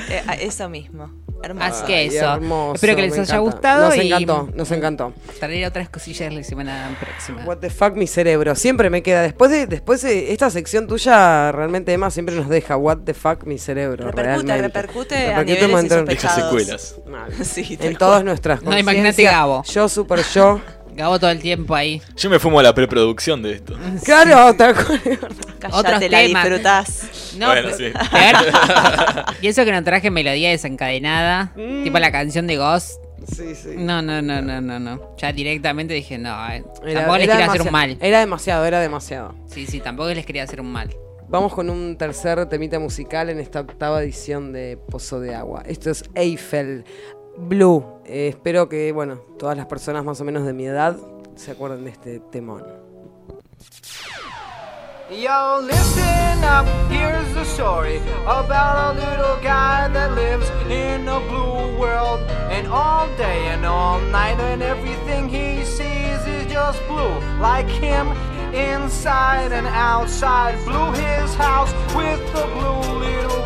Speaker 4: Eh, eso mismo. Hermoso.
Speaker 3: Así que eso.
Speaker 1: hermoso,
Speaker 3: Espero que les haya
Speaker 1: encanta.
Speaker 3: gustado.
Speaker 1: Nos
Speaker 3: y
Speaker 1: encantó, nos encantó.
Speaker 3: Traeré otras cosillas la semana próxima.
Speaker 1: What the fuck, mi cerebro. Siempre me queda. Después de, después de esta sección tuya, realmente Emma siempre nos deja. What the fuck, mi cerebro.
Speaker 4: Repercute,
Speaker 1: realmente.
Speaker 4: repercute a
Speaker 1: Repercute
Speaker 4: niveles.
Speaker 2: Deja secuelas.
Speaker 1: Mal.
Speaker 4: Sí, tal
Speaker 1: en todas nuestras
Speaker 3: No, imagínate
Speaker 1: conciencias.
Speaker 3: Gabo.
Speaker 1: Yo, super yo.
Speaker 3: Gabo todo el tiempo ahí.
Speaker 2: Yo me fumo a la preproducción de esto.
Speaker 1: Claro, cual.
Speaker 3: Otros
Speaker 4: la
Speaker 3: temas.
Speaker 4: disfrutás.
Speaker 3: No,
Speaker 2: Bueno,
Speaker 3: pero-
Speaker 2: sí.
Speaker 3: y eso que no traje melodía desencadenada,
Speaker 1: Mm.
Speaker 3: tipo la canción de Ghost.
Speaker 1: Sí, sí.
Speaker 3: No, no, no, no, no, no. Ya directamente dije, no, eh,
Speaker 1: Era-
Speaker 3: tampoco les quería hacer un mal.
Speaker 1: Era demasiado, era demasiado.
Speaker 3: Sí, sí, tampoco les quería hacer un mal.
Speaker 1: Vamos con un tercer temita musical en esta octava edición de Pozo de Agua. Esto es Eiffel Blue. Eh, espero que, bueno, todas las personas más o menos de mi edad se acuerden de este temón.
Speaker 11: Yo, listen up, here's the story about a little guy that lives in a blue world. And all day and all night, and everything he sees is just blue. Like him, inside and outside. Blue his house with a blue little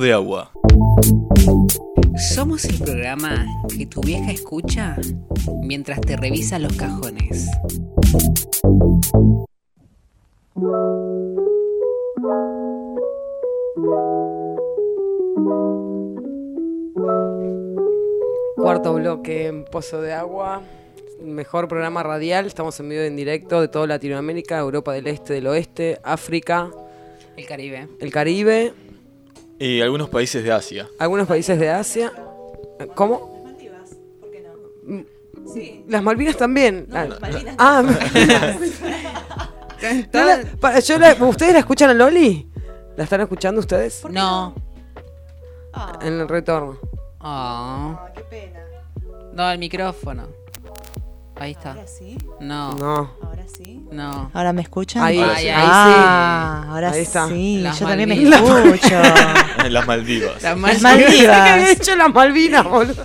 Speaker 2: De agua.
Speaker 3: Somos el programa que tu vieja escucha mientras te revisa los cajones.
Speaker 1: Cuarto bloque en Pozo de Agua. Mejor programa radial. Estamos en vivo en directo de toda Latinoamérica, Europa del Este, del Oeste, África,
Speaker 3: El Caribe.
Speaker 1: el Caribe,
Speaker 2: Y algunos países de Asia.
Speaker 1: algunos países de Asia. ¿Cómo? Mm, Las Malvinas también. Ah,
Speaker 4: Malvinas
Speaker 1: ah, no la- pa- yo la- ¿Ustedes la escuchan a Loli? ¿La están escuchando ustedes?
Speaker 3: No.
Speaker 1: En el retorno.
Speaker 3: Oh.
Speaker 4: qué pena.
Speaker 3: No, el micrófono. Ahí está.
Speaker 4: ¿Ahora sí?
Speaker 3: No.
Speaker 1: No.
Speaker 4: ¿Ahora sí?
Speaker 3: No.
Speaker 4: ¿Ahora me escuchan?
Speaker 1: Ahí, ahí,
Speaker 2: sí.
Speaker 1: sí.
Speaker 4: Ah, ahora
Speaker 1: Ahí está.
Speaker 4: sí.
Speaker 3: Las
Speaker 4: Yo también me escucho.
Speaker 2: Las Maldivas.
Speaker 3: Las
Speaker 4: Las
Speaker 1: ¿Qué había
Speaker 4: Maldivas.
Speaker 1: hecho las Malvinas, boludo?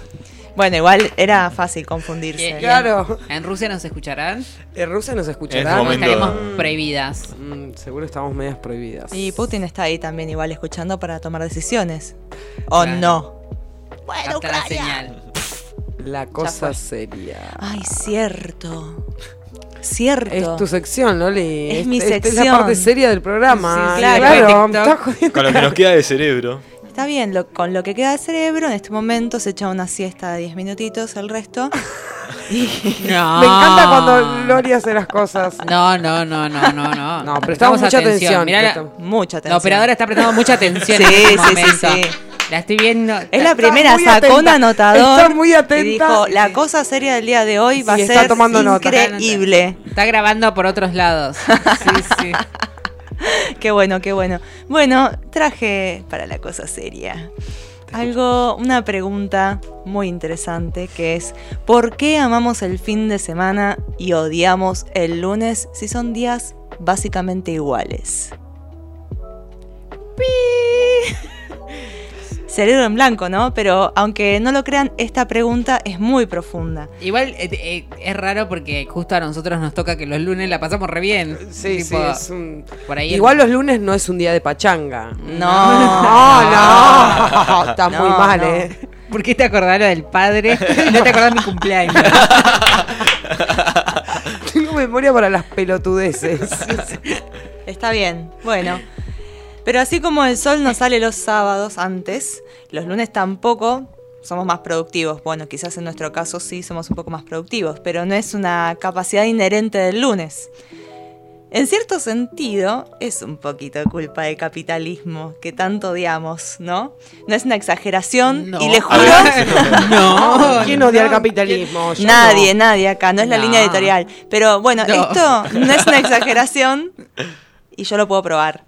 Speaker 4: Bueno, igual era fácil confundirse.
Speaker 3: Bien.
Speaker 1: Claro.
Speaker 3: ¿En Rusia nos escucharán?
Speaker 1: ¿En Rusia nos escucharán?
Speaker 2: este
Speaker 3: ¿O
Speaker 2: momento-
Speaker 3: estaremos prohibidas?
Speaker 1: Mm, seguro estamos medias prohibidas.
Speaker 4: Y Putin está ahí también igual escuchando para tomar decisiones. ¿O
Speaker 3: Claro.
Speaker 4: no? Bueno,
Speaker 3: Hasta la
Speaker 4: Ucrania.
Speaker 3: señal.
Speaker 1: La cosa seria.
Speaker 4: Ay, cierto. Cierto.
Speaker 1: Es tu sección, Loli.
Speaker 4: Es
Speaker 1: Esta-
Speaker 4: mi
Speaker 1: esta Es la
Speaker 4: sección.
Speaker 1: parte seria del programa.
Speaker 4: Sí, sí, claro.
Speaker 1: claro.
Speaker 2: Con lo que nos queda de cerebro.
Speaker 4: Está bien, lo- con lo que queda de cerebro, en este momento se echa una siesta de 10 minutitos, el resto.
Speaker 3: No.
Speaker 1: Me encanta cuando Loli hace las cosas.
Speaker 3: No, no, no, no, no, no.
Speaker 1: No, prestamos mucha atención.
Speaker 3: Mirá, la,
Speaker 1: prestamos-
Speaker 4: Mucha
Speaker 3: la
Speaker 4: atención.
Speaker 3: operadora está prestando mucha atención
Speaker 4: Sí,
Speaker 3: en este
Speaker 4: sí, sí, sí.
Speaker 3: La estoy viendo.
Speaker 4: Es la primera, sacó un anotador.
Speaker 1: Está muy atenta.
Speaker 4: Y dijo, la cosa seria del día de hoy va
Speaker 1: Sí,
Speaker 4: a
Speaker 1: está
Speaker 4: ser
Speaker 1: tomando nota.
Speaker 4: increíble.
Speaker 3: Está grabando por otros lados. Sí, sí.
Speaker 4: Qué bueno, qué bueno. Bueno, traje para la cosa seria. Algo, una pregunta muy interesante que es ¿por qué amamos el fin de semana y odiamos el lunes si son días básicamente iguales? ¡Pi! Cerebro en blanco, ¿no? Pero aunque no lo crean, esta pregunta es muy profunda.
Speaker 3: Igual eh, eh, es raro porque justo a nosotros nos toca que los lunes la pasamos re bien.
Speaker 1: Sí,
Speaker 3: Tipo,
Speaker 1: sí, es un...
Speaker 3: Por ahí
Speaker 1: Igual los lunes no es un día de pachanga.
Speaker 4: No,
Speaker 1: No, no. Está
Speaker 4: No,
Speaker 1: muy mal,
Speaker 4: no.
Speaker 1: ¿eh?
Speaker 3: ¿Por qué te acordás lo del padre? No te acordás mi cumpleaños.
Speaker 1: Tengo memoria para las pelotudeces.
Speaker 4: Está bien, bueno. Pero así como el sol no sale los sábados antes, los lunes tampoco somos más productivos. Bueno, quizás en nuestro caso sí somos un poco más productivos, pero no es una capacidad inherente del lunes. En cierto sentido, es un poquito culpa del capitalismo que tanto odiamos, ¿no? No es una exageración
Speaker 3: No.
Speaker 4: y le juro...
Speaker 2: ver,
Speaker 3: No.
Speaker 1: ¿Quién odia el capitalismo? Yo
Speaker 4: Nadie,
Speaker 1: no.
Speaker 4: nadie acá, no es la
Speaker 3: No.
Speaker 4: línea editorial. Pero bueno,
Speaker 3: No.
Speaker 4: esto no es una exageración y yo lo puedo probar.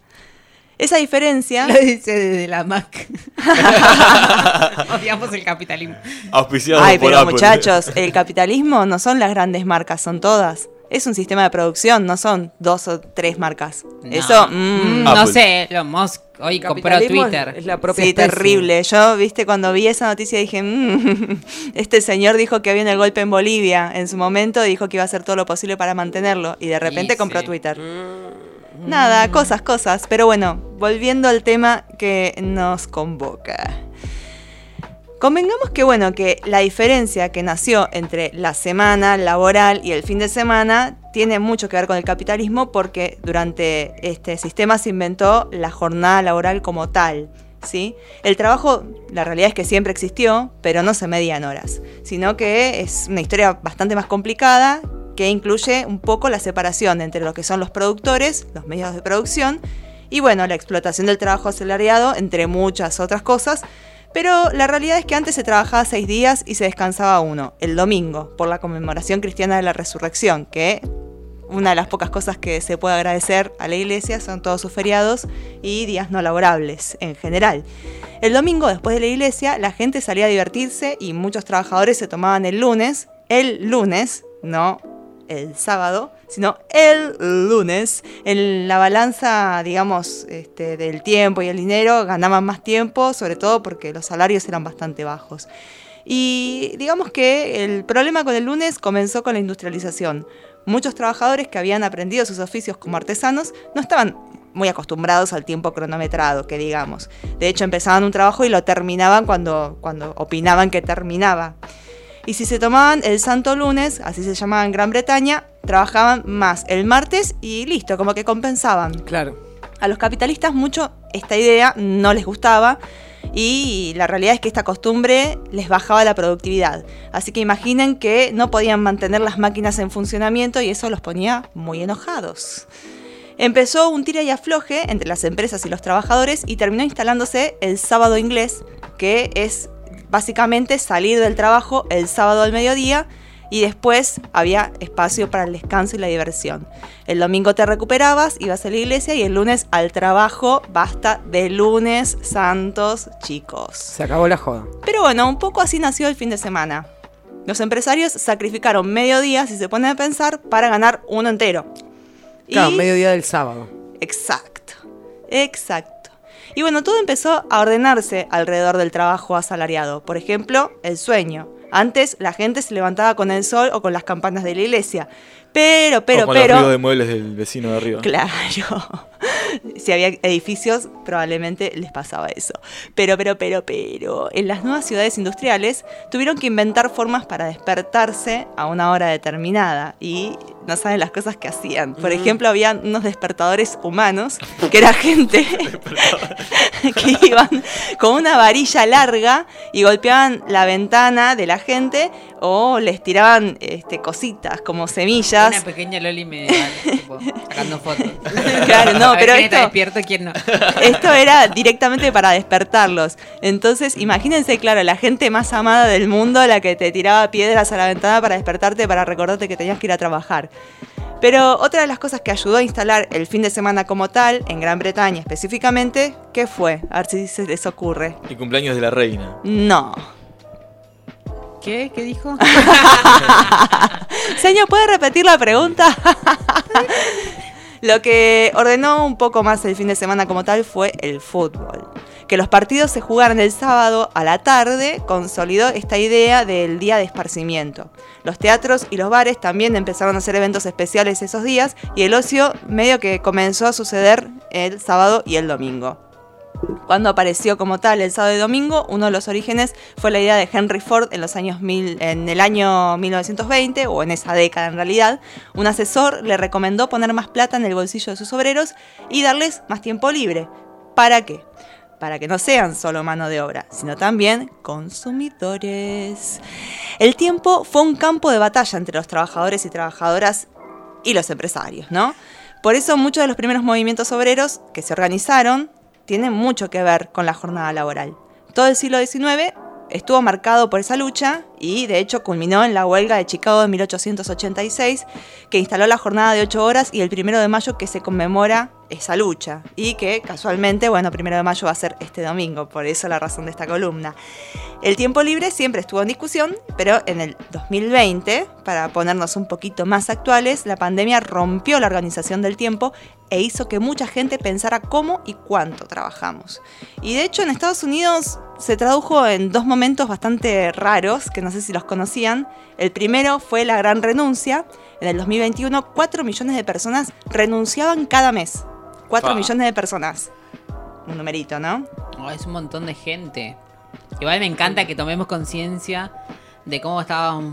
Speaker 4: Esa diferencia...
Speaker 3: Lo dice desde la Mac. Odiamos el capitalismo.
Speaker 2: auspiciado
Speaker 4: Ay,
Speaker 2: por
Speaker 4: pero
Speaker 2: Apple.
Speaker 4: muchachos, el capitalismo no son las grandes marcas, son todas. Es un sistema de producción, no son dos o tres marcas.
Speaker 3: No.
Speaker 4: Eso, mm,
Speaker 3: Mm, no sé, Elon Musk hoy compró
Speaker 1: Capitalismo
Speaker 3: Twitter.
Speaker 1: Es la propia
Speaker 4: sí,
Speaker 1: especie.
Speaker 4: terrible. Yo, viste, cuando vi esa noticia dije, mm, este señor dijo que había el golpe en Bolivia. En su momento dijo que iba a hacer todo lo posible para mantenerlo. Y de repente
Speaker 3: Y
Speaker 4: compró
Speaker 3: sí.
Speaker 4: Twitter. Nada, cosas, cosas. Pero bueno, volviendo al tema que nos convoca. Convengamos que bueno, que la diferencia que nació entre la semana laboral y el fin de semana tiene mucho que ver con el capitalismo porque durante este sistema se inventó la jornada laboral como tal. ¿sí? El trabajo, la realidad es que siempre existió, pero no se medía en horas, sino que es una historia bastante más complicada que incluye un poco la separación entre lo que son los productores, los medios de producción, y bueno, la explotación del trabajo asalariado, entre muchas otras cosas. Pero la realidad es que antes se trabajaba seis días y se descansaba uno, el domingo, por la conmemoración cristiana de la resurrección, que una de las pocas cosas que se puede agradecer a la iglesia son todos sus feriados y días no laborables en general. El domingo, después de la iglesia, la gente salía a divertirse y muchos trabajadores se tomaban el lunes, el lunes, no el sábado, sino el lunes. En la balanza, digamos, este, del tiempo y el dinero, ganaban más tiempo, sobre todo porque los salarios eran bastante bajos. Y digamos que el problema con el lunes comenzó con la industrialización. Muchos trabajadores que habían aprendido sus oficios como artesanos no estaban muy acostumbrados al tiempo cronometrado, que digamos. De hecho, empezaban un trabajo y lo terminaban cuando, cuando opinaban que terminaba. Y si se tomaban el santo lunes, así se llamaba en Gran Bretaña, trabajaban más el martes y listo, como que compensaban.
Speaker 1: Claro.
Speaker 4: A los capitalistas mucho esta idea no les gustaba y la realidad es que esta costumbre les bajaba la productividad. Así que imaginen que no podían mantener las máquinas en funcionamiento y eso los ponía muy enojados. Empezó un tira y afloje entre las empresas y los trabajadores y terminó instalándose el sábado inglés, que es básicamente salir del trabajo el sábado al mediodía y después había espacio para el descanso y la diversión. El domingo te recuperabas, ibas a la iglesia y el lunes al trabajo, basta de lunes santos chicos.
Speaker 1: Se acabó la joda.
Speaker 4: Pero bueno, un poco así nació el fin de semana. Los empresarios sacrificaron medio día, si se ponen a pensar, para ganar uno entero.
Speaker 1: Claro,
Speaker 4: Y-
Speaker 1: mediodía del sábado.
Speaker 4: Exacto, exacto. Y bueno, todo empezó a ordenarse alrededor del trabajo asalariado. Por ejemplo, el sueño. Antes la gente se levantaba con el sol o con las campanas de la iglesia. Pero, pero, pero...
Speaker 2: los ruidos de muebles del vecino de arriba.
Speaker 4: Claro. Si había edificios, probablemente les pasaba eso. Pero, pero, pero, pero, en las nuevas ciudades industriales tuvieron que inventar formas para despertarse a una hora determinada. Y no saben las cosas que hacían. Por ejemplo, había unos despertadores humanos, que era gente que iban con una varilla larga y golpeaban la ventana de la gente o les tiraban este, cositas como semillas.
Speaker 3: Una pequeña Loli medieval, tipo, sacando fotos.
Speaker 4: Claro, no,
Speaker 3: A ver
Speaker 4: pero
Speaker 3: quién está
Speaker 4: esto-
Speaker 3: despierto, quién no.
Speaker 4: Esto era directamente para despertarlos. Entonces, imagínense, claro, la gente más amada del mundo, la que te tiraba piedras a la ventana para despertarte, para recordarte que tenías que ir a trabajar. Pero otra de las cosas que ayudó a instalar el fin de semana como tal, en Gran Bretaña específicamente, ¿qué fue? A ver si se les ocurre.
Speaker 2: El cumpleaños de la reina.
Speaker 4: No.
Speaker 3: ¿Qué? ¿Qué dijo?
Speaker 4: Señor, ¿puede repetir la pregunta? Lo que ordenó un poco más el fin de semana como tal fue el fútbol. Que los partidos se jugaran el sábado a la tarde consolidó esta idea del día de esparcimiento. Los teatros y los bares también empezaron a hacer eventos especiales esos días y el ocio medio que comenzó a suceder el sábado y el domingo. Cuando apareció como tal el sábado y domingo, uno de los orígenes fue la idea de Henry Ford en en el año 1920 o en esa década en realidad. Un asesor le recomendó poner más plata en el bolsillo de sus obreros y darles más tiempo libre. ¿Para qué? Para que no sean solo mano de obra, sino también consumidores. El tiempo fue un campo de batalla entre los trabajadores y trabajadoras y los empresarios, ¿no? Por eso muchos de los primeros movimientos obreros que se organizaron tienen mucho que ver con la jornada laboral. Todo el siglo XIX estuvo marcado por esa lucha y de hecho culminó en la huelga de Chicago de 1886 que instaló la jornada de 8 horas y el primero de mayo que se conmemora esa lucha y que casualmente, bueno, primero de mayo va a ser este domingo, por eso la razón de esta columna. El tiempo libre siempre estuvo en discusión, pero en el 2020, para ponernos un poquito más actuales, la pandemia rompió la organización del tiempo e hizo que mucha gente pensara cómo y cuánto trabajamos. Y de hecho en Estados Unidos se tradujo en dos momentos bastante raros, que no sé si los conocían. El primero fue la gran renuncia. En el 2021, 4 millones de personas renunciaban cada mes. 4
Speaker 3: Fa.
Speaker 4: millones de personas. Un numerito, ¿no?
Speaker 3: Oh, es un montón de gente. Igual me encanta que tomemos conciencia de cómo estábamos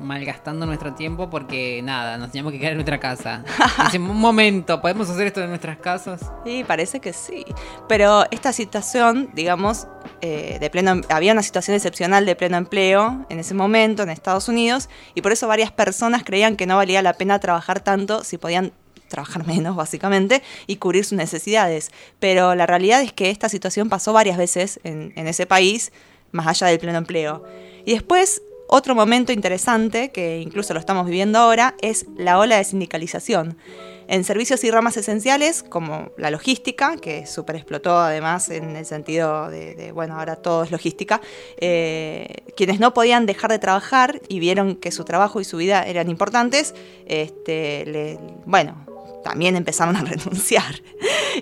Speaker 3: malgastando nuestro tiempo porque nada, nos teníamos que quedar en nuestra casa. Dice, un momento, ¿podemos hacer esto en nuestras casas?
Speaker 4: Sí, parece que sí. Pero esta situación, digamos, eh, de pleno, había una situación excepcional de pleno empleo en ese momento en Estados Unidos y por eso varias personas creían que no valía la pena trabajar tanto si podían trabajar menos, básicamente, y cubrir sus necesidades. Pero la realidad es que esta situación pasó varias veces en, en ese país, más allá del pleno empleo. Y después, otro momento interesante, que incluso lo estamos viviendo ahora, es la ola de sindicalización. En servicios y ramas esenciales, como la logística, que súper explotó además en el sentido de, bueno, ahora todo es logística, eh, quienes no podían dejar de trabajar y vieron que su trabajo y su vida eran importantes, este, bueno, también empezaron a renunciar.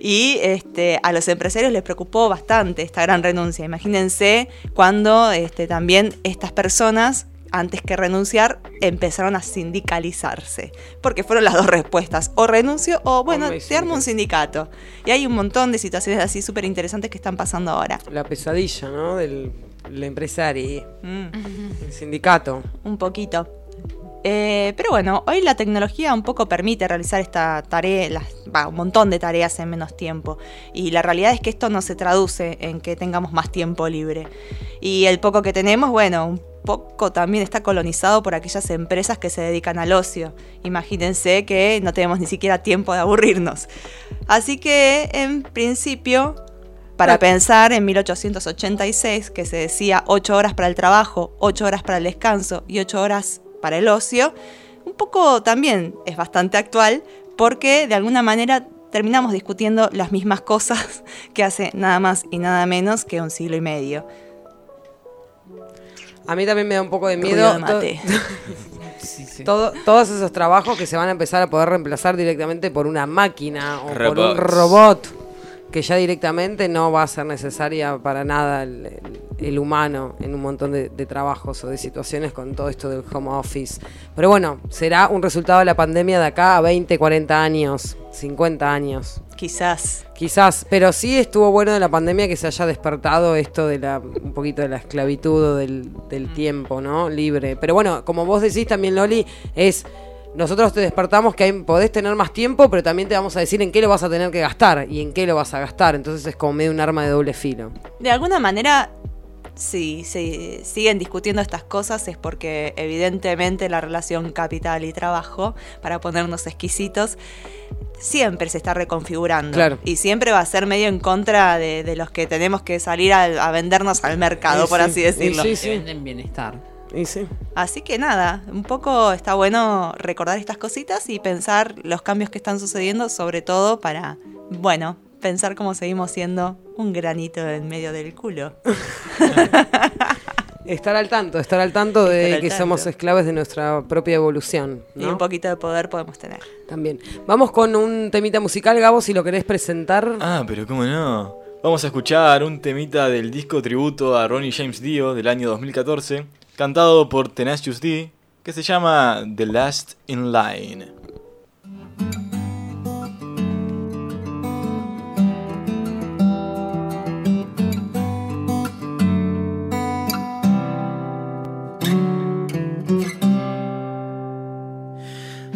Speaker 4: Y este, a los empresarios les preocupó bastante esta gran renuncia. Imagínense cuando este, también estas personas, antes que renunciar, empezaron a sindicalizarse. Porque fueron las dos respuestas. O renuncio o, bueno,
Speaker 1: Hombre,
Speaker 4: te armo un sindicato. Y hay un montón de situaciones así súper interesantes que están pasando ahora.
Speaker 1: La pesadilla, ¿no? Del, del empresario.
Speaker 4: Mm.
Speaker 1: El sindicato.
Speaker 4: Un poquito. Eh, pero bueno, hoy la tecnología un poco permite realizar esta tarea, las- va, un montón de tareas en menos tiempo. Y la realidad es que esto no se traduce en que tengamos más tiempo libre. Y el poco que tenemos, bueno, un poco también está colonizado por aquellas empresas que se dedican al ocio. Imagínense que no tenemos ni siquiera tiempo de aburrirnos. Así que, en principio, para pensar en 1886, que se decía 8 horas para el trabajo, 8 horas para el descanso y 8 horas para el ocio, un poco también es bastante actual porque de alguna manera terminamos discutiendo las mismas cosas que hace nada más y nada menos que un siglo y medio.
Speaker 1: A mí también me da un poco de miedo.
Speaker 4: de mate.
Speaker 1: Todo- todos esos trabajos que se van a empezar a poder reemplazar directamente por una máquina o por un robot que ya directamente no va a ser necesaria para nada el, el- el humano en un montón de, de trabajos o de situaciones con todo esto del home office. Pero bueno, será un resultado de la pandemia de acá a 20, 40 años, 50 años.
Speaker 4: Quizás.
Speaker 1: Quizás, pero sí estuvo bueno de la pandemia que se haya despertado esto de la un poquito de la esclavitud o del, del tiempo, ¿no? Libre. Pero bueno, como vos decís también, Loli, es nosotros te despertamos que hay- podés tener más tiempo, pero también te vamos a decir en qué lo vas a tener que gastar y en qué lo vas a gastar. Entonces es como medio un arma de doble filo.
Speaker 4: De alguna manera, si se siguen discutiendo estas cosas es porque evidentemente la relación capital y trabajo, para ponernos exquisitos, siempre se está reconfigurando.
Speaker 1: Claro.
Speaker 4: Y siempre va a ser medio en contra de, de los que tenemos que salir al- a, vendernos al mercado, por
Speaker 1: sí,
Speaker 4: así decirlo.
Speaker 1: sí,
Speaker 3: Que venden bienestar.
Speaker 1: Y sí.
Speaker 4: Así que nada, un poco está bueno recordar estas cositas y pensar los cambios que están sucediendo, sobre todo para, bueno, pensar cómo seguimos siendo un granito en medio del culo.
Speaker 1: Estar al tanto, estar al tanto de
Speaker 4: al
Speaker 1: que
Speaker 4: tanto.
Speaker 1: somos esclavos de nuestra propia evolución.
Speaker 4: Y un poquito de poder podemos tener.
Speaker 1: También. Vamos con un temita musical, Gabo, si lo querés presentar.
Speaker 2: Ah, pero cómo no. Vamos a escuchar un temita del disco tributo a Ronnie James Dio del año 2014, cantado por Tenacious D, que se llama The Last in Line.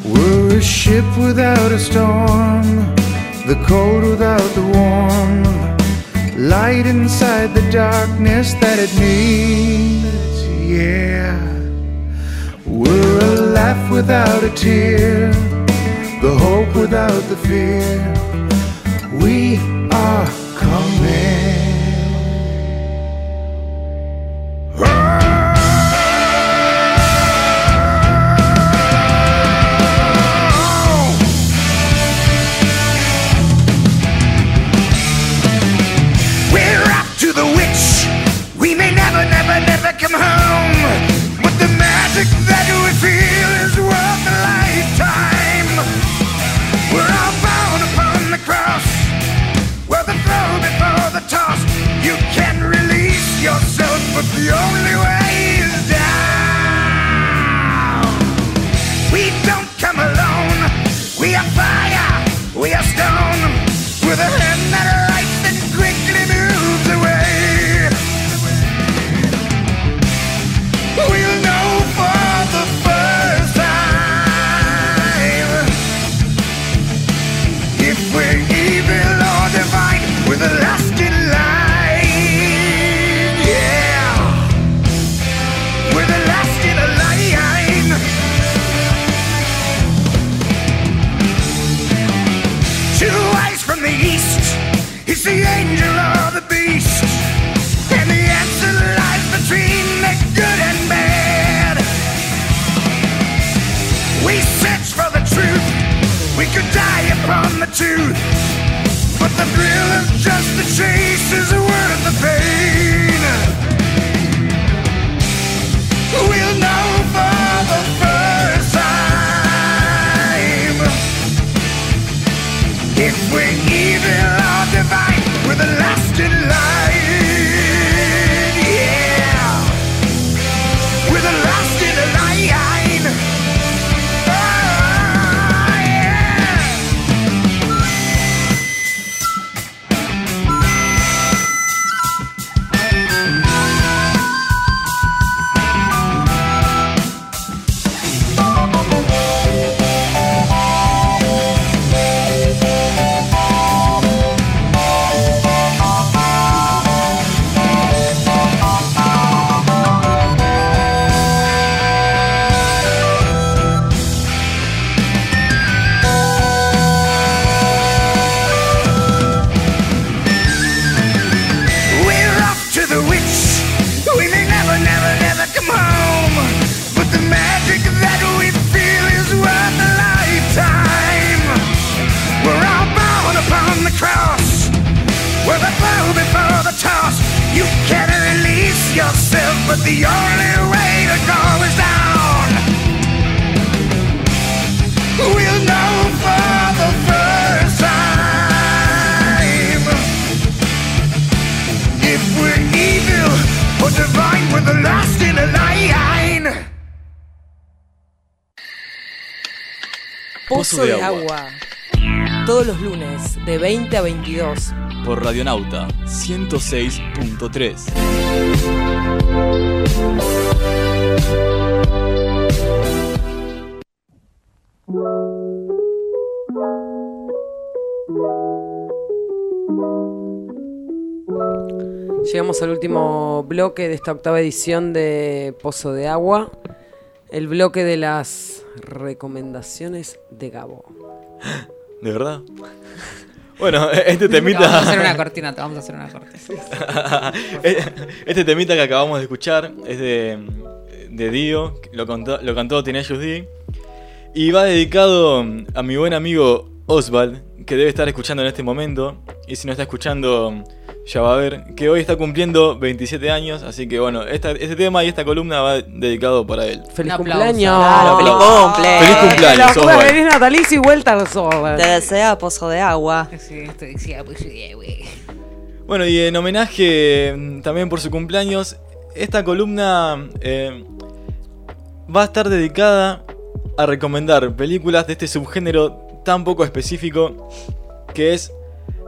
Speaker 14: We're a ship without a storm, the cold without the warm, light inside the darkness that it needs. Yeah, we're a laugh without a tear, the hope without the fear. We are coming.
Speaker 1: 20 a 22.
Speaker 2: Por Radionauta 106.3.
Speaker 1: Llegamos al último bloque de esta octava edición de Pozo de Agua. El bloque de las recomendaciones de Gabo.
Speaker 2: ¿De verdad? Bueno, este temita.
Speaker 3: Vamos a hacer una cortina, te vamos a hacer una cortina.
Speaker 2: este temita que acabamos de escuchar es de, de Dio, lo, contó, lo cantó Tenacious D. Y va dedicado a mi buen amigo Oswald, que debe estar escuchando en este momento. Y si no está escuchando, ya va a ver. Que hoy está cumpliendo 27 años. Así que bueno, esta- este tema y esta columna va dedicado para él.
Speaker 1: ¡Feliz
Speaker 3: Un
Speaker 1: cumpleaños!
Speaker 4: Claro, feliz cumple.
Speaker 2: ¡Feliz cumpleaños,
Speaker 1: La
Speaker 2: Oswald!
Speaker 1: feliz natalicio y vuelta al sol.
Speaker 4: Te desea pozo de agua.
Speaker 3: Sí, esto decía, pues, sí, güey.
Speaker 2: Bueno, y en homenaje mm, también por su cumpleaños, esta columna eh, va a estar dedicada a recomendar películas de este subgénero tan poco específico que es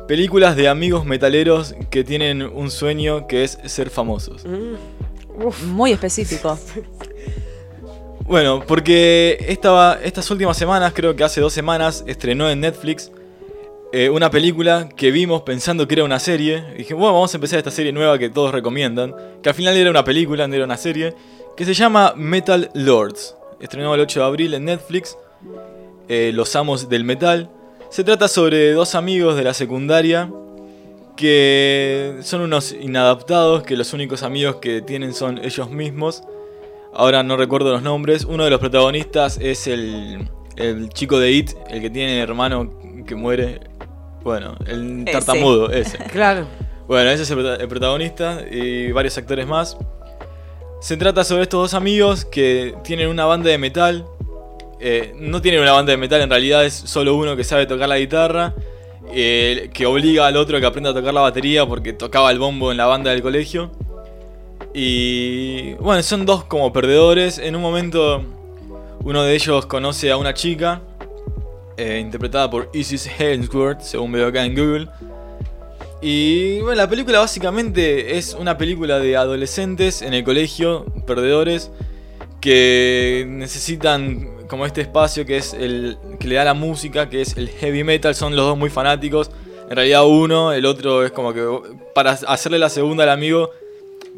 Speaker 2: películas de amigos metaleros que tienen un sueño que es ser famosos.
Speaker 4: Muy específico.
Speaker 2: Bueno, porque esta, estas últimas semanas, creo que hace dos semanas, estrenó en Netflix eh, una película que vimos pensando que era una serie. Y dije, bueno, vamos a empezar esta serie nueva que todos recomiendan. Que al final era una película, no era una serie. Que se llama Metal Lords. Estrenó el 8 de abril en Netflix. eh, Los Amos del Metal. Se trata sobre dos amigos de la secundaria que son unos inadaptados, que los únicos amigos que tienen son ellos mismos. Ahora no recuerdo los nombres. Uno de los protagonistas es el, el chico de It, el que tiene hermano que muere. Bueno, el tartamudo, ese.
Speaker 1: Claro.
Speaker 2: Bueno, ese es el, el protagonista y varios actores más. Se trata sobre estos dos amigos que tienen una banda de metal. Eh, no tienen una banda de metal, en realidad es solo uno que sabe tocar la guitarra. eh, que obliga al otro a que aprenda a tocar la batería porque tocaba el bombo en la banda del colegio. Y bueno, son dos como perdedores. En un momento uno de ellos conoce a una chica, eh, interpretada por Isis Hemsworth, según veo acá en Google. Y bueno, la película básicamente es una película de adolescentes en el colegio, perdedores, que necesitan como este espacio que es el que le da la música, que es el heavy metal, son los dos muy fanáticos. En realidad uno, el otro es como que para hacerle la segunda al amigo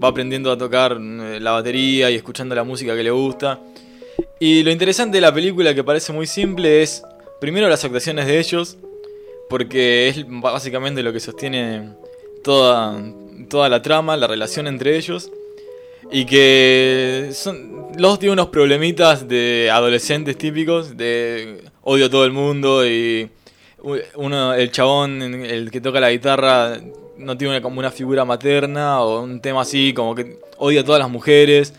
Speaker 2: va aprendiendo a tocar eh, la batería y escuchando la música que le gusta. Y lo interesante de la película que parece muy simple es primero las actuaciones de ellos, porque es básicamente lo que sostiene toda, toda la trama, la relación entre ellos. Y que son, los dos tienen unos problemitas de adolescentes típicos, de odio a todo el mundo y uno, el chabón, el que toca la guitarra, no tiene una- como una figura materna o un tema así, como que odia a todas las mujeres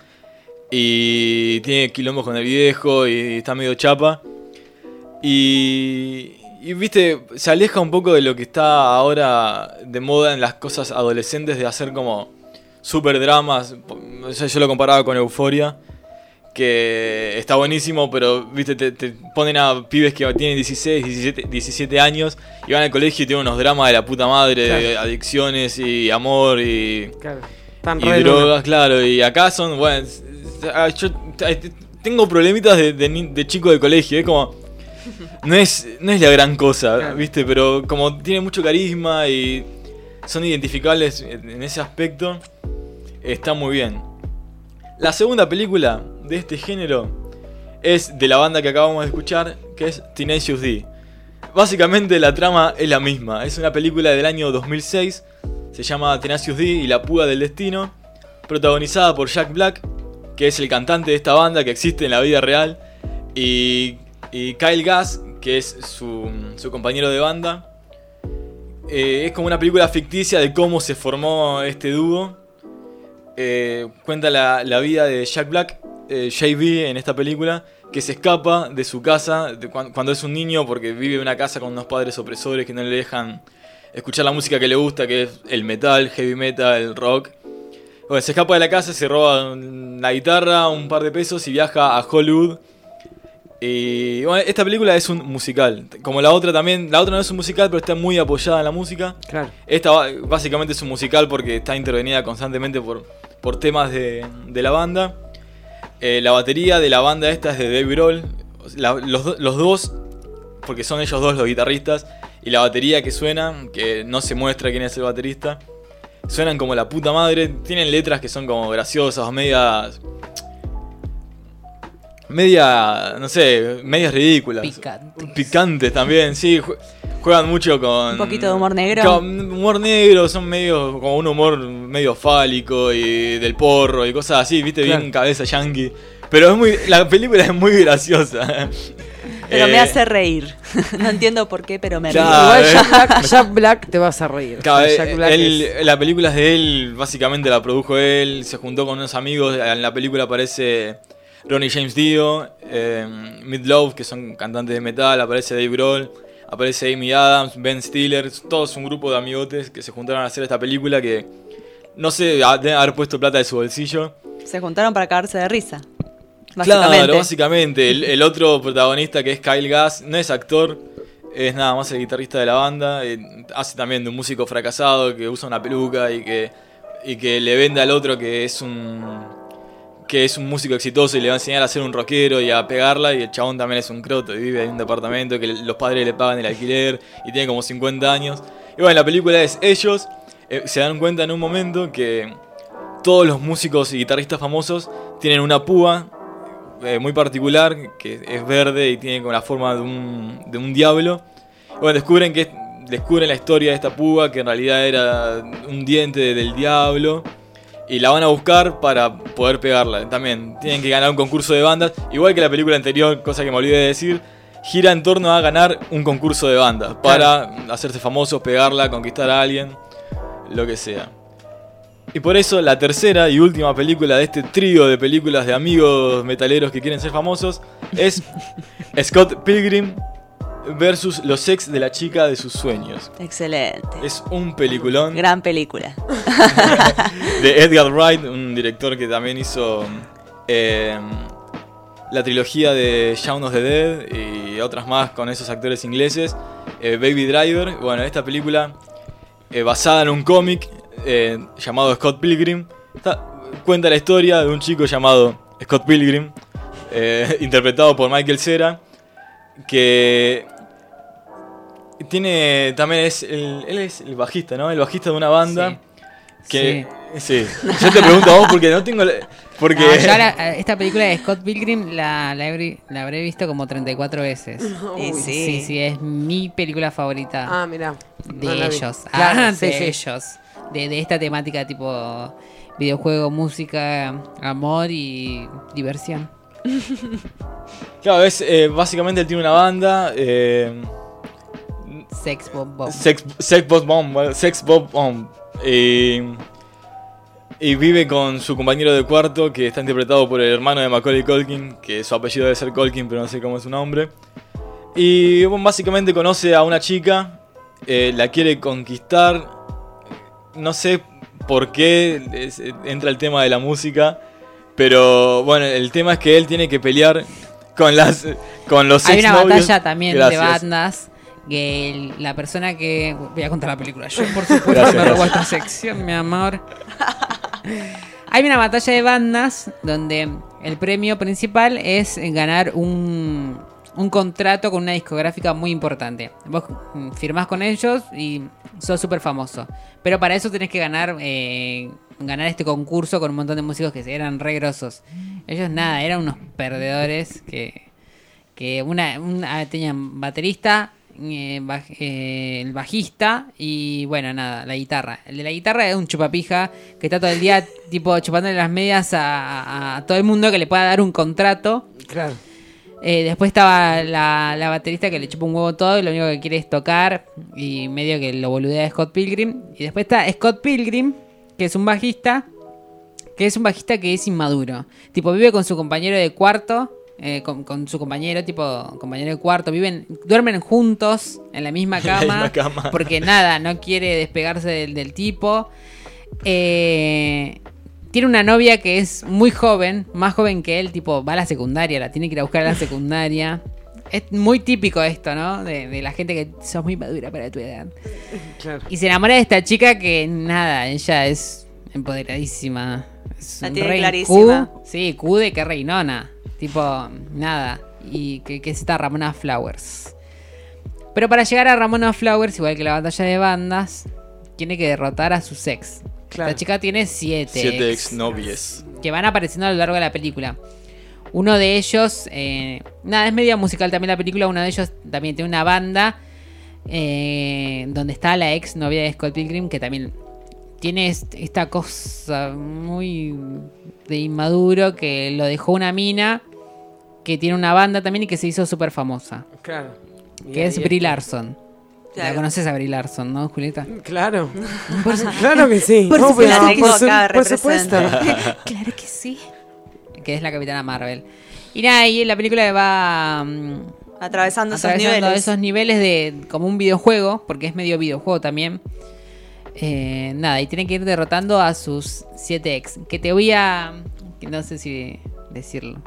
Speaker 2: y tiene quilombos con el viejo y está medio chapa. Y, y, viste, se aleja un poco de lo que está ahora de moda en las cosas adolescentes de hacer como super dramas. O sea, yo lo comparaba con Euforia, que está buenísimo, pero viste, te, te ponen a pibes que tienen 16, 17, 17 años y van al colegio y tienen unos dramas de la puta madre, de adicciones y amor y,
Speaker 1: Claro.
Speaker 2: Y drogas,
Speaker 1: luna.
Speaker 2: claro. Y acá son, bueno, ah, yo tengo problemitas de, de chico de colegio, es como... No es, no es la gran cosa, ¿viste? Pero como tiene mucho carisma y son identificables en ese aspecto, está muy bien. La segunda película de este género es de la banda que acabamos de escuchar, que es Tenacious D. Básicamente la trama es la misma, es una película del año 2006, se llama Tenacious D y la Puga del Destino, protagonizada por Jack Black, que es el cantante de esta banda que existe en la vida real, y, y Kyle Gass, que es su, su compañero de banda. Eh, es como una película ficticia de cómo se formó este dúo. Eh, cuenta la, la vida de Jack Black, eh, JB en esta película, que se escapa de su casa de cuan- cuando es un niño porque vive en una casa con unos padres opresores que no le dejan escuchar la música que le gusta, que es el metal, heavy metal, el rock. Bueno, se escapa de la casa, se roba una guitarra, un par de pesos y viaja a Hollywood. Y bueno, esta película es un musical. Como la otra también, la otra no es un musical, pero está muy apoyada en la música.
Speaker 1: Claro.
Speaker 2: Esta básicamente es un musical porque está intervenida constantemente por, por temas de, de la banda. Eh, la batería de la banda esta es de Dave Grohl. La- los, los dos, porque son ellos dos los guitarristas. Y la batería que suena, que no se muestra quién es el baterista. Suenan como la puta madre. Tienen letras que son como graciosas o medias. Media, no sé, medias ridículas.
Speaker 3: Picantes.
Speaker 2: Picantes también, sí. jue- Juegan mucho con.
Speaker 4: Un poquito de humor negro.
Speaker 2: Con humor negro, son medio. como un humor medio fálico y del porro y cosas así, viste,
Speaker 1: Claro.
Speaker 2: bien cabeza yankee. Pero es muy. La película es muy graciosa.
Speaker 4: Pero me
Speaker 2: Eh,
Speaker 4: hace reír. no entiendo por qué, pero me río.
Speaker 1: Igual
Speaker 2: eh.
Speaker 1: Jack Black, Jack Black te vas a reír.
Speaker 2: Claro,
Speaker 1: Jack
Speaker 2: eh,
Speaker 1: Black
Speaker 2: él-
Speaker 1: es-
Speaker 2: La película es de él, básicamente la produjo él, se juntó con unos amigos, en la película aparece Ronnie James Dio, eh, Midlove, que son cantantes de metal, aparece Dave Grohl, aparece Amy Adams, Ben Stiller, todos un grupo de amigotes que se juntaron a hacer esta película que no sé, deben haber puesto plata de su bolsillo.
Speaker 4: Se juntaron para cagarse de risa. Básicamente.
Speaker 2: Claro, básicamente. El, el otro protagonista que es Kyle Gass no es actor, es nada más el guitarrista de la banda. eh, hace también de un músico fracasado que usa una peluca y que, y que le vende al otro que es un que es un músico exitoso y le va a enseñar a ser un rockero y a pegarla. Y el chabón también es un croto y vive en un departamento que los padres le pagan el alquiler y tiene como 50 años. Y bueno, la película es ellos. eh, se dan cuenta en un momento que todos los músicos y guitarristas famosos tienen una púa eh, muy particular, que es verde y tiene como la forma de un, de un diablo. Y bueno, descubren que descubren la historia de esta púa, que en realidad era un diente del diablo. Y la van a buscar para poder pegarla. También tienen que ganar un concurso de bandas. Igual que la película anterior, cosa que me olvidé de decir. Gira en torno a ganar un concurso de bandas. Para hacerse famosos, pegarla, conquistar a alguien. Lo que sea. Y por eso la tercera y última película de este trío de películas de amigos metaleros que quieren ser famosos es Scott Pilgrim versus los ex de la chica de sus sueños.
Speaker 4: Excelente.
Speaker 2: Es un peliculón
Speaker 4: Gran película.
Speaker 2: de Edgar Wright, un director que también hizo eh, la trilogía de Shaun of the Dead y otras más con esos actores ingleses. Eh, Baby Driver, bueno, esta película eh, basada en un cómic llamado Scott Pilgrim. Está- cuenta la historia de un chico llamado Scott Pilgrim, interpretado por Michael Cera, que tiene también es el, él es el bajista, ¿no? El bajista de una banda que sí. Yo te pregunto a vos porque no tengo porque
Speaker 3: No, yo la- esta película de Scott Pilgrim la, la, habré, la habré visto como 34 veces.
Speaker 4: Y sí.
Speaker 3: sí, sí, es mi película favorita
Speaker 1: Ah, mira.
Speaker 3: de
Speaker 1: No
Speaker 3: ellos.
Speaker 1: Claro,
Speaker 3: Ah,
Speaker 1: sí,
Speaker 3: de
Speaker 1: sí.
Speaker 3: ellos. De, de esta temática tipo videojuego, música, amor y diversión.
Speaker 2: Claro, es, eh, básicamente él tiene una banda. eh,
Speaker 3: Sex Bomb Bomb.
Speaker 2: Sex, Sex Bob Bomb. Sex Bob Bomb. Eh, y vive con su compañero de cuarto, que está interpretado por el hermano de Macaulay Culkin, que su apellido debe ser Culkin, pero no sé cómo es su nombre. Y bueno, básicamente conoce a una chica, eh, la quiere conquistar. No sé por qué es- entra el tema de la música, pero bueno, el tema es que él tiene que pelear con las con los
Speaker 3: Hay una batalla también
Speaker 2: Gracias.
Speaker 3: de bandas. Que el- la persona que. Voy a contar la película yo, por supuesto,
Speaker 2: Gracias,
Speaker 3: me
Speaker 2: gracias.
Speaker 3: esta sección, mi amor. Hay una batalla de bandas donde el premio principal es ganar un, un contrato con una discográfica muy importante. Vos mm, firmás con ellos y sos súper famoso. Pero para eso tenés que ganar eh, ganar este concurso con un montón de músicos que eran re grosos. Ellos nada, eran unos perdedores que, que una, una- tenían baterista, eh, baj- eh, el bajista y bueno, nada, la guitarra. El de la guitarra es un chupapija que está todo el día tipo chupándole las medias a, a- a todo el mundo que le pueda dar un contrato.
Speaker 1: Claro.
Speaker 3: Eh, después estaba la, la baterista que le chupa un huevo todo y lo único que quiere es tocar y medio que lo boludea a Scott Pilgrim. Y después está Scott Pilgrim, que es un bajista, que es un bajista que es inmaduro. Tipo, vive con su compañero de cuarto, eh, con, con su compañero, tipo, compañero de cuarto, viven, duermen juntos en la misma
Speaker 2: la
Speaker 3: cama,
Speaker 2: misma cama.
Speaker 3: porque nada, no quiere despegarse del, del tipo. Eh, tiene una novia que es muy joven, más joven que él, tipo, va a la secundaria, la tiene que ir a buscar a la secundaria. Es muy típico esto, ¿no? De, de la gente que sos muy madura para tu edad.
Speaker 1: Claro.
Speaker 3: Y se enamora de esta chica que nada, ella es empoderadísima. Es
Speaker 4: La
Speaker 3: un
Speaker 4: tiene
Speaker 3: rey
Speaker 4: clarísima.
Speaker 3: Q. Sí, Q de que reinona. Tipo, nada. Y que, que es esta Ramona Flowers. Pero para llegar a Ramona Flowers, igual que la batalla de bandas, tiene que derrotar a sus ex.
Speaker 1: Claro.
Speaker 3: La chica tiene siete,
Speaker 2: Siete
Speaker 3: ex
Speaker 2: exnovies.
Speaker 3: que van apareciendo a lo largo de la película. Uno de ellos, eh, nada, es media musical también la película. Uno de ellos también tiene una banda eh, donde está la ex novia de Scott Pilgrim, que también tiene est- esta cosa muy de inmaduro que lo dejó una mina que tiene una banda también y que se hizo súper famosa.
Speaker 1: Claro. Y
Speaker 3: Que es Brie
Speaker 1: está.
Speaker 3: Larson. La conoces a Brie Larson, ¿no, Julieta?
Speaker 1: Claro. claro que sí.
Speaker 3: Por supuesto
Speaker 4: La tengo
Speaker 1: por, su- por supuesto.
Speaker 3: Claro que sí. Que es la Capitana Marvel. Y nada, y la película va mm,
Speaker 4: Atravesando esos
Speaker 3: atravesando
Speaker 4: niveles.
Speaker 3: esos niveles de como un videojuego, porque es medio videojuego también. Eh, nada, y tienen que ir derrotando a sus siete ex. Que te voy a. que no sé si decirlo.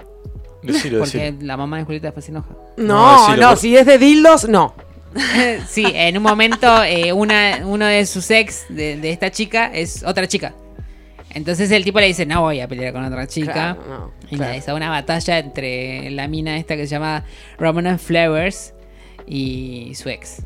Speaker 2: Decilo,
Speaker 3: porque
Speaker 2: decilo.
Speaker 3: la mamá de Julieta después se enoja.
Speaker 2: No,
Speaker 1: No,
Speaker 2: decilo,
Speaker 1: no,
Speaker 2: por-
Speaker 1: si es de dildos, no.
Speaker 3: sí, en un momento eh, una, uno de sus ex de, de esta chica es otra chica. Entonces el tipo le dice, no voy a pelear con otra chica.
Speaker 1: Claro, no,
Speaker 3: y
Speaker 1: claro.
Speaker 3: es una batalla entre la mina esta que se llama Ramona Flowers y su ex.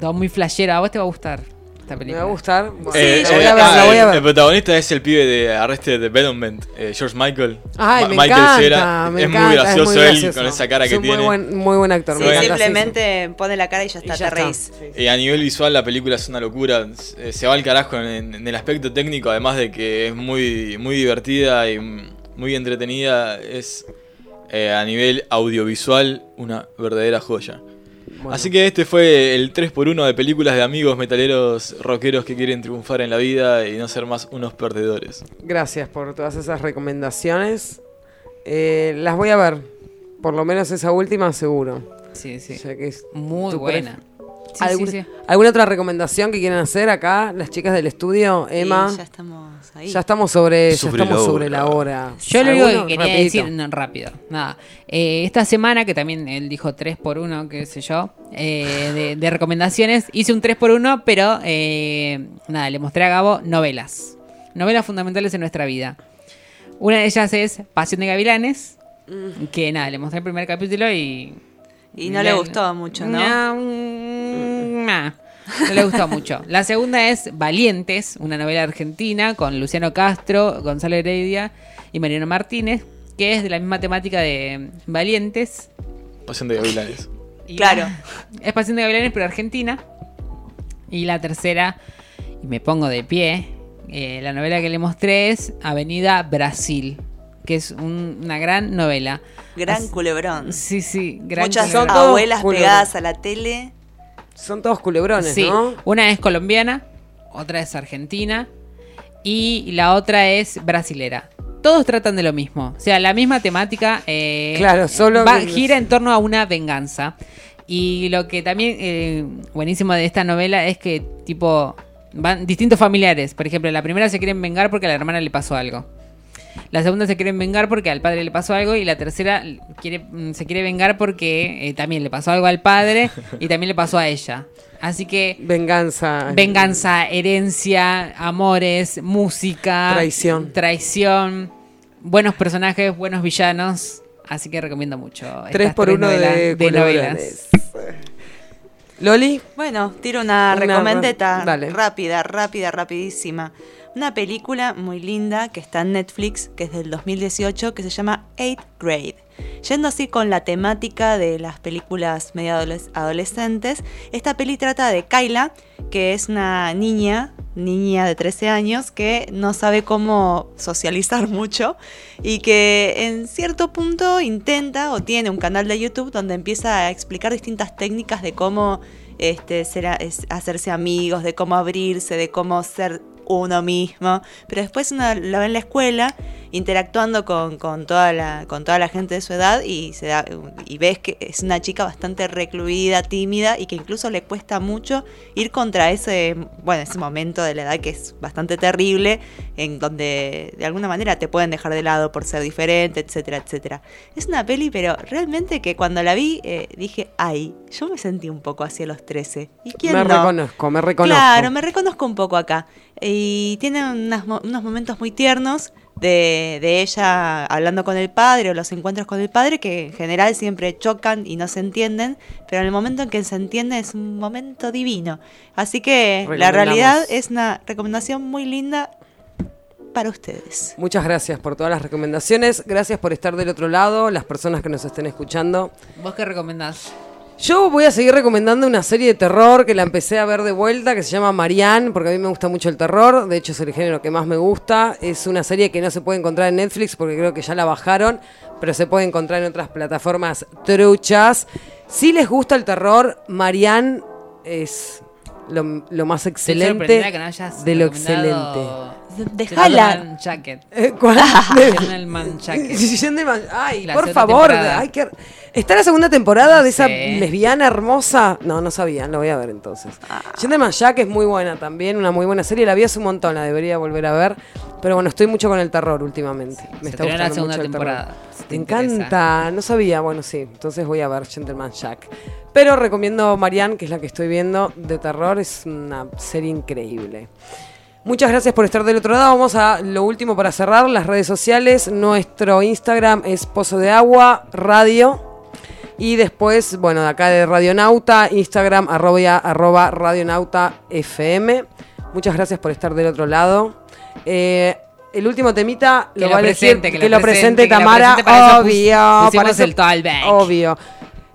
Speaker 3: Todo muy flashero. A vos te va a gustar esta
Speaker 1: Me va a gustar. Bueno,
Speaker 2: Eh,
Speaker 1: la
Speaker 2: eh,
Speaker 1: voy a ver,
Speaker 2: ah,
Speaker 1: la voy a
Speaker 2: el-
Speaker 1: ver.
Speaker 2: El protagonista es el pibe de Arrested Development, eh, George Michael.
Speaker 1: Ay,
Speaker 2: Ma-
Speaker 1: me
Speaker 2: Michael
Speaker 1: encanta,
Speaker 2: Cera.
Speaker 1: me
Speaker 2: es
Speaker 1: encanta,
Speaker 2: muy gracioso
Speaker 1: muy
Speaker 2: él con esa cara
Speaker 1: Es
Speaker 2: que tiene.
Speaker 1: Muy buen, muy buen actor.
Speaker 4: Sí,
Speaker 1: me
Speaker 4: simplemente pone la cara y ya
Speaker 1: Y
Speaker 4: está,
Speaker 1: ya
Speaker 4: te
Speaker 1: está.
Speaker 4: reís.
Speaker 2: Y a nivel visual la película es una locura. Eh, Se va al carajo en, en el aspecto técnico, además de que es muy, muy divertida y muy entretenida. Es eh, a nivel audiovisual una verdadera joya.
Speaker 1: Bueno.
Speaker 2: Así que este fue el 3x1 de películas de amigos metaleros rockeros que quieren triunfar en la vida y no ser más unos perdedores.
Speaker 1: Gracias por todas esas recomendaciones. Eh, las voy a ver. Por lo menos esa última, seguro.
Speaker 3: Sí, sí.
Speaker 1: Ya que es
Speaker 3: Muy buena. Sí, sí,
Speaker 1: ¿Algún-
Speaker 3: sí.
Speaker 1: ¿Alguna otra recomendación que quieran hacer acá, las chicas del estudio? Emma.
Speaker 4: Sí, ya estamos ahí.
Speaker 1: Ya estamos sobre, ya estamos
Speaker 2: la
Speaker 1: sobre
Speaker 2: hora.
Speaker 1: la hora.
Speaker 3: Yo lo único que quería
Speaker 1: Rapidito.
Speaker 3: decir, no, rápido, nada. Eh, esta semana, que también él dijo 3 por 1 qué sé yo, eh, de, de recomendaciones, hice un 3 por 1 pero eh, nada, le mostré a Gabo novelas. Novelas fundamentales en nuestra vida. Una de ellas es Pasión de Gavilanes, que nada, le mostré el primer capítulo y...
Speaker 4: Y no le gustó mucho, ¿no?
Speaker 3: No, mm, nah, no le gustó mucho. La segunda es Valientes, una novela argentina con Luciano Castro, Gonzalo Heredia y Mariano Martínez, que es de la misma temática de Valientes.
Speaker 2: Pasión de Gavilanes.
Speaker 3: Y
Speaker 4: Claro.
Speaker 3: la- es Pasión de Gavilanes, pero argentina. Y la tercera, y me pongo de pie, eh, la novela que le mostré es Avenida Brasil, que es un- una gran novela.
Speaker 4: Gran
Speaker 3: As-
Speaker 4: culebrón.
Speaker 3: Sí, sí, gran
Speaker 4: Muchas
Speaker 3: culebrón.
Speaker 4: Abuelas
Speaker 1: culebrón.
Speaker 4: pegadas a la tele
Speaker 1: Son todos culebrones,
Speaker 3: Sí,
Speaker 1: ¿no?
Speaker 3: una es colombiana, otra es argentina y la otra es brasilera. Todos tratan de lo mismo, o sea, la misma temática. eh,
Speaker 1: Claro, solo-
Speaker 3: va- gira en torno a una venganza. Y lo que también eh, buenísimo de esta novela es que tipo van distintos familiares. Por ejemplo, la primera se quieren vengar porque a la hermana le pasó algo. La segunda se quieren vengar porque al padre le pasó algo y la tercera quiere, mm, se quiere vengar porque eh, también le pasó algo al padre y también le pasó a ella. Así que
Speaker 1: Venganza.
Speaker 3: venganza, herencia, amores, música,
Speaker 1: Traición.
Speaker 3: traición, buenos personajes, buenos villanos. Así que recomiendo mucho.
Speaker 1: Tres
Speaker 3: estas
Speaker 1: por
Speaker 3: tres
Speaker 1: uno
Speaker 3: novelas-
Speaker 1: de,
Speaker 3: de novelas.
Speaker 1: Loli.
Speaker 4: Bueno, tiro una,
Speaker 1: Una
Speaker 4: recomendeta rápida, rápida, rapidísima. Una película muy linda que está en Netflix, que es del 2018, que se llama Eighth Grade. Yendo así con la temática de las películas medio adoles- adolescentes, esta peli trata de Kyla, que es una niña, niña de 13 años, que no sabe cómo socializar mucho y que en cierto punto intenta o tiene un canal de YouTube donde empieza a explicar distintas técnicas de cómo este, ser hacerse amigos, de cómo abrirse, de cómo ser uno mismo. Pero después uno lo ve en la escuela interactuando con, con toda la, con toda la gente de su edad y, se da, y ves que es una chica bastante recluida, tímida y que incluso le cuesta mucho ir contra ese, bueno, ese momento de la edad que es bastante terrible, en donde de alguna manera te pueden dejar de lado por ser diferente, etcétera, etcétera. Es una peli, pero realmente que cuando la vi eh, dije, ay, yo me sentí un poco hacia los 13. ¿Y quién
Speaker 1: Me
Speaker 4: no?
Speaker 1: reconozco, me reconozco.
Speaker 4: Claro, me reconozco un poco acá. Y tiene unas unos momentos muy tiernos de, de ella hablando con el padre o los encuentros con el padre que en general siempre chocan y no se entienden, pero en el momento en que se entiende es un momento divino. Así que la realidad es una recomendación muy linda para ustedes.
Speaker 1: Muchas gracias por todas las recomendaciones. Gracias por estar del otro lado, las personas que nos estén escuchando.
Speaker 3: ¿Vos qué recomendás?
Speaker 1: Yo voy a seguir recomendando una serie de terror que la empecé a ver de vuelta, que se llama Marianne, porque a mí me gusta mucho el terror. De hecho, es el género que más me gusta. Es una serie que no se puede encontrar en Netflix porque creo que ya la bajaron, pero se puede encontrar en otras plataformas truchas. Si les gusta el terror, Marianne es lo, lo más excelente
Speaker 3: sorprendida que no hayas
Speaker 1: de lo excelente.
Speaker 4: Dejala.
Speaker 3: Gentleman Jacket.
Speaker 1: Eh, ¿cuál?
Speaker 3: Gentleman Jacket.
Speaker 1: Gentleman- Ay,
Speaker 3: La
Speaker 1: por favor.
Speaker 3: temporada.
Speaker 1: Hay que... ¿Está la segunda temporada de esa
Speaker 3: sé.
Speaker 1: lesbiana hermosa? No, no sabía, lo voy a ver entonces.
Speaker 3: Ah.
Speaker 1: Gentleman Jack es muy buena también, una muy buena serie. La vi hace un montón, la debería volver a ver. Pero bueno, estoy mucho con el terror últimamente. Me
Speaker 3: se
Speaker 1: está
Speaker 3: estrenó la
Speaker 1: gustando
Speaker 3: segunda
Speaker 1: mucho el terror.
Speaker 3: temporada, si te
Speaker 1: Me
Speaker 3: interesa.
Speaker 1: encanta, no sabía, bueno, sí. Entonces voy a ver Gentleman Jack. Pero recomiendo Marianne, que es la que estoy viendo de terror. Es una serie increíble. Muchas gracias por estar del otro lado. Vamos a lo último para cerrar, las redes sociales. Nuestro Instagram es Pozo de Agua Radio. Y después, bueno, de acá de Radionauta, Instagram arroba, arroba Radionauta FM. Muchas gracias por estar del otro lado. Eh, el último temita
Speaker 3: Que
Speaker 1: lo, va a
Speaker 3: presente, que lo presente, lo
Speaker 1: Tamara,
Speaker 3: presente, para
Speaker 1: obvio. para eso-
Speaker 3: el.
Speaker 1: Obvio.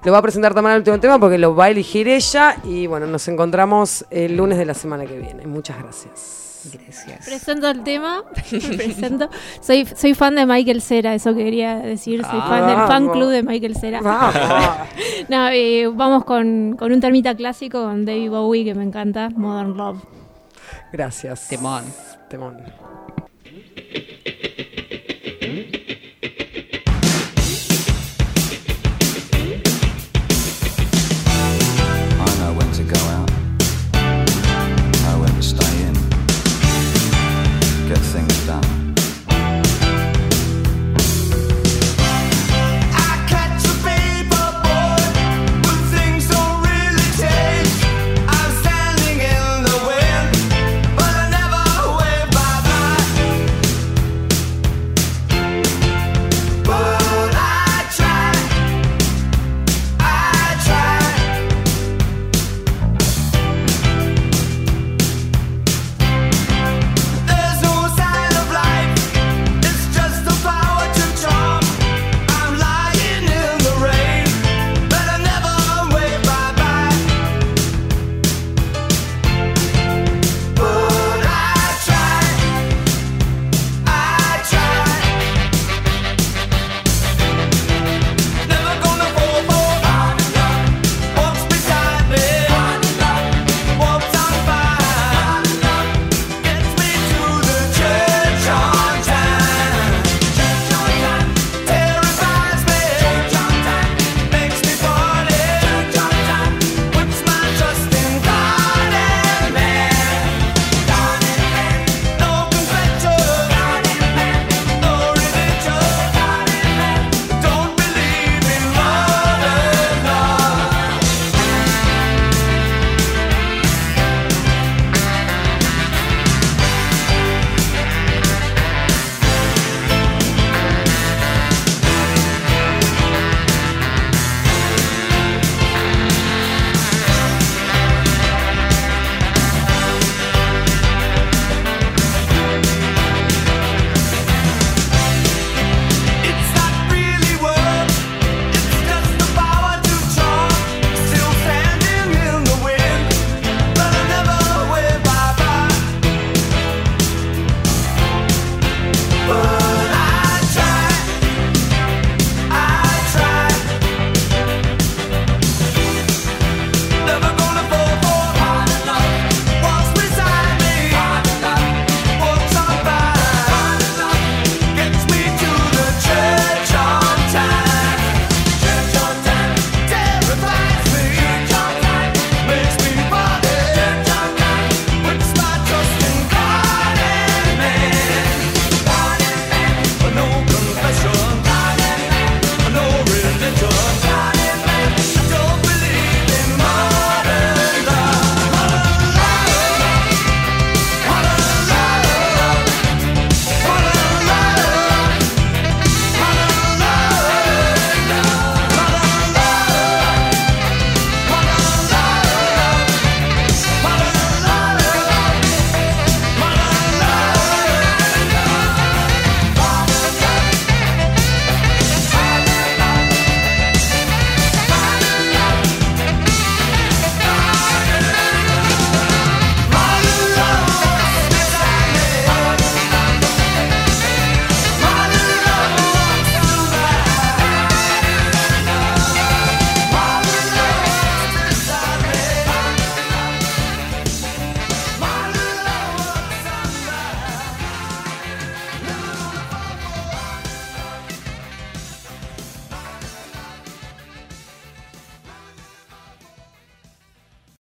Speaker 1: Lo va a presentar Tamara el último tema porque lo va a elegir ella. Y bueno, nos encontramos el lunes de la semana que viene. Muchas gracias.
Speaker 3: Gracias.
Speaker 5: Presento el tema. Presento. Soy, soy fan de Michael Cera, eso quería decir. Soy fan del fan club de Michael Cera.
Speaker 1: Vamos.
Speaker 5: no, eh, vamos con, con un termita clásico con David Bowie que me encanta, Modern Love.
Speaker 1: Gracias.
Speaker 3: Temón.
Speaker 1: Temón.